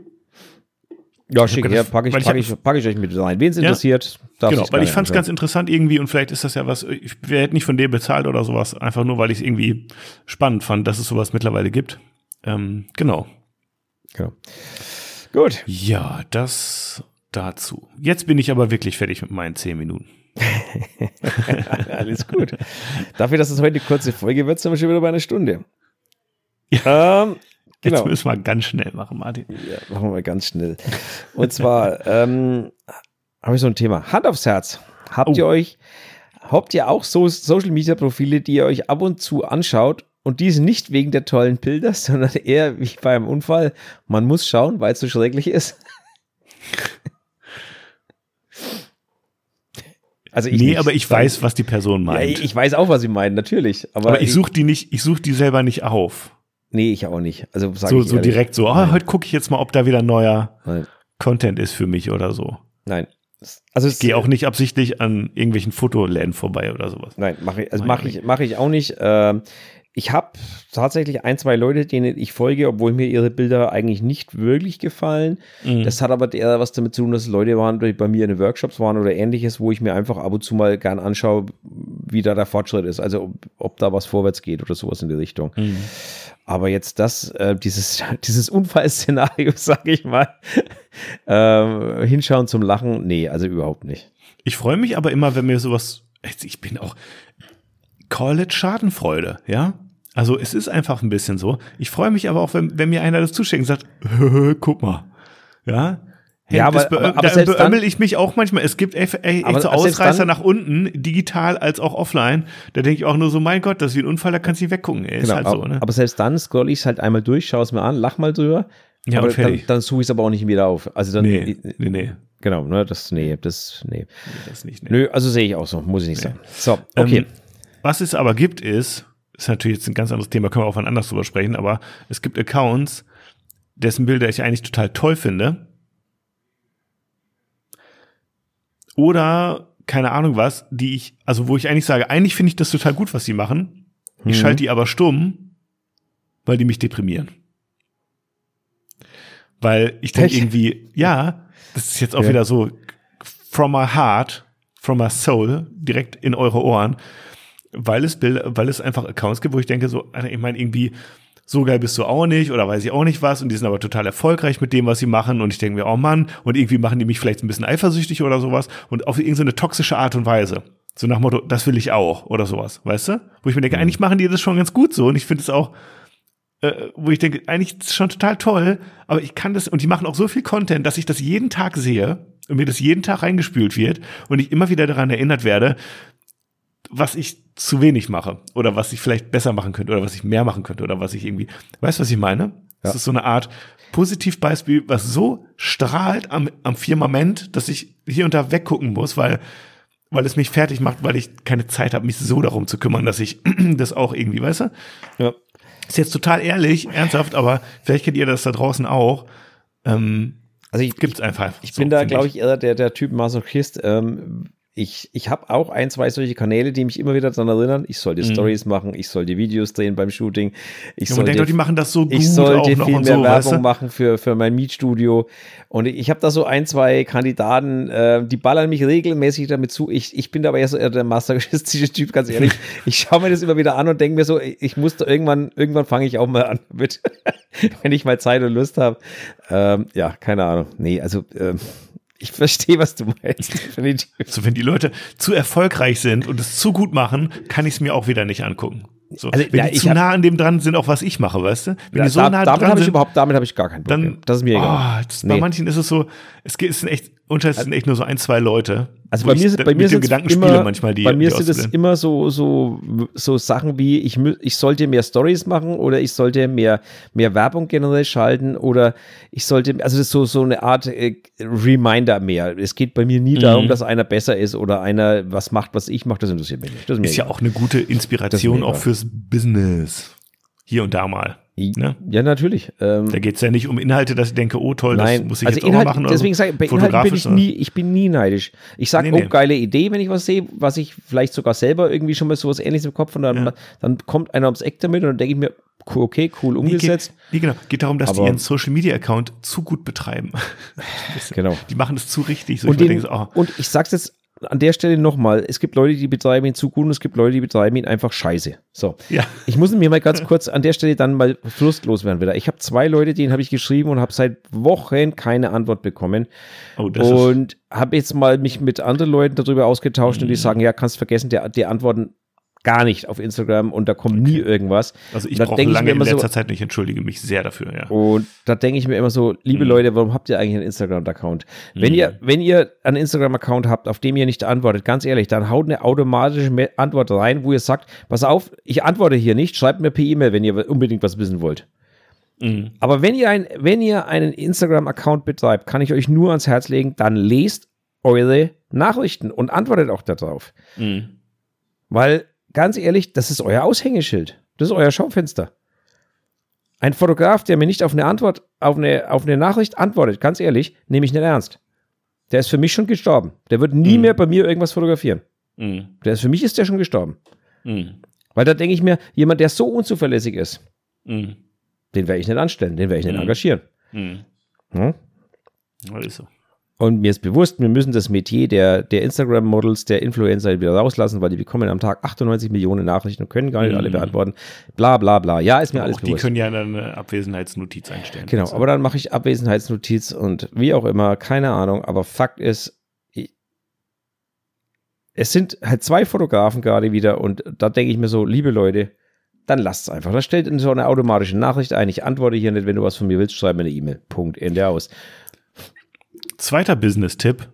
Ja, schick her, packe ich, pack ich, pack ich euch mit rein. Wen es Ja. interessiert, darf Genau, weil ich fand es ganz interessant irgendwie und vielleicht ist das ja was, ich hätten nicht von dir bezahlt oder sowas, einfach nur, weil ich es irgendwie spannend fand, dass es sowas mittlerweile gibt. Ähm, genau. Genau. Gut. Ja, das dazu. Jetzt bin ich aber wirklich fertig mit meinen zehn Minuten. Alles gut. Dafür, dass es heute eine kurze Folge wird, sind wir schon wieder bei einer Stunde. Ähm, Jetzt genau. müssen wir ganz schnell machen, Martin. Ja, machen wir ganz schnell. Und zwar ähm, habe ich so ein Thema. Hand aufs Herz. Habt Oh. ihr euch, habt ihr auch so Social Media Profile, die ihr euch ab und zu anschaut und diese nicht wegen der tollen Bilder, sondern eher wie beim Unfall, man muss schauen, weil es so schrecklich ist? Also ich nee, nicht. aber ich weiß, was die Person ja, meint. ich weiß auch, was sie meinen, natürlich. Aber, aber ich suche die nicht, ich suche die selber nicht auf. Nee, ich auch nicht. Also sag So, so ehrlich. direkt so, ah, heute gucke ich jetzt mal, ob da wieder neuer Nein. Content ist für mich oder so. Nein. Also Ich gehe auch nicht absichtlich an irgendwelchen Fotoläden vorbei oder sowas. Nein, mache ich, also mache ich, mache ich auch nicht. Ähm, ich habe tatsächlich ein, zwei Leute, denen ich folge, obwohl mir ihre Bilder eigentlich nicht wirklich gefallen. Mhm. Das hat aber eher was damit zu tun, dass Leute waren, die bei mir in den Workshops waren oder ähnliches, wo ich mir einfach ab und zu mal gern anschaue, wie da der Fortschritt ist. Also ob, ob da was vorwärts geht oder sowas in die Richtung. Mhm. Aber jetzt das, äh, dieses, dieses Unfallszenario, sag ich mal, ähm, hinschauen zum Lachen, nee, also überhaupt nicht. Ich freue mich aber immer, wenn mir sowas, ich bin auch, call it Schadenfreude, ja? Also es ist einfach ein bisschen so. Ich freue mich aber auch, wenn, wenn mir einer das zuschickt und sagt, guck mal. Ja, Ja, aber- das aber- aber da beömmel ich mich auch manchmal. Es gibt echt, echt Aber so Ausreißer dann- nach unten, digital als auch offline. Da denke ich auch nur so, mein Gott, das ist wie ein Unfall, da kannst du nicht weggucken. Ey, ist Genau, halt so, ne? aber selbst dann scroll ich es halt einmal durch, schaue es mir an, lach mal drüber. Ja, aber dann, dann suche ich es aber auch nicht wieder auf. Also dann, nee, nee, nee, genau, ne, das, nee, das, nee. das nicht. Nee. Nö, also sehe ich auch so, muss ich nicht sagen. So, okay. Ähm, was es aber gibt, ist, ist natürlich jetzt ein ganz anderes Thema, können wir auch wann anders drüber sprechen, aber es gibt Accounts, dessen Bilder ich eigentlich total toll finde. Oder, keine Ahnung was, die ich, also wo ich eigentlich sage, eigentlich finde ich das total gut, was sie machen. Ich Mhm. schalte die aber stumm, weil die mich deprimieren. Weil ich denke irgendwie, ja, das ist jetzt auch Ja. wieder so from my heart, from my soul, direkt in eure Ohren, weil es Bilder, weil es einfach Accounts gibt, wo ich denke, so, ich meine, irgendwie, so geil bist du auch nicht oder weiß ich auch nicht was und die sind aber total erfolgreich mit dem, was sie machen und ich denke mir, oh Mann, und irgendwie machen die mich vielleicht ein bisschen eifersüchtig oder sowas und auf irgendeine toxische Art und Weise. So nach Motto, das will ich auch oder sowas, weißt du? Wo ich mir denke, eigentlich machen die das schon ganz gut so und ich finde es auch, äh, wo ich denke, eigentlich ist es schon total toll, aber ich kann das, und die machen auch so viel Content, dass ich das jeden Tag sehe und mir das jeden Tag reingespült wird und ich immer wieder daran erinnert werde, was ich zu wenig mache oder was ich vielleicht besser machen könnte oder was ich mehr machen könnte oder was ich irgendwie, weißt du, was ich meine? Das Ja. ist so eine Art Positivbeispiel, was so strahlt am, am Firmament, dass ich hier und da weggucken muss, weil, weil es mich fertig macht, weil ich keine Zeit habe, mich so darum zu kümmern, dass ich das auch irgendwie, weißt du? Ja. Ist jetzt total ehrlich, ernsthaft, aber vielleicht kennt ihr das da draußen auch. Ähm, Also ich, gibt's einfach. Ich bin da, glaube ich, eher der, der Typ Masochist. Ähm, ich ich habe auch ein, zwei solche Kanäle, die mich immer wieder daran erinnern, ich soll die Stories machen, ich soll die Videos drehen beim Shooting, ich Ja, soll dir- doch, die machen das so gut ich auch sollte noch viel mehr so, Werbung weißt du? machen für, für mein Mietstudio. Und ich habe da so ein, zwei Kandidaten, äh, die ballern mich regelmäßig damit zu. Ich, ich bin aber eher so eher der masochistische Typ, ganz ehrlich. Ich schaue mir das immer wieder an und denke mir so, ich muss da irgendwann, irgendwann fange ich auch mal an damit, wenn ich mal Zeit und Lust habe. Ähm, ja, keine Ahnung. Nee, also ähm, ich verstehe, was du meinst. So, wenn die Leute zu erfolgreich sind und es zu gut machen, kann ich es mir auch wieder nicht angucken. So, Also, wenn ja, die ich zu hab- nah an dem dran sind, auch was ich mache, weißt du? Wenn Da, die so nah damit dran habe ich sind, überhaupt, damit habe ich gar kein Problem. dann, das ist mir egal. Oh, das, Bei Nee. manchen ist es so, es sind echt, unter es sind echt nur so ein, zwei Leute. Also bei ich mir, da- bei mir sind immer, manchmal die bei mir die sind es immer so, so, so Sachen wie, ich, ich sollte mehr Stories machen oder ich sollte mehr, mehr Werbung generell schalten oder ich sollte, also das ist so, so eine Art äh, Reminder mehr. Es geht bei mir nie Mhm. darum, dass einer besser ist oder einer was macht, was ich mache, das interessiert mich nicht. Das ist Ist ja auch eine gute Inspiration auch fürs Business. Hier und da mal. Ne? Ja, natürlich. Ähm, Da geht es ja nicht um Inhalte, dass ich denke, oh toll, das Nein, muss ich also jetzt auch Inhalt, mal machen. deswegen sage ich, bei Inhalten bin ich nie, ich bin nie neidisch. Ich sage, Nee, nee. oh, geile Idee, wenn ich was sehe, was ich vielleicht sogar selber irgendwie schon mal sowas ähnliches im Kopf und dann, Ja. dann kommt einer ums Eck damit und dann denke ich mir, okay, cool Nee, umgesetzt. Geht, nee, genau. Geht darum, dass die Aber- ihren Social Media Account zu gut betreiben. Genau. Die machen das zu richtig. So Und, ich den, denke, oh, und ich sag's jetzt an der Stelle nochmal, es gibt Leute, die betreiben ihn zu gut und es gibt Leute, die betreiben ihn einfach scheiße. So. ja. Ich muss mir mal ganz kurz an der Stelle dann mal frustlos werden wieder. Ich habe zwei Leute, denen habe ich geschrieben und habe seit Wochen keine Antwort bekommen. Oh, und habe jetzt mal mich mit anderen Leuten darüber ausgetauscht und die sagen, ja, kannst vergessen, der, die antworten gar nicht auf Instagram und da kommt nie irgendwas. also ich brauche ich lange mir in immer so- letzter Zeit nicht, entschuldige mich sehr dafür, ja. Und da denke ich mir immer so, liebe Mhm. Leute, warum habt ihr eigentlich einen Instagram-Account? Wenn ihr, wenn ihr einen Instagram-Account habt, auf dem ihr nicht antwortet, ganz ehrlich, dann haut eine automatische Antwort rein, wo ihr sagt, pass auf, ich antworte hier nicht, schreibt mir per E-Mail, wenn ihr unbedingt was wissen wollt. Mhm. Aber wenn ihr, ein, wenn ihr einen Instagram-Account betreibt, kann ich euch nur ans Herz legen, dann lest eure Nachrichten und antwortet auch darauf. Mhm. Weil, ganz ehrlich, das ist euer Aushängeschild. Das ist euer Schaufenster. Ein Fotograf, der mir nicht auf eine Antwort, auf eine, auf eine Nachricht antwortet, ganz ehrlich, nehme ich nicht ernst. Der ist für mich schon gestorben. Der wird nie Mhm. mehr bei mir irgendwas fotografieren. Mhm. Der ist für mich ist der schon gestorben. Mhm. Weil da denke ich mir, jemand, der so unzuverlässig ist, Mhm. den werde ich nicht anstellen, den werde ich nicht Mhm. engagieren. Mhm. Hm? Ja, ist so. Und mir ist bewusst, wir müssen das Metier der, der Instagram-Models, der Influencer wieder rauslassen, weil die bekommen am Tag 98 Millionen Nachrichten und können gar nicht Mhm. alle beantworten. Bla bla bla. Ja, ist mir alles Auch die bewusst. können ja eine Abwesenheitsnotiz einstellen. Genau, Also, aber dann mache ich Abwesenheitsnotiz und wie auch immer, keine Ahnung, aber Fakt ist, es sind halt zwei Fotografen gerade wieder und da denke ich mir so, liebe Leute, dann lasst es einfach. Da stellt so eine automatische Nachricht ein. Ich antworte hier nicht, wenn du was von mir willst, schreib mir eine E-Mail. Punkt. Ende aus. Zweiter Business-Tipp.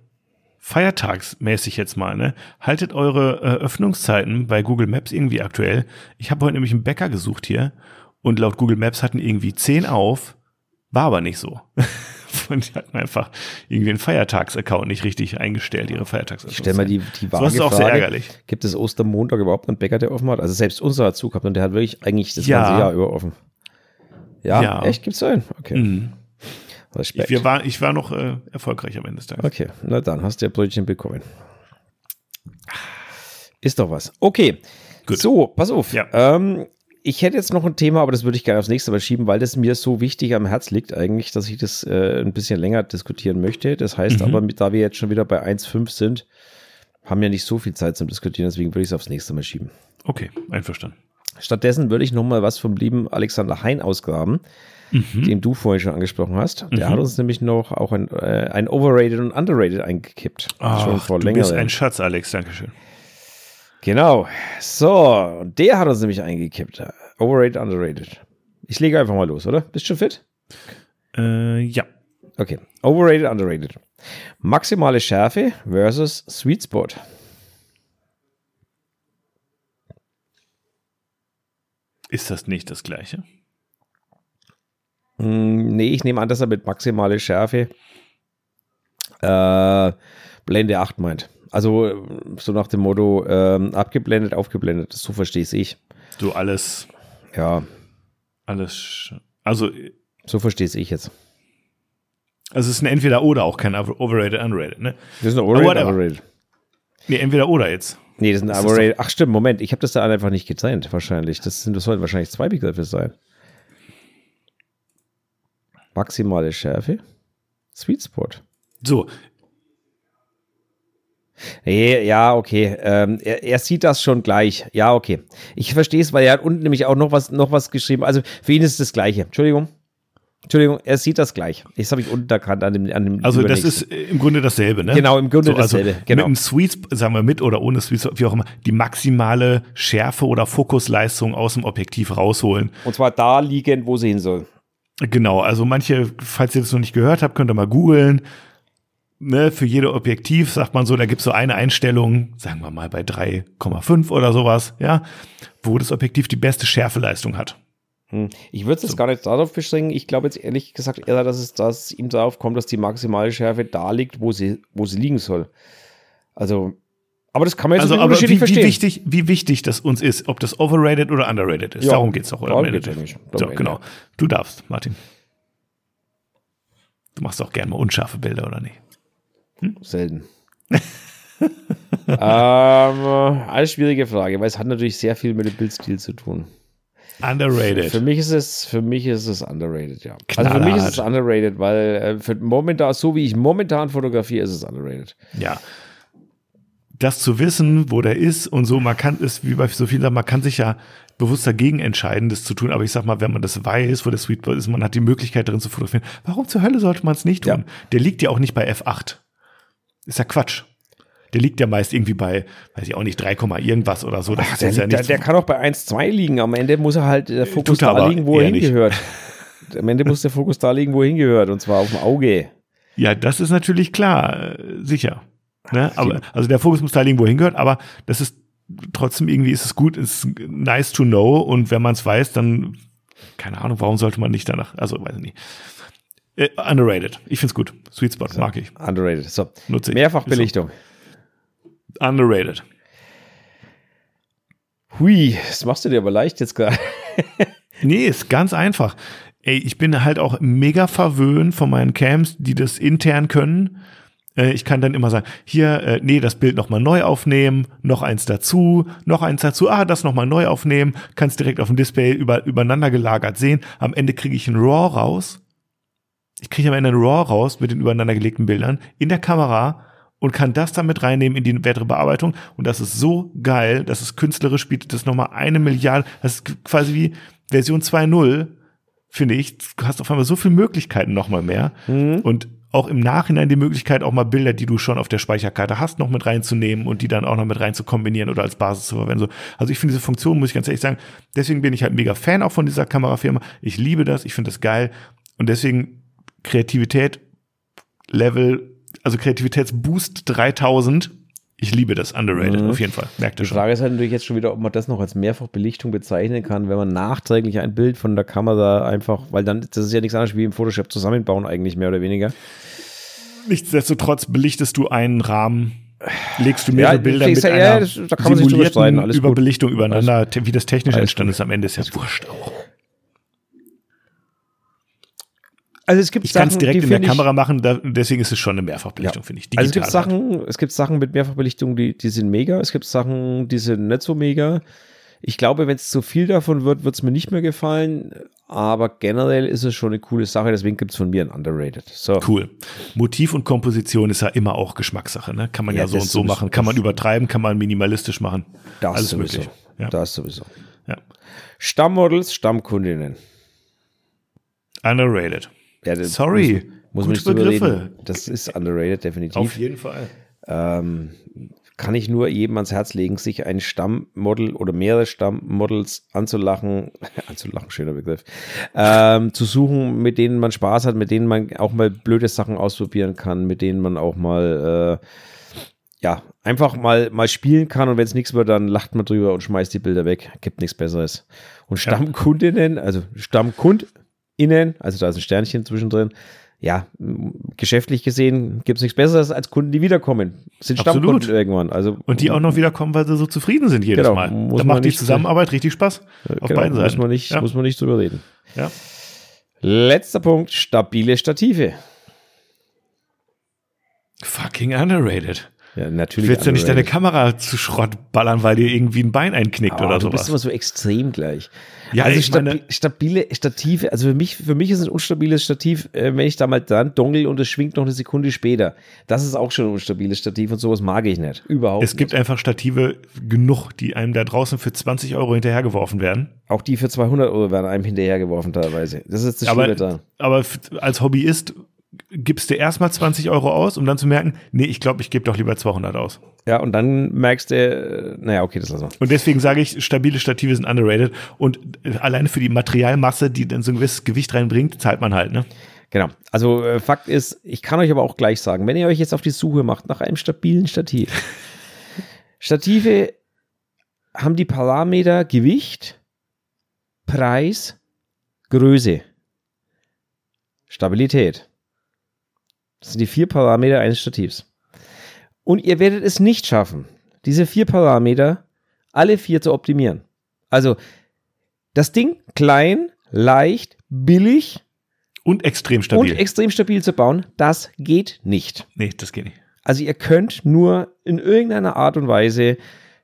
Feiertagsmäßig jetzt mal, ne? Haltet eure äh, Öffnungszeiten bei Google Maps irgendwie aktuell. Ich habe heute nämlich einen Bäcker gesucht hier und laut Google Maps hatten irgendwie 10 auf, war aber nicht so. und die hatten einfach irgendwie einen Feiertags-Account nicht richtig eingestellt, ihre Feiertags-Account. Ich stell mal die, die So ist auch sehr ärgerlich. Gibt es Ostermontag überhaupt einen Bäcker, der offen hat? Also selbst unser hat zu gehabt und der hat wirklich eigentlich das Ja. ganze Jahr über offen. Ja, Ja. echt? Gibt's einen? Okay. Mhm. Respekt. Ich, war, ich war noch äh, erfolgreich am Ende des Tages. Okay, na dann hast du ja Brötchen bekommen. Ist doch was. Okay. Gut. So, pass auf. Ja. Ähm, ich hätte jetzt noch ein Thema, aber das würde ich gerne aufs nächste Mal schieben, weil das mir so wichtig am Herz liegt eigentlich, dass ich das äh, ein bisschen länger diskutieren möchte. Das heißt Mhm. aber, da wir jetzt schon wieder bei 1,5 sind, haben wir nicht so viel Zeit zum Diskutieren, deswegen würde ich es aufs nächste Mal schieben. Okay, einverstanden. Stattdessen würde ich noch mal was vom lieben Alexander Hein ausgraben, Mhm. den du vorhin schon angesprochen hast. Der hat uns nämlich noch auch ein, äh, ein Overrated und Underrated eingekippt. schon Ach, vor du bist ein Schatz, Alex. Dankeschön. Genau. So, der hat uns nämlich eingekippt. Overrated, underrated. Ich lege einfach mal los, oder? Bist du schon fit? Äh, ja. Okay. Overrated, underrated. Maximale Schärfe versus Sweet Spot. Ist das nicht das Gleiche? Hm, nee, ich nehme an, dass er mit maximale Schärfe äh, Blende 8 meint. Also äh, so nach dem Motto ähm, abgeblendet, aufgeblendet. So verstehe ich. So alles, Ja, alles. Also, so verstehe ich jetzt. also es ist ein entweder oder auch kein Over- overrated, underrated, ne? Das ist ein. Overrated, underrated. Nee, entweder oder jetzt. Nee, das ist ein Das Overrated. Ach stimmt, Moment, ich habe das da einfach nicht getrennt, wahrscheinlich. Das, sind, das sollten wahrscheinlich zwei Begriffe sein. Maximale Schärfe. Sweet Spot. So, ja, okay. Ähm, er, er sieht das schon gleich. Ja, okay. Ich verstehe es, weil er hat unten nämlich auch noch was, noch was geschrieben. Also für ihn ist es das Gleiche. Entschuldigung. Entschuldigung, er sieht das gleich. Das habe ich unten erkannt an dem, an dem also das ist im Grunde dasselbe, ne? Genau, im Grunde also dasselbe, genau. Mit einem Sweet, sagen wir mit oder ohne Sweet, Spot, wie auch immer, die maximale Schärfe oder Fokusleistung aus dem Objektiv rausholen. Und zwar da liegend, wo sie hin soll. Genau, also manche, falls ihr das noch nicht gehört habt, könnt ihr mal googeln. Ne, für jede Objektiv sagt man so, da gibt es so eine Einstellung, sagen wir mal bei 3,5 oder sowas, ja, wo das Objektiv die beste Schärfeleistung hat. Hm. Ich würde es jetzt gar nicht darauf beschränken. Ich glaube jetzt ehrlich gesagt eher, dass es dass ihm darauf kommt, dass die maximale Schärfe da liegt, wo sie, wo sie liegen soll. Also, aber das kann man jetzt Also, aber unterschiedlich wie, wie, verstehen. wichtig, wie wichtig das uns ist, ob das overrated oder underrated ist. Ja, Darum geht's doch, oder? darum geht's eigentlich. Am So, genau. Du darfst, Martin. Du machst auch gerne mal unscharfe Bilder, oder nicht? Selten. ähm, eine schwierige Frage, weil es hat natürlich sehr viel mit dem Bildstil zu tun. Underrated. Für mich ist es, für mich ist es underrated, ja. Also für mich ist es Knallhart. underrated, weil äh, für momentan, so wie ich momentan fotografiere, ist es underrated. Ja. Das zu wissen, wo der ist und so markant ist, wie bei so vielen Sachen, man kann sich ja bewusst dagegen entscheiden, das zu tun. Aber ich sag mal, wenn man das weiß, wo der Sweet Spot ist, man hat die Möglichkeit drin zu fotografieren. Warum zur Hölle sollte man es nicht tun? Der liegt ja auch nicht bei F8. Ist ja Quatsch. Der liegt ja meist irgendwie bei, weiß ich auch nicht, 3, irgendwas oder so. Ist Der, ja der, der kann auch bei 1,2 liegen. Am Ende muss er halt der Fokus tut er da liegen, wo er nicht. hingehört. Am Ende muss der Fokus da liegen, wo er hingehört. Und zwar auf dem Auge. Ja, das ist natürlich klar, äh, sicher. Ne? Aber, also der Fokus muss da liegen, wo hingehört, aber das ist trotzdem irgendwie ist es gut, ist nice to know und wenn man es weiß, dann, keine Ahnung, warum sollte man nicht danach, also weiß ich nicht. Äh, underrated. Ich find's gut. Sweet Spot, mag ich. Underrated. So. Nutze ich. Mehrfachbelichtung. So. Underrated. Hui, das machst du dir aber leicht jetzt gerade. Nee, ist ganz einfach. Ey, ich bin halt auch mega verwöhnt von meinen Cams, die das intern können. Äh, Ich kann dann immer sagen, hier, äh, nee, das Bild nochmal neu aufnehmen, noch eins dazu, noch eins dazu, ah, das nochmal neu aufnehmen, kannst direkt auf dem Display über, übereinander gelagert sehen. Am Ende kriege ich ein RAW raus. Ich kriege am Ende ein RAW raus mit den übereinander gelegten Bildern in der Kamera und kann das dann mit reinnehmen in die weitere Bearbeitung. Und das ist so geil, dass es künstlerisch bietet das nochmal eine Milliarde, das ist quasi wie Version 2.0, finde ich. Du hast auf einmal so viele Möglichkeiten nochmal mehr. Und auch im Nachhinein die Möglichkeit, auch mal Bilder, die du schon auf der Speicherkarte hast, noch mit reinzunehmen und die dann auch noch mit rein zu kombinieren oder als Basis zu verwenden. Also ich finde diese Funktion, muss ich ganz ehrlich sagen, deswegen bin ich halt mega Fan auch von dieser Kamerafirma. Ich liebe das, ich finde das geil und deswegen Kreativität Level, also Kreativitätsboost 3000 ich liebe das, underrated, mhm. auf jeden Fall. Merkt ihr schon. Die Frage ist halt natürlich jetzt schon wieder, ob man das noch als Mehrfachbelichtung bezeichnen kann, wenn man nachträglich ein Bild von der Kamera einfach, weil dann, das ist ja nichts anderes wie im Photoshop zusammenbauen eigentlich, mehr oder weniger. Nichtsdestotrotz belichtest du einen Rahmen, legst du mehrere ja, Bilder mit ja, einer das, da kann man sich Überbelichtung übereinander, alles, wie das technisch entstanden ist am Ende, ist ja wurscht auch. Also es gibt ich kann es direkt in der Kamera machen, da, deswegen ist es schon eine Mehrfachbelichtung, ja. finde ich. Digital also es gibt Sachen, es gibt Sachen mit Mehrfachbelichtung, die, die sind mega. Es gibt Sachen, die sind nicht so mega. Ich glaube, wenn es zu viel davon wird, wird es mir nicht mehr gefallen. Aber generell ist es schon eine coole Sache, deswegen gibt es von mir ein Underrated. So. Cool. Motiv und Komposition ist ja immer auch Geschmackssache, ne? Kann man ja, ja so und so machen. Kann man übertreiben, kann man minimalistisch machen. Das Alles sowieso. möglich. Ja. Das sowieso. Ja. Stammmodels, Stammkundinnen. Underrated. Ja, Sorry. Muss, muss man nicht Begriffe. Reden. Das ist underrated, definitiv. Auf jeden Fall. Ähm, kann ich nur jedem ans Herz legen, sich ein Stammmodel oder mehrere Stammmodels anzulachen, anzulachen, schöner Begriff, ähm, zu suchen, mit denen man Spaß hat, mit denen man auch mal blöde Sachen ausprobieren kann, mit denen man auch mal, äh, ja, einfach mal, mal spielen kann und wenn es nichts wird, dann lacht man drüber und schmeißt die Bilder weg. Gibt nichts Besseres. Und Stammkundinnen, also Stammkund, innen, also da ist ein Sternchen zwischendrin. Ja, geschäftlich gesehen gibt es nichts Besseres als Kunden, die wiederkommen. Sind Absolut. Stammkunden irgendwann. Also, und die auch noch wiederkommen, weil sie so zufrieden sind jedes genau, Mal. Da macht die Zusammenarbeit richtig Spaß. Auf genau, beiden Seiten. Muss man nicht, ja. muss man nicht drüber reden. Ja. Letzter Punkt: stabile Stative. Fucking underrated. Ja, natürlich. Willst du nicht deine Kamera zu Schrott ballern, weil dir irgendwie ein Bein einknickt oh, oder so? Du bist immer so extrem gleich. Ja, also stabi stabile Stative, also für mich, für mich ist ein unstabiles Stativ, äh, wenn ich da mal dran dongel und es schwingt noch eine Sekunde später. Das ist auch schon ein unstabiles Stativ und sowas mag ich nicht. Überhaupt Es gibt nicht. einfach Stative genug, die einem da draußen für 20 Euro hinterhergeworfen werden. Auch die für 200 Euro werden einem hinterhergeworfen teilweise. Das ist das Schlimme da. Aber als Hobbyist gibst du erstmal 20 Euro aus, um dann zu merken, nee, ich glaube, ich gebe doch lieber 200 aus. Ja, und dann merkst du, äh, naja, okay, das lassen wir. Und deswegen sage ich, stabile Stative sind underrated und alleine für die Materialmasse, die dann so ein gewisses Gewicht reinbringt, zahlt man halt, ne? Genau. Also äh, Fakt ist, ich kann euch aber auch gleich sagen, wenn ihr euch jetzt auf die Suche macht nach einem stabilen Stativ. Stative haben die Parameter Gewicht, Preis, Größe, Stabilität. Das sind die vier Parameter eines Stativs. Und ihr werdet es nicht schaffen, diese vier Parameter alle vier zu optimieren. Also das Ding klein, leicht, billig und extrem stabil. Und extrem stabil zu bauen, das geht nicht. Nee, das geht nicht. Also ihr könnt nur in irgendeiner Art und Weise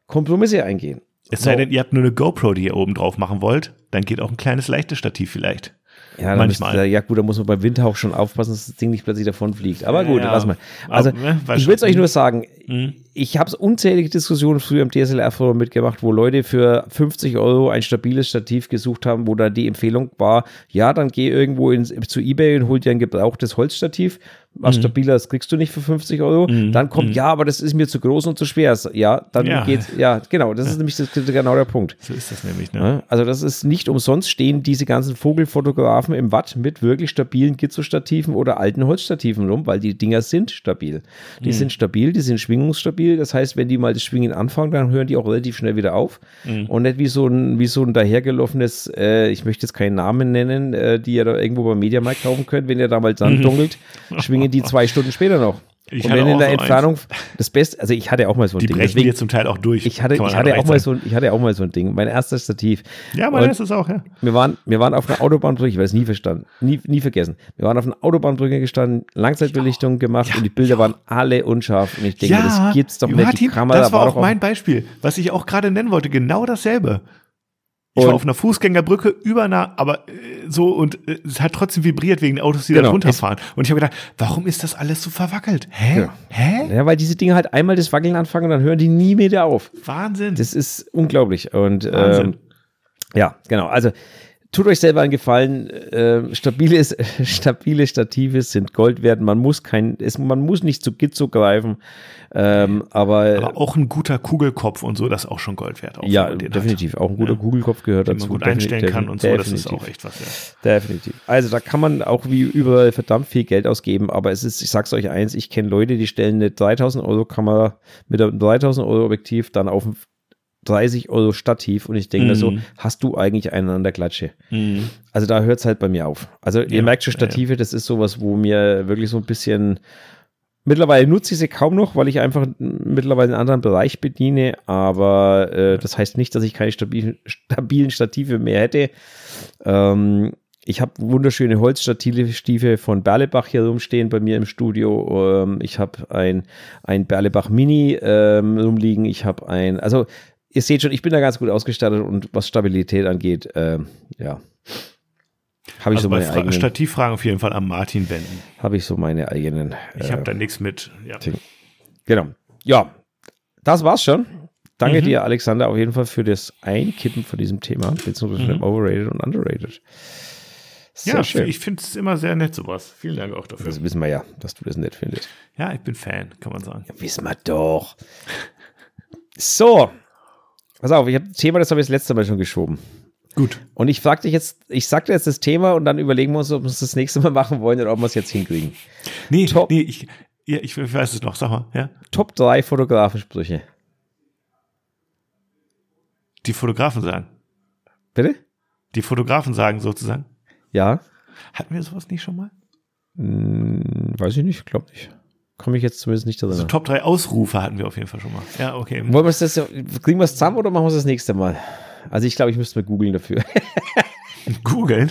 Kompromisse eingehen. Es sei denn, ihr habt nur eine GoPro, die ihr oben drauf machen wollt, dann geht auch ein kleines leichtes Stativ vielleicht. Ja, manchmal. Müsst, ja, gut, da muss man beim Windhauch schon aufpassen, dass das Ding nicht plötzlich davon fliegt. Aber gut, ja, lass mal. Also, aber, ne, ich will es euch nur sagen, mhm. Ich habe unzählige Diskussionen früher im DSLR-Forum mitgemacht, wo Leute für 50 Euro ein stabiles Stativ gesucht haben, wo da die Empfehlung war, ja, dann geh irgendwo ins, zu Ebay und hol dir ein gebrauchtes Holzstativ was mhm. stabiles kriegst du nicht für 50 Euro. Mhm. Dann kommt, mhm. ja, aber das ist mir zu groß und zu schwer. Ja, dann ja. geht, ja, genau, das ist nämlich das, genau der Punkt. So ist das nämlich, ne? Also das ist nicht umsonst stehen diese ganzen Vogelfotografen im Watt mit wirklich stabilen Gizzo-Stativen oder alten Holzstativen rum, weil die Dinger sind stabil. Die mhm. sind stabil, die sind schwingungsstabil. Das heißt, wenn die mal das Schwingen anfangen, dann hören die auch relativ schnell wieder auf. Mhm. Und nicht wie so ein, wie so ein dahergelaufenes, äh, ich möchte jetzt keinen Namen nennen, äh, die ihr da irgendwo beim Mediamarkt kaufen könnt, wenn ihr da mal dunkelt, schwingen die zwei Stunden später noch. Ich und wenn in der so Entfernung eins. das Beste, also ich hatte auch mal so ein die Ding. Die brechen deswegen, dir zum Teil auch durch. Ich hatte, ich hatte auch mal so, ich hatte auch mal so ein Ding. Mein erstes Stativ. Ja, mein erstes auch, ja. Wir waren, wir waren auf einer Autobahnbrücke, ich weiß nie verstanden, nie, nie vergessen. Wir waren auf einer Autobahnbrücke gestanden, Langzeitbelichtung gemacht ja, und die Bilder ja. waren alle unscharf. Und ich denke, ja, das gibt's doch nicht. Die Kamera das war, war auch mein Beispiel, was ich auch gerade nennen wollte. Genau dasselbe. Ich und war auf einer Fußgängerbrücke über einer, aber äh, so und äh, es hat trotzdem vibriert wegen den Autos, die genau. da runterfahren. Und ich habe gedacht, warum ist das alles so verwackelt? Hä? Ja. Hä? Ja, weil diese Dinge halt einmal das Wackeln anfangen und dann hören die nie mehr auf. Wahnsinn. Das ist unglaublich. Und ähm, ja, genau. Also tut euch selber einen Gefallen. Äh, stabile, stabile Stative sind Gold wert. Man muss kein, es, man muss nicht zu Gizzo greifen. Ähm, aber, aber auch ein guter Kugelkopf und so, das ist auch schon Gold wert. Auch ja, definitiv. Hat. Auch ein guter ja. Kugelkopf gehört Den dazu. Man gut einstellen kann und so, das ist auch echt was. Ja. Definitiv. Also da kann man auch wie überall verdammt viel Geld ausgeben, aber es ist, ich sag's euch eins, ich kenne Leute, die stellen eine 3000 Euro Kamera mit einem 3000 Euro Objektiv dann auf 30 Euro Stativ und ich denke mm. mir so, mhm. hast du eigentlich einen an der Klatsche? Mm. Also da hört es halt bei mir auf. Also ihr merkt schon, Stative, ja. das ist sowas, wo mir wirklich so ein bisschen Mittlerweile nutze ich sie kaum noch, weil ich einfach mittlerweile einen anderen Bereich bediene, aber äh, das heißt nicht, dass ich keine stabilen, stabilen Stative mehr hätte. Ähm, ich habe wunderschöne Holzstative von Berlebach hier rumstehen bei mir im Studio. Ähm, ich habe ein, ein Berlebach Mini ähm, rumliegen. Ich habe ein, also ihr seht schon, ich bin da ganz gut ausgestattet und was Stabilität angeht, äh, ja. Habe ich also so meine eigenen. Stativfragen auf jeden Fall am Martin wenden. Habe ich so meine eigenen. Ich habe äh, da nichts mit. Ja. Genau. Ja, das war's schon. Danke mhm. dir, Alexander, auf jeden Fall für das Einkippen von diesem Thema, beziehungsweise mhm. Overrated und Underrated. Sehr ja, schön. ich finde es immer sehr nett, sowas. Vielen Dank auch dafür. Das wissen wir ja, dass du das nett findest. Ja, ich bin Fan, kann man sagen. Ja, wissen wir doch. So, Pass auf, ich habe ein Thema, das habe ich das letzte Mal schon geschoben. Gut. Und ich frage dich jetzt, ich sag dir jetzt das Thema und dann überlegen wir uns, ob wir es das nächste Mal machen wollen oder ob wir es jetzt hinkriegen. Nee, Top, nee, ich, ja, ich weiß es noch, sag mal, ja. Top 3 Fotografensprüche. Die Fotografen sagen. Bitte? Die Fotografen sagen sozusagen. Ja. Hatten wir sowas nicht schon mal? Hm, weiß ich nicht, glaube nicht komme ich jetzt zumindest nicht daran. Also Top 3 Ausrufe hatten wir auf jeden Fall schon mal. Ja, okay. Wollen wir das, kriegen wir es zusammen oder machen wir es das nächste Mal? Also ich glaube, ich müsste mal googeln dafür. Googeln?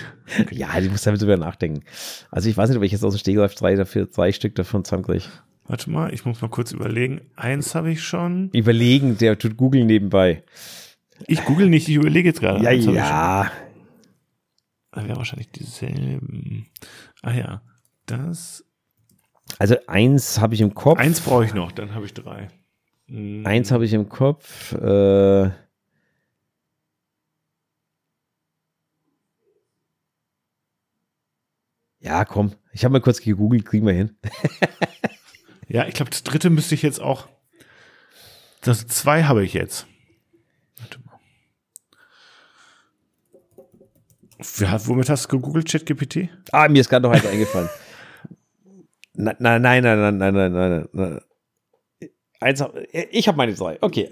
Ja, ich muss damit drüber nachdenken. Also ich weiß nicht, ob ich jetzt aus dem Stegreif drei, dafür, drei Stück davon zusammenkriege. Warte mal, ich muss mal kurz überlegen. Eins habe ich schon. Überlegen, der tut googeln nebenbei. Ich google nicht, ich überlege jetzt gerade. Ja, ja. Das wäre wahrscheinlich dieselben. Ah ja, das also eins habe ich im Kopf. Eins brauche ich noch, dann habe ich drei. Mhm. Eins habe ich im Kopf. Äh, ja, komm. Ich habe mal kurz gegoogelt, kriegen wir hin. ja, ich glaube, das dritte müsste ich jetzt auch. Das zwei habe ich jetzt. Warte mal. Womit hast du gegoogelt, ChatGPT? Ah, mir ist gerade noch eins eingefallen. Nein, nein, nein, nein, nein, nein, nein, nein. Eins, ich habe meine drei. Okay.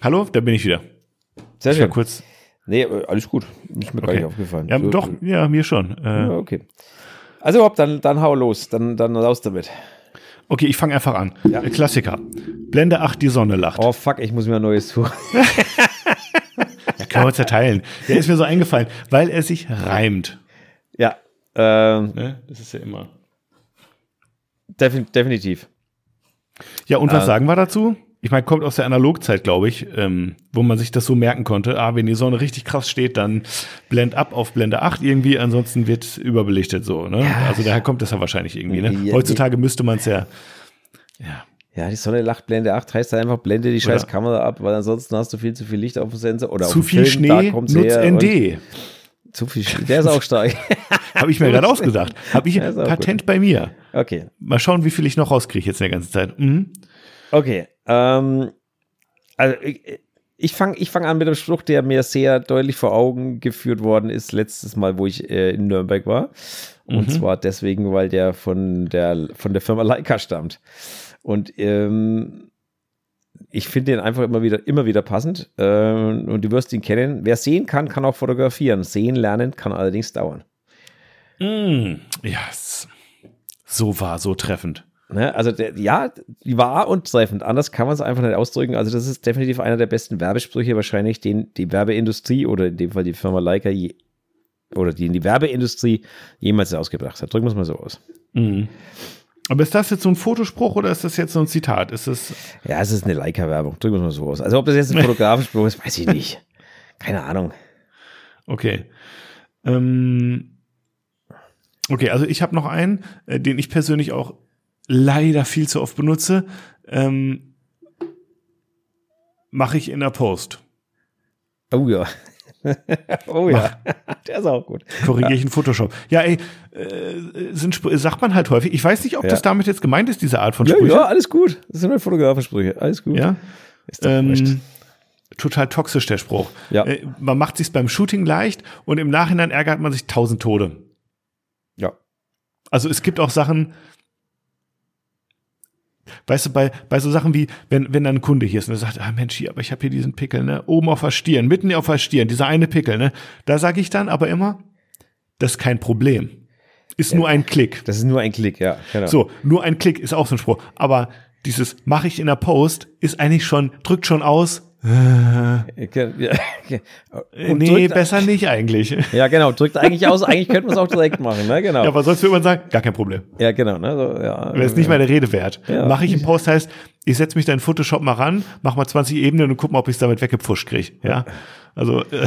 Hallo, da bin ich wieder. Sehr schön. kurz. Nee, alles gut. Ist mir okay. gar nicht aufgefallen. Ja, so, doch, ja, mir schon. Äh, ja, okay. Also, ob, dann, dann hau los. Dann, dann raus damit. Okay, ich fange einfach an. Ja. Klassiker. Blende 8, die Sonne lacht. Oh, fuck, ich muss mir ein neues suchen. Können wir zerteilen. Der ist mir so eingefallen, weil er sich reimt. Ja. Ähm, ne? Das ist ja immer. Defin definitiv. Ja, und was äh, sagen wir dazu? Ich meine, kommt aus der Analogzeit, glaube ich, ähm, wo man sich das so merken konnte. Ah, wenn die Sonne richtig krass steht, dann blend ab auf Blende 8 irgendwie, ansonsten wird überbelichtet so. Ne? Ja. Also daher kommt das ja wahrscheinlich irgendwie. Ne? Heutzutage müsste man es ja, ja ja, die Sonne lacht Blende 8 heißt einfach, blende die scheiß Kamera ab, weil ansonsten hast du viel zu viel Licht auf dem Sensor. Oder zu viel Film, Schnee, nutz ND. Zu viel Schnee, der ist auch stark. Habe ich mir gerade ausgedacht. Habe ich Patent gut. bei mir. Okay. Mal schauen, wie viel ich noch rauskriege jetzt in der ganzen Zeit. Mhm. Okay. Ähm, also ich, ich fange ich fang an mit einem Spruch, der mir sehr deutlich vor Augen geführt worden ist, letztes Mal, wo ich äh, in Nürnberg war. Und mhm. zwar deswegen, weil der von der, von der Firma Leica stammt. Und ähm, ich finde den einfach immer wieder, immer wieder passend. Ähm, und du wirst ihn kennen. Wer sehen kann, kann auch fotografieren. Sehen lernen kann allerdings dauern. Mm, yes. So war, so treffend. Ne, also der, ja, wahr und treffend. Anders kann man es einfach nicht ausdrücken. Also das ist definitiv einer der besten Werbesprüche wahrscheinlich, den die Werbeindustrie oder in dem Fall die Firma Leica je, oder die die Werbeindustrie jemals ausgebracht hat. Drücken wir es mal so aus. Mhm. Aber ist das jetzt so ein Fotospruch oder ist das jetzt so ein Zitat? Ist es ja, es ist eine Leica-Werbung. Drücken wir mal so aus. Also ob das jetzt ein Fotografenspruch ist, weiß ich nicht. Keine Ahnung. Okay. Ähm, okay, also ich habe noch einen, äh, den ich persönlich auch leider viel zu oft benutze. Ähm, mache ich in der Post. Oh ja. oh ja, der ist auch gut. Korrigiere ich in Photoshop. Ja, ey, äh, sind, sagt man halt häufig. Ich weiß nicht, ob Ja. das damit jetzt gemeint ist, diese Art von Ja, Sprüche. ja, alles gut. Das sind halt Fotografensprüche. Alles gut. Ja. Ist doch. Ähm, total toxisch, der Spruch. Ja. Äh, man macht sich beim Shooting leicht und im Nachhinein ärgert man sich tausend Tode. Ja. Also es gibt auch Sachen, weißt du, bei, bei so Sachen wie, wenn, wenn dann ein Kunde hier ist und er sagt, ah Mensch, hier, aber ich habe hier diesen Pickel, ne, oben auf der Stirn, mitten auf der Stirn, dieser eine Pickel, ne, da sage ich dann aber immer, das ist kein Problem. Ist nur ein Klick. Das ist nur ein Klick, ja. Genau. So, nur ein Klick ist auch so ein Spruch. Aber dieses mache ich in der Post ist eigentlich schon, drückt schon aus, Ja, ja. Und nee, drückt- besser nicht eigentlich. Ja, genau. Drückt eigentlich aus. Eigentlich könnte man es auch direkt machen, ne? Genau. Ja, aber sonst würde man sagen, gar kein Problem. Ja, genau. Ne? So, ja. Wäre es nicht der Rede wert. Ja. Mache ich im Post heißt, ich setze mich da in Photoshop mal ran, mach mal 20 Ebenen und guck mal, ob ich es damit weggepfuscht kriege. Ja. Also, äh,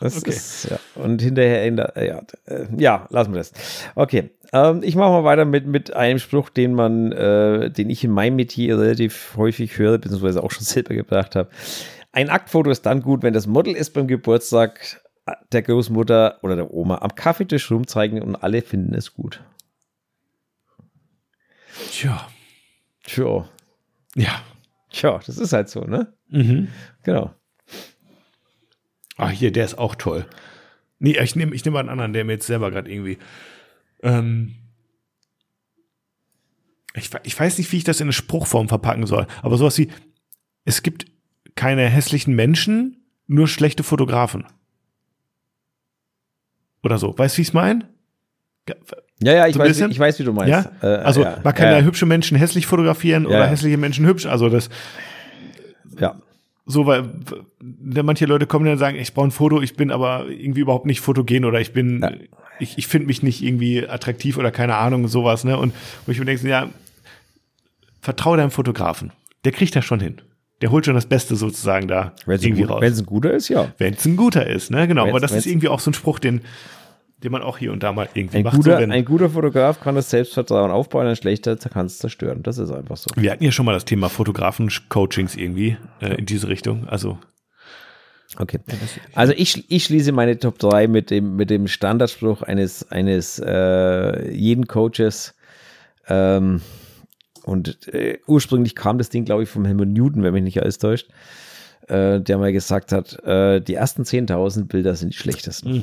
Das Okay. ist, ja. Und hinterher, in der, ja, äh, ja, lassen wir das. Okay, ähm, ich mache mal weiter mit, mit einem Spruch, den man, äh, den ich in meinem Metier relativ häufig höre, beziehungsweise auch schon selber gebracht habe. Ein Aktfoto ist dann gut, wenn das Model ist beim Geburtstag der Großmutter oder der Oma am Kaffeetisch rumzeigen und alle finden es gut. tja. Tja, Ja. tja, das ist halt so, ne? Mhm. Genau. Ah, hier, der ist auch toll. Nee, ich nehme ich nehm mal einen anderen, der mir jetzt selber gerade irgendwie. Ähm, ich, ich weiß nicht, wie ich das in eine Spruchform verpacken soll, aber sowas wie: Es gibt keine hässlichen Menschen, nur schlechte Fotografen. Oder so. Weißt du, wie ich es meine? Ja, ja, ich, So weiß, ich weiß, wie du meinst. Ja? Äh, Also, ja, man kann ja, ja, hübsche Menschen hässlich fotografieren oder hässliche Menschen hübsch. Also, das ja. so, weil w- manche Leute kommen dann und sagen, ich brauche ein Foto, ich bin aber irgendwie überhaupt nicht fotogen oder ich bin. Ich, ich finde mich nicht irgendwie attraktiv oder keine Ahnung, sowas, ne? Und wo ich mir denke, ja, vertraue deinem Fotografen. Der kriegt das schon hin. Der holt schon das Beste sozusagen da Wenn es irgendwie raus. wenn's ein guter ist, ja. Wenn es ein guter ist, ne? Genau. Wenn's- aber das wenn's- ist irgendwie auch so ein Spruch, den, den man auch hier und da mal irgendwie Ein macht. guter, so, wenn, ein guter Fotograf kann das Selbstvertrauen aufbauen, ein schlechter kann es zerstören. Das ist einfach so. wir hatten ja schon mal das Thema Fotografen-Coachings irgendwie äh, in diese Richtung. Also Okay. Also ich, ich schließe meine Top 3 mit dem, mit dem Standardspruch eines, eines äh, jeden Coaches. Ähm, und äh, ursprünglich kam das Ding, glaube ich, vom Helmut Newton, wenn mich nicht alles täuscht, äh, der mal gesagt hat, äh, die ersten 10.000 Bilder sind die schlechtesten. ja,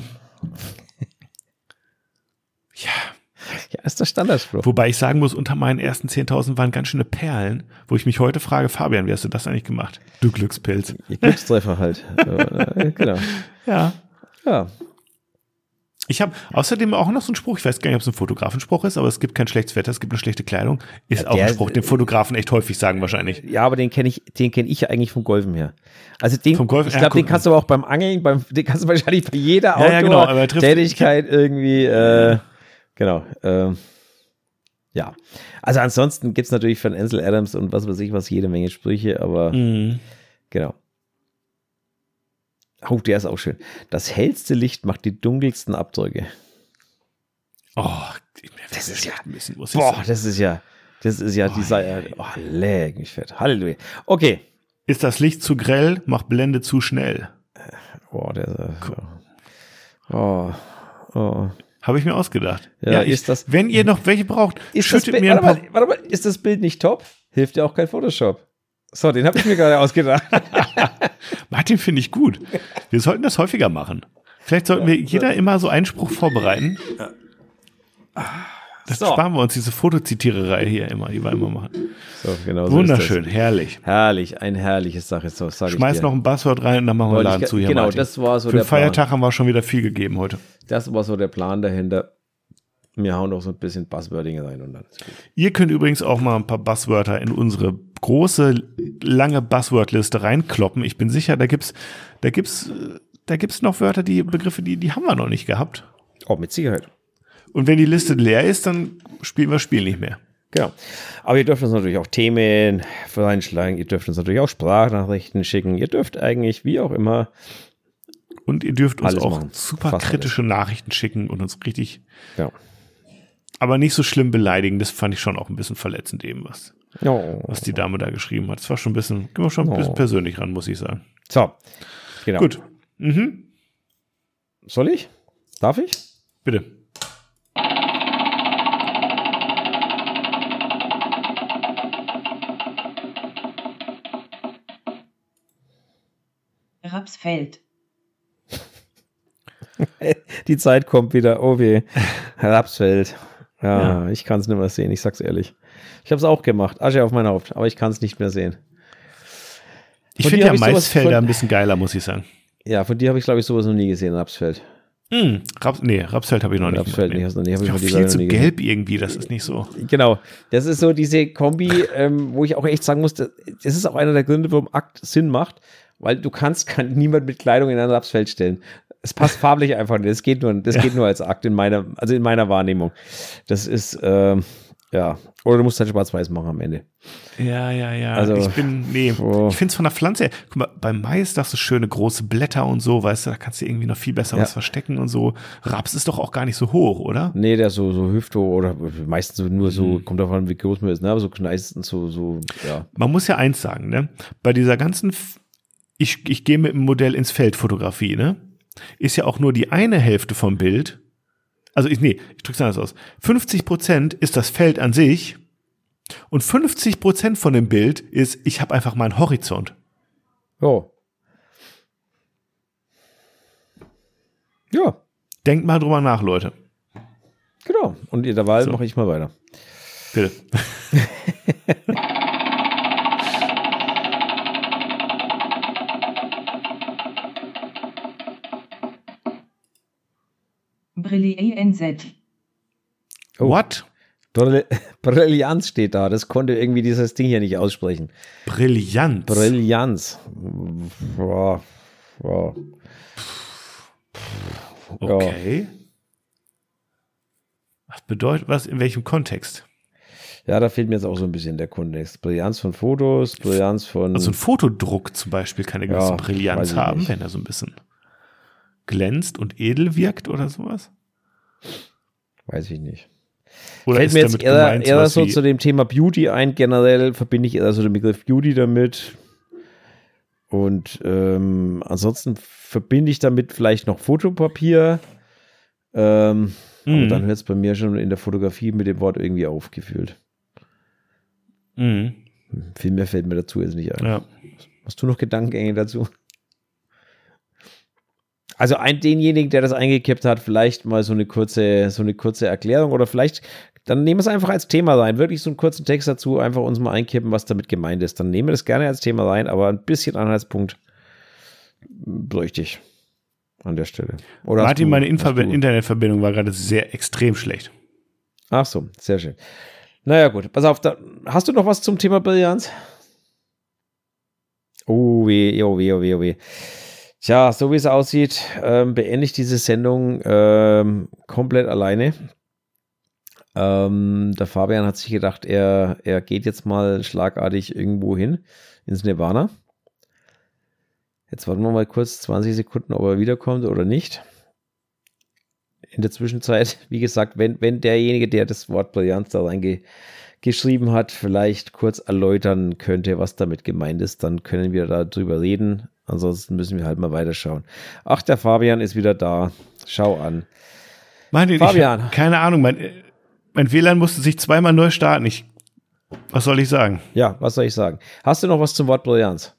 Ja, ist der Standardspruch. Wobei ich sagen muss, unter meinen ersten 10.000 waren ganz schöne Perlen, wo ich mich heute frage, Fabian, wie hast du das eigentlich gemacht? Du Glückspilz. Ihr Glückstreffer halt. genau. Ja. Ja. Ich habe außerdem auch noch so einen Spruch, ich weiß gar nicht, ob es ein Fotografenspruch ist, aber es gibt kein schlechtes Wetter, es gibt eine schlechte Kleidung. Ist Ja, auch ein Spruch, den Fotografen echt häufig sagen wahrscheinlich. Ja, aber den kenne ich, den kenne ich ja eigentlich vom Golfen her. Also den, Vom Golfen- ich ja, glaube, den guck. kannst du aber auch beim Angeln, beim, den kannst du wahrscheinlich bei jeder Ja, ja, genau, Outdoor-Tätigkeit irgendwie, äh, genau, ähm, ja. Also ansonsten gibt es natürlich von Ansel Adams und was weiß ich was jede Menge Sprüche, aber Mhm. genau. Oh, der ist auch schön. Das hellste Licht macht die dunkelsten Abdrücke. Oh, Das ist ja- bisschen, muss Boah, sagen. das ist ja, das ist ja dieser, oh, leck mich fett. Halleluja. Okay. Ist das Licht zu grell, macht Blende zu schnell. Boah, der ist, oh, oh. Habe ich mir ausgedacht. Ja, ich, ist das- wenn ihr noch welche braucht, schüttet Bild, mir ein warte, paar. mal, warte mal, ist das Bild nicht top? Hilft ja auch kein Photoshop. So, den habe ich mir gerade ausgedacht. Martin finde ich gut. Wir sollten das häufiger machen. Vielleicht sollten wir jeder immer so einen Spruch vorbereiten. Das So. sparen wir uns diese Fotozitiererei hier immer, die wir immer machen. So, genau so Wunderschön, Ist herrlich. Herrlich, ein herrliches Sache, so sag Schmeiß noch ein Buzzword rein und dann machen wir Wollte Laden ich zu hier. genau, Martin. das war so Für der Feiertag haben wir schon wieder viel gegeben heute. Das war so der Plan dahinter. Wir hauen noch so ein bisschen Buzzwording rein und dann. Ihr könnt übrigens auch mal ein paar Buzzwörter in unsere große, lange Buzzword-Liste reinkloppen. Ich bin sicher, da gibt's, da gibt's, äh, da gibt's noch Wörter, die Begriffe, die, die haben wir noch nicht gehabt. Oh, mit Sicherheit. Und wenn die Liste leer ist, dann spielen wir das Spiel nicht mehr. Genau. Aber ihr dürft uns natürlich auch Themen reinschlagen. Ihr dürft uns natürlich auch Sprachnachrichten schicken. Ihr dürft eigentlich, wie auch immer, Und ihr dürft uns Alles auch machen. super Fast kritische Nachrichten schicken und uns richtig, ja. aber nicht so schlimm beleidigen. Das fand ich schon auch ein bisschen verletzend eben was. Oh. was die Dame da geschrieben hat. Das war schon ein bisschen, gehen wir schon ein bisschen Oh. persönlich ran, muss ich sagen. So. Genau. Gut. Mhm. Soll ich? Darf ich? Bitte. Rapsfeld. Die Zeit kommt wieder. Oh weh. Rapsfeld. Ja, ich kann es nicht mehr sehen, ich sag's ehrlich. Ich habe es auch gemacht. Asche auf mein Haupt, aber ich kann es nicht mehr sehen. Ich finde ja Maisfelder von- ein bisschen geiler, muss ich sagen. Ja, von dir habe ich, glaube ich, sowas noch nie gesehen, Rapsfeld. Hm, Raps, nee, Rapsfeld habe ich noch nicht. Rapsfeld nicht, hast noch hab ist ich auch viel zu gesehen. gelb irgendwie, das ist nicht so. Genau. Das ist so diese Kombi, ähm, wo ich auch echt sagen muss, das ist auch einer der Gründe, warum Akt Sinn macht, weil du kannst kann niemand mit Kleidung in ein Rapsfeld stellen. Es passt farblich einfach nicht. Das geht nur, das geht nur als Akt in meiner, also in meiner Wahrnehmung. Das ist, ähm, ja. Oder du musst halt schwarz-weiß machen am Ende. Ja, ja, ja. Also, ich bin, nee, oh. ich finde es von der Pflanze her, guck mal, beim Mais, das ist schöne große Blätter und so, weißt du, da kannst du irgendwie noch viel besser Ja. was verstecken und so. Raps ist doch auch gar nicht so hoch, oder? Nee, der ist so, so Hüfto oder meistens nur so, Mhm. kommt davon wie groß man ist, ne? Aber so meistens so, so, ja. Man muss ja eins sagen, ne? Bei dieser ganzen, F ich, ich gehe mit dem Modell ins Feld Fotografie, ne? Ist ja auch nur die eine Hälfte vom Bild. Also ich, nee, ich drück's anders aus. 50 Prozent ist das Feld an sich und 50 Prozent von dem Bild ist, ich habe einfach mal einen Horizont. Ja. Ja, Denkt mal drüber nach, Leute. genau. Und in der Wahl So. mache ich mal weiter. Bitte. Brillier NZ. Oh. What? Brill Brillanz steht da. Das konnte irgendwie dieses Ding hier nicht aussprechen. Brillanz. Brillanz. Boah. Boah. Ja. Okay. Was bedeutet was? In welchem Kontext? Ja, da fehlt mir jetzt auch so ein bisschen der Kontext. Brillanz von Fotos, Brillanz von. Also ein Fotodruck zum Beispiel kann eine gewisse Ja, Brillanz weiß ich haben, nicht. wenn er so ein bisschen glänzt und edel wirkt oder sowas. Weiß ich nicht. Oder Fällt ist mir jetzt eher, gemeint eher so zu dem Thema Beauty ein. Generell verbinde ich eher so den Begriff Beauty damit. Und ähm, ansonsten verbinde ich damit vielleicht noch Fotopapier. Ähm, Mhm. Aber dann hört es bei mir schon in der Fotografie mit dem Wort irgendwie aufgefühlt. Mhm. Viel mehr fällt mir dazu jetzt nicht ein. Ja. Hast du noch Gedankengänge dazu? Also ein, denjenigen, der das eingekippt hat, vielleicht mal so eine kurze, so eine kurze Erklärung oder vielleicht, dann nehmen wir es einfach als Thema rein. Wirklich so einen kurzen Text dazu, einfach uns mal einkippen, was damit gemeint ist. Dann nehmen wir das gerne als Thema rein, aber ein bisschen Anhaltspunkt bräuchte ich an der Stelle. Oder Martin, du- meine du- Internetverbindung war gerade sehr extrem schlecht. Ach so, sehr schön. Naja, gut. Pass auf, da, hast du noch was zum Thema Brillanz? Oh weh, oh weh, oh weh, oh weh. Tja, so wie es aussieht, ähm, beende ich diese Sendung ähm, komplett alleine. Ähm, der Fabian hat sich gedacht, er, er geht jetzt mal schlagartig irgendwo hin, ins Nirvana. Jetzt warten wir mal kurz 20 Sekunden, ob er wiederkommt oder nicht in der Zwischenzeit, wie gesagt, wenn, wenn derjenige, der das Wort Brillanz da reingeschrieben hat, vielleicht kurz erläutern könnte, was damit gemeint ist, dann können wir darüber reden. Ansonsten müssen wir halt mal weiterschauen. Ach, der Fabian ist wieder da. Schau an. Martin, Fabian. Ich, keine Ahnung, mein, mein WLAN musste sich zweimal neu starten. Ich, was soll ich sagen? Ja, was soll ich sagen? Hast du noch was zum Wort Brillanz?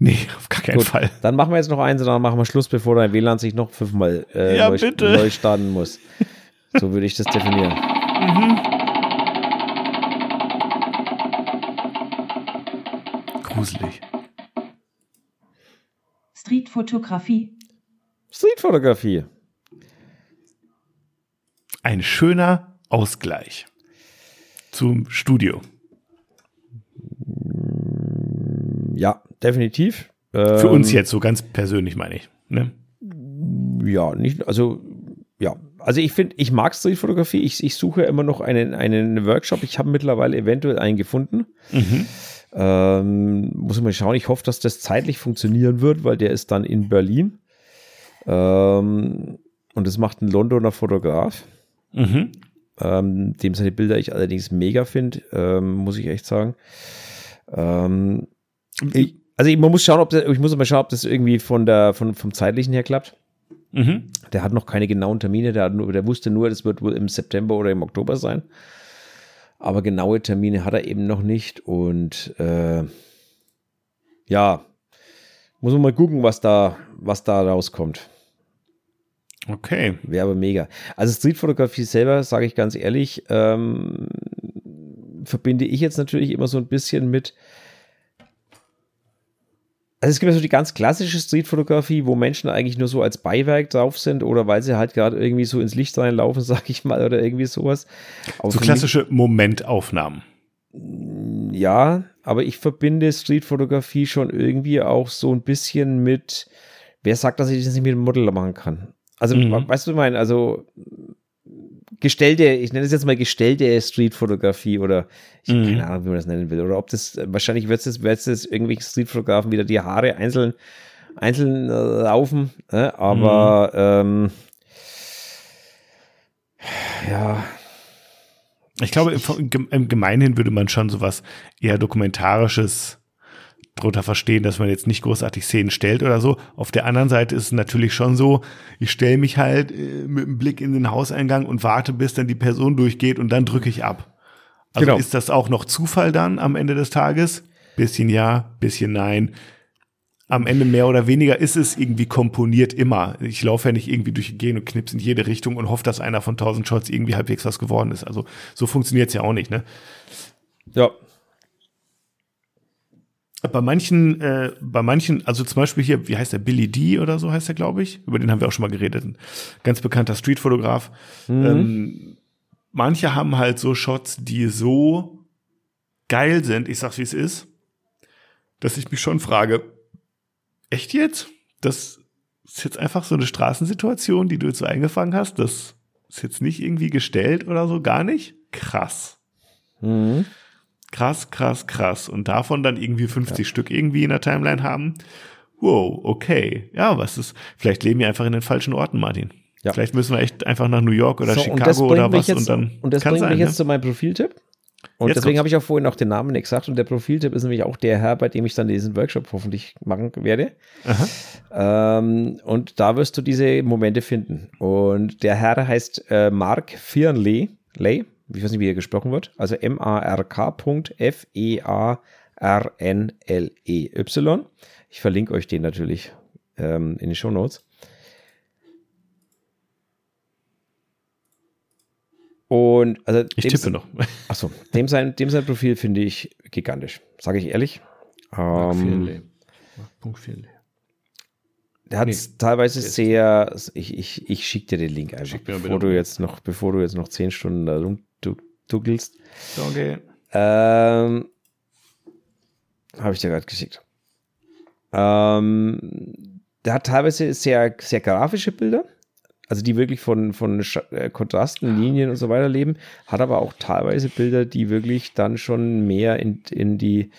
Nee, auf gar keinen Gut, Fall. Dann machen wir jetzt noch eins und dann machen wir Schluss, bevor dein WLAN sich noch fünfmal äh, Ja, neu, bitte. neu starten muss. So würde ich das definieren. Gruselig. Streetfotografie. Streetfotografie. Ein schöner Ausgleich zum Studio. Ja, definitiv. Für Ähm, uns jetzt, so ganz persönlich meine ich. Ne? Ja, nicht, also, ja. Also ich finde, ich mag Streetfotografie. Ich, ich suche immer noch einen, einen Workshop. Ich habe mittlerweile eventuell einen gefunden. Mhm. Ähm, muss ich mal schauen. Ich hoffe, dass das zeitlich funktionieren wird, weil der ist dann in Berlin. Ähm, und das macht ein Londoner Fotograf. Mhm. ähm, dem seine Bilder ich allerdings mega finde, ähm, muss ich echt sagen. Ähm, ich, also man muss schauen, ob das, ich muss mal schauen, ob das irgendwie von der, von, vom zeitlichen her klappt. Mhm. Der hat noch keine genauen Termine, der, hat nur, der wusste nur, das wird wohl im September oder im Oktober sein. Aber genaue Termine hat er eben noch nicht. Und äh, ja, muss man mal gucken, was da, was da rauskommt. Okay. Wäre aber mega. Also Streetfotografie selber, sage ich ganz ehrlich, ähm, verbinde ich jetzt natürlich immer so ein bisschen mit. Also es gibt ja so die ganz klassische Streetfotografie, wo Menschen eigentlich nur so als Beiwerk drauf sind oder weil sie halt gerade irgendwie so ins Licht reinlaufen, sag ich mal, oder irgendwie sowas. Aber so klassische Momentaufnahmen. Ja, aber ich verbinde Streetfotografie schon irgendwie auch so ein bisschen mit, wer sagt, dass ich das nicht mit dem Model machen kann? Also, mhm. weißt du, ich meine, also gestellte, ich nenne es jetzt mal gestellte Streetfotografie oder ich habe mhm. keine Ahnung, wie man das nennen will. Oder ob das, wahrscheinlich wird es wird es irgendwelche Streetfotografen wieder die Haare einzeln, einzeln äh, laufen, äh, aber mhm. ähm, ja. Ich glaube, im, im Gemeinhin würde man schon sowas eher dokumentarisches drunter verstehen, dass man jetzt nicht großartig Szenen stellt oder so. Auf der anderen Seite ist es natürlich schon so, ich stelle mich halt äh, mit einem Blick in den Hauseingang und warte, bis dann die Person durchgeht und dann drücke ich ab. Also genau. ist das auch noch Zufall dann am Ende des Tages? Bisschen ja, bisschen nein. Am Ende mehr oder weniger ist es irgendwie komponiert immer. Ich laufe ja nicht irgendwie durch die Gegend und knips in jede Richtung und hoffe, dass einer von 1000 Shots irgendwie halbwegs was geworden ist. Also so funktioniert es ja auch nicht, ne? Ja, bei manchen, äh, bei manchen, also zum Beispiel hier, wie heißt der, Billy D oder so heißt der, glaube ich. Über den haben wir auch schon mal geredet. Ein ganz bekannter Streetfotograf. Mhm. Ähm, manche haben halt so Shots, die so geil sind, ich sag's wie es ist, dass ich mich schon frage, echt jetzt? Das ist jetzt einfach so eine Straßensituation, die du jetzt so eingefangen hast. Das ist jetzt nicht irgendwie gestellt oder so, gar nicht? Krass. Mhm krass, krass, krass. Und davon dann irgendwie 50 ja. Stück irgendwie in der Timeline haben. Wow, okay. Ja, was ist, vielleicht leben wir einfach in den falschen Orten, Martin. Ja. Vielleicht müssen wir echt einfach nach New York oder so, Chicago oder was jetzt, und dann. Und das bringt sein, mich jetzt ne? zu meinem Profiltipp. Und jetzt deswegen habe ich auch vorhin noch den Namen nicht gesagt. Und der Profiltipp ist nämlich auch der Herr, bei dem ich dann diesen Workshop hoffentlich machen werde. Ähm, und da wirst du diese Momente finden. Und der Herr heißt äh, Mark Fionley. Lay, ich weiß nicht, wie er gesprochen wird, also M-A-R-K.F-E-A-R-N-L-E-Y. Ich verlinke euch den natürlich ähm, in den Show Notes. Und also ich tippe noch. Achso, dem sein, dem sein Profil finde ich gigantisch, sage ich ehrlich. Ähm, Punkt der hat nee, teilweise sehr, ich, ich, ich schicke dir den Link einfach, bevor du jetzt noch, bevor du jetzt noch zehn Stunden da rumduckelst. Okay. Ähm, Habe ich dir gerade geschickt. Ähm, der hat teilweise sehr, sehr grafische Bilder, also die wirklich von, von äh, Kontrasten, Linien und so weiter leben, hat aber auch teilweise Bilder, die wirklich dann schon mehr in, in die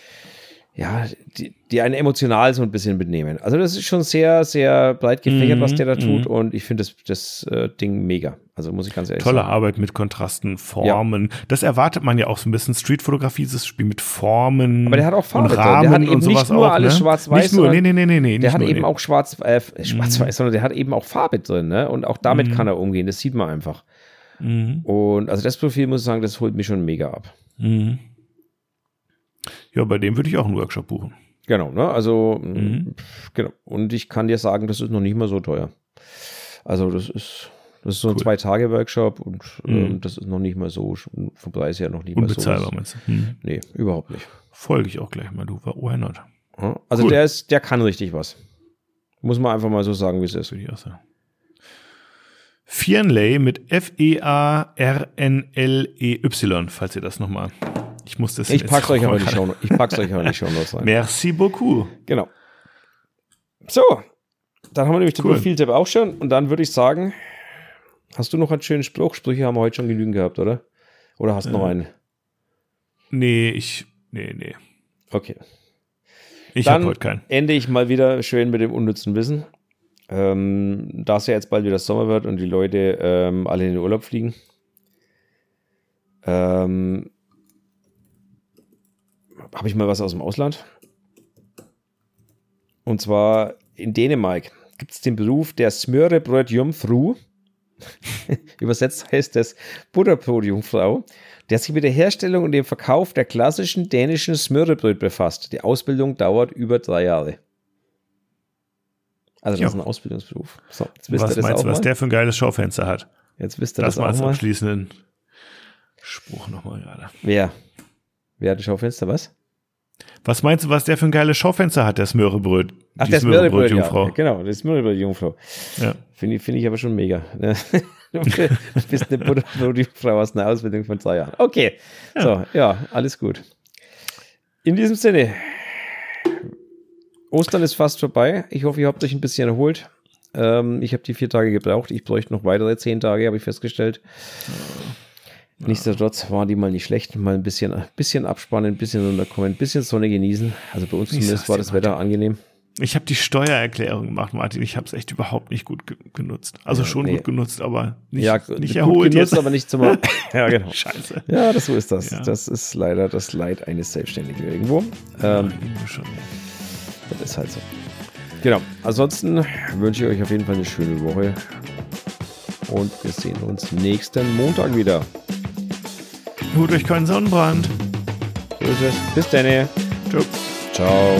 ja, die, die einen emotional so ein bisschen mitnehmen. Also das ist schon sehr, sehr breit gefächert, mm, was der da tut mm. und ich finde das, das äh, Ding mega. Also muss ich ganz ehrlich Tolle sagen. Tolle Arbeit mit Kontrasten, Formen. Ja. Das erwartet man ja auch so ein bisschen. Streetfotografie ist das Spiel mit Formen Aber der hat auch Farbe und Rahmen der hat eben nicht nur auch, alles ne? schwarz-weiß. Nicht nur, nee, nee, nee, nee. nee der hat nur, eben nee. auch schwarz, äh, schwarz-weiß, mhm. sondern der hat eben auch Farbe drin, ne? Und auch damit mhm. kann er umgehen. Das sieht man einfach. Mhm. Und also das Profil muss ich sagen, das holt mich schon mega ab. Mhm. Ja, bei dem würde ich auch einen Workshop buchen. Genau, ne? Also, mhm. genau. Und ich kann dir sagen, das ist noch nicht mal so teuer. Also, das ist, das ist so ein cool. Zwei-Tage-Workshop und mhm. ähm, das ist noch nicht mal so, vom Preis her noch nicht mal so. Unbezahlbar, meinst du? Mhm. Nee, überhaupt nicht. Folge ich auch gleich mal, du, why not? Also, cool. der ist, der kann richtig was. Muss man einfach mal so sagen, wie es ist. Ich auch sagen. Fiernley mit F-E-A-R-N-L-E-Y, falls ihr das nochmal ich muss das Ich pack's euch aber nicht Show Ich pack's euch aber nicht Show Notes rein. Merci beaucoup. Genau. So, dann haben wir nämlich cool. den Profiltipp auch schon. Und dann würde ich sagen, hast du noch einen schönen Spruch? Sprüche haben wir heute schon genügend gehabt, oder? Oder hast du äh, noch einen? Nee, ich. Nee, nee. Okay. Ich habe heute keinen. Ende ich mal wieder schön mit dem unnützen Wissen. Ähm, da es ja jetzt bald wieder Sommer wird und die Leute ähm, alle in den Urlaub fliegen, Ähm, Habe ich mal was aus dem Ausland? Und zwar in Dänemark gibt es den Beruf der Smørrebrødjungfru. Übersetzt heißt das Butterbrotjungfrau, der sich mit der Herstellung und dem Verkauf der klassischen dänischen Smørrebrød befasst. Die Ausbildung dauert über drei Jahre. Also das Ja. ist ein Ausbildungsberuf. So, jetzt wisst Was ihr das meinst du, was mal. der für ein geiles Schaufenster hat? Jetzt wisst ihr Das das, mal als mal. abschließenden Spruch nochmal gerade. Wer? Wer hat das Schaufenster, was? Was meinst du, was der für ein geiles Schaufenster hat, der Smörebröt? Ach, die das Smørrebrød, ja. Genau, das Smørrebrød-Jungfrau. Ja. Finde ich, finde ich aber schon mega. Du bist eine Butterbrotjungfrau aus einer Ausbildung von zwei Jahren. Okay, so, ja, alles gut. In diesem Sinne, Ostern ist fast vorbei. Ich hoffe, ihr habt euch ein bisschen erholt. Ähm, ich habe die vier Tage gebraucht. Ich bräuchte noch weitere zehn Tage, habe ich festgestellt. Nichtsdestotrotz waren die mal nicht schlecht. Mal ein bisschen, ein bisschen abspannen, ein bisschen runterkommen, ein bisschen Sonne genießen. Also bei uns Ich zumindest war das Wetter angenehm. Ich habe die Steuererklärung gemacht, Martin. Ich habe es echt überhaupt nicht gut ge genutzt. Also Ja, schon nee. gut genutzt, aber nicht, ja, nicht gut erholt genutzt, jetzt. aber nicht zum. ja, genau. Scheiße. Ja, das so ist das. Ja. Das ist leider das Leid eines Selbstständigen irgendwo. Ähm, Irgendwo schon. das ist halt so. Genau. Ansonsten wünsche ich euch auf jeden Fall eine schöne Woche. Und wir sehen uns nächsten Montag wieder. Holt euch keinen Sonnenbrand. So ist es. Bis dann. Ciao. Ciao.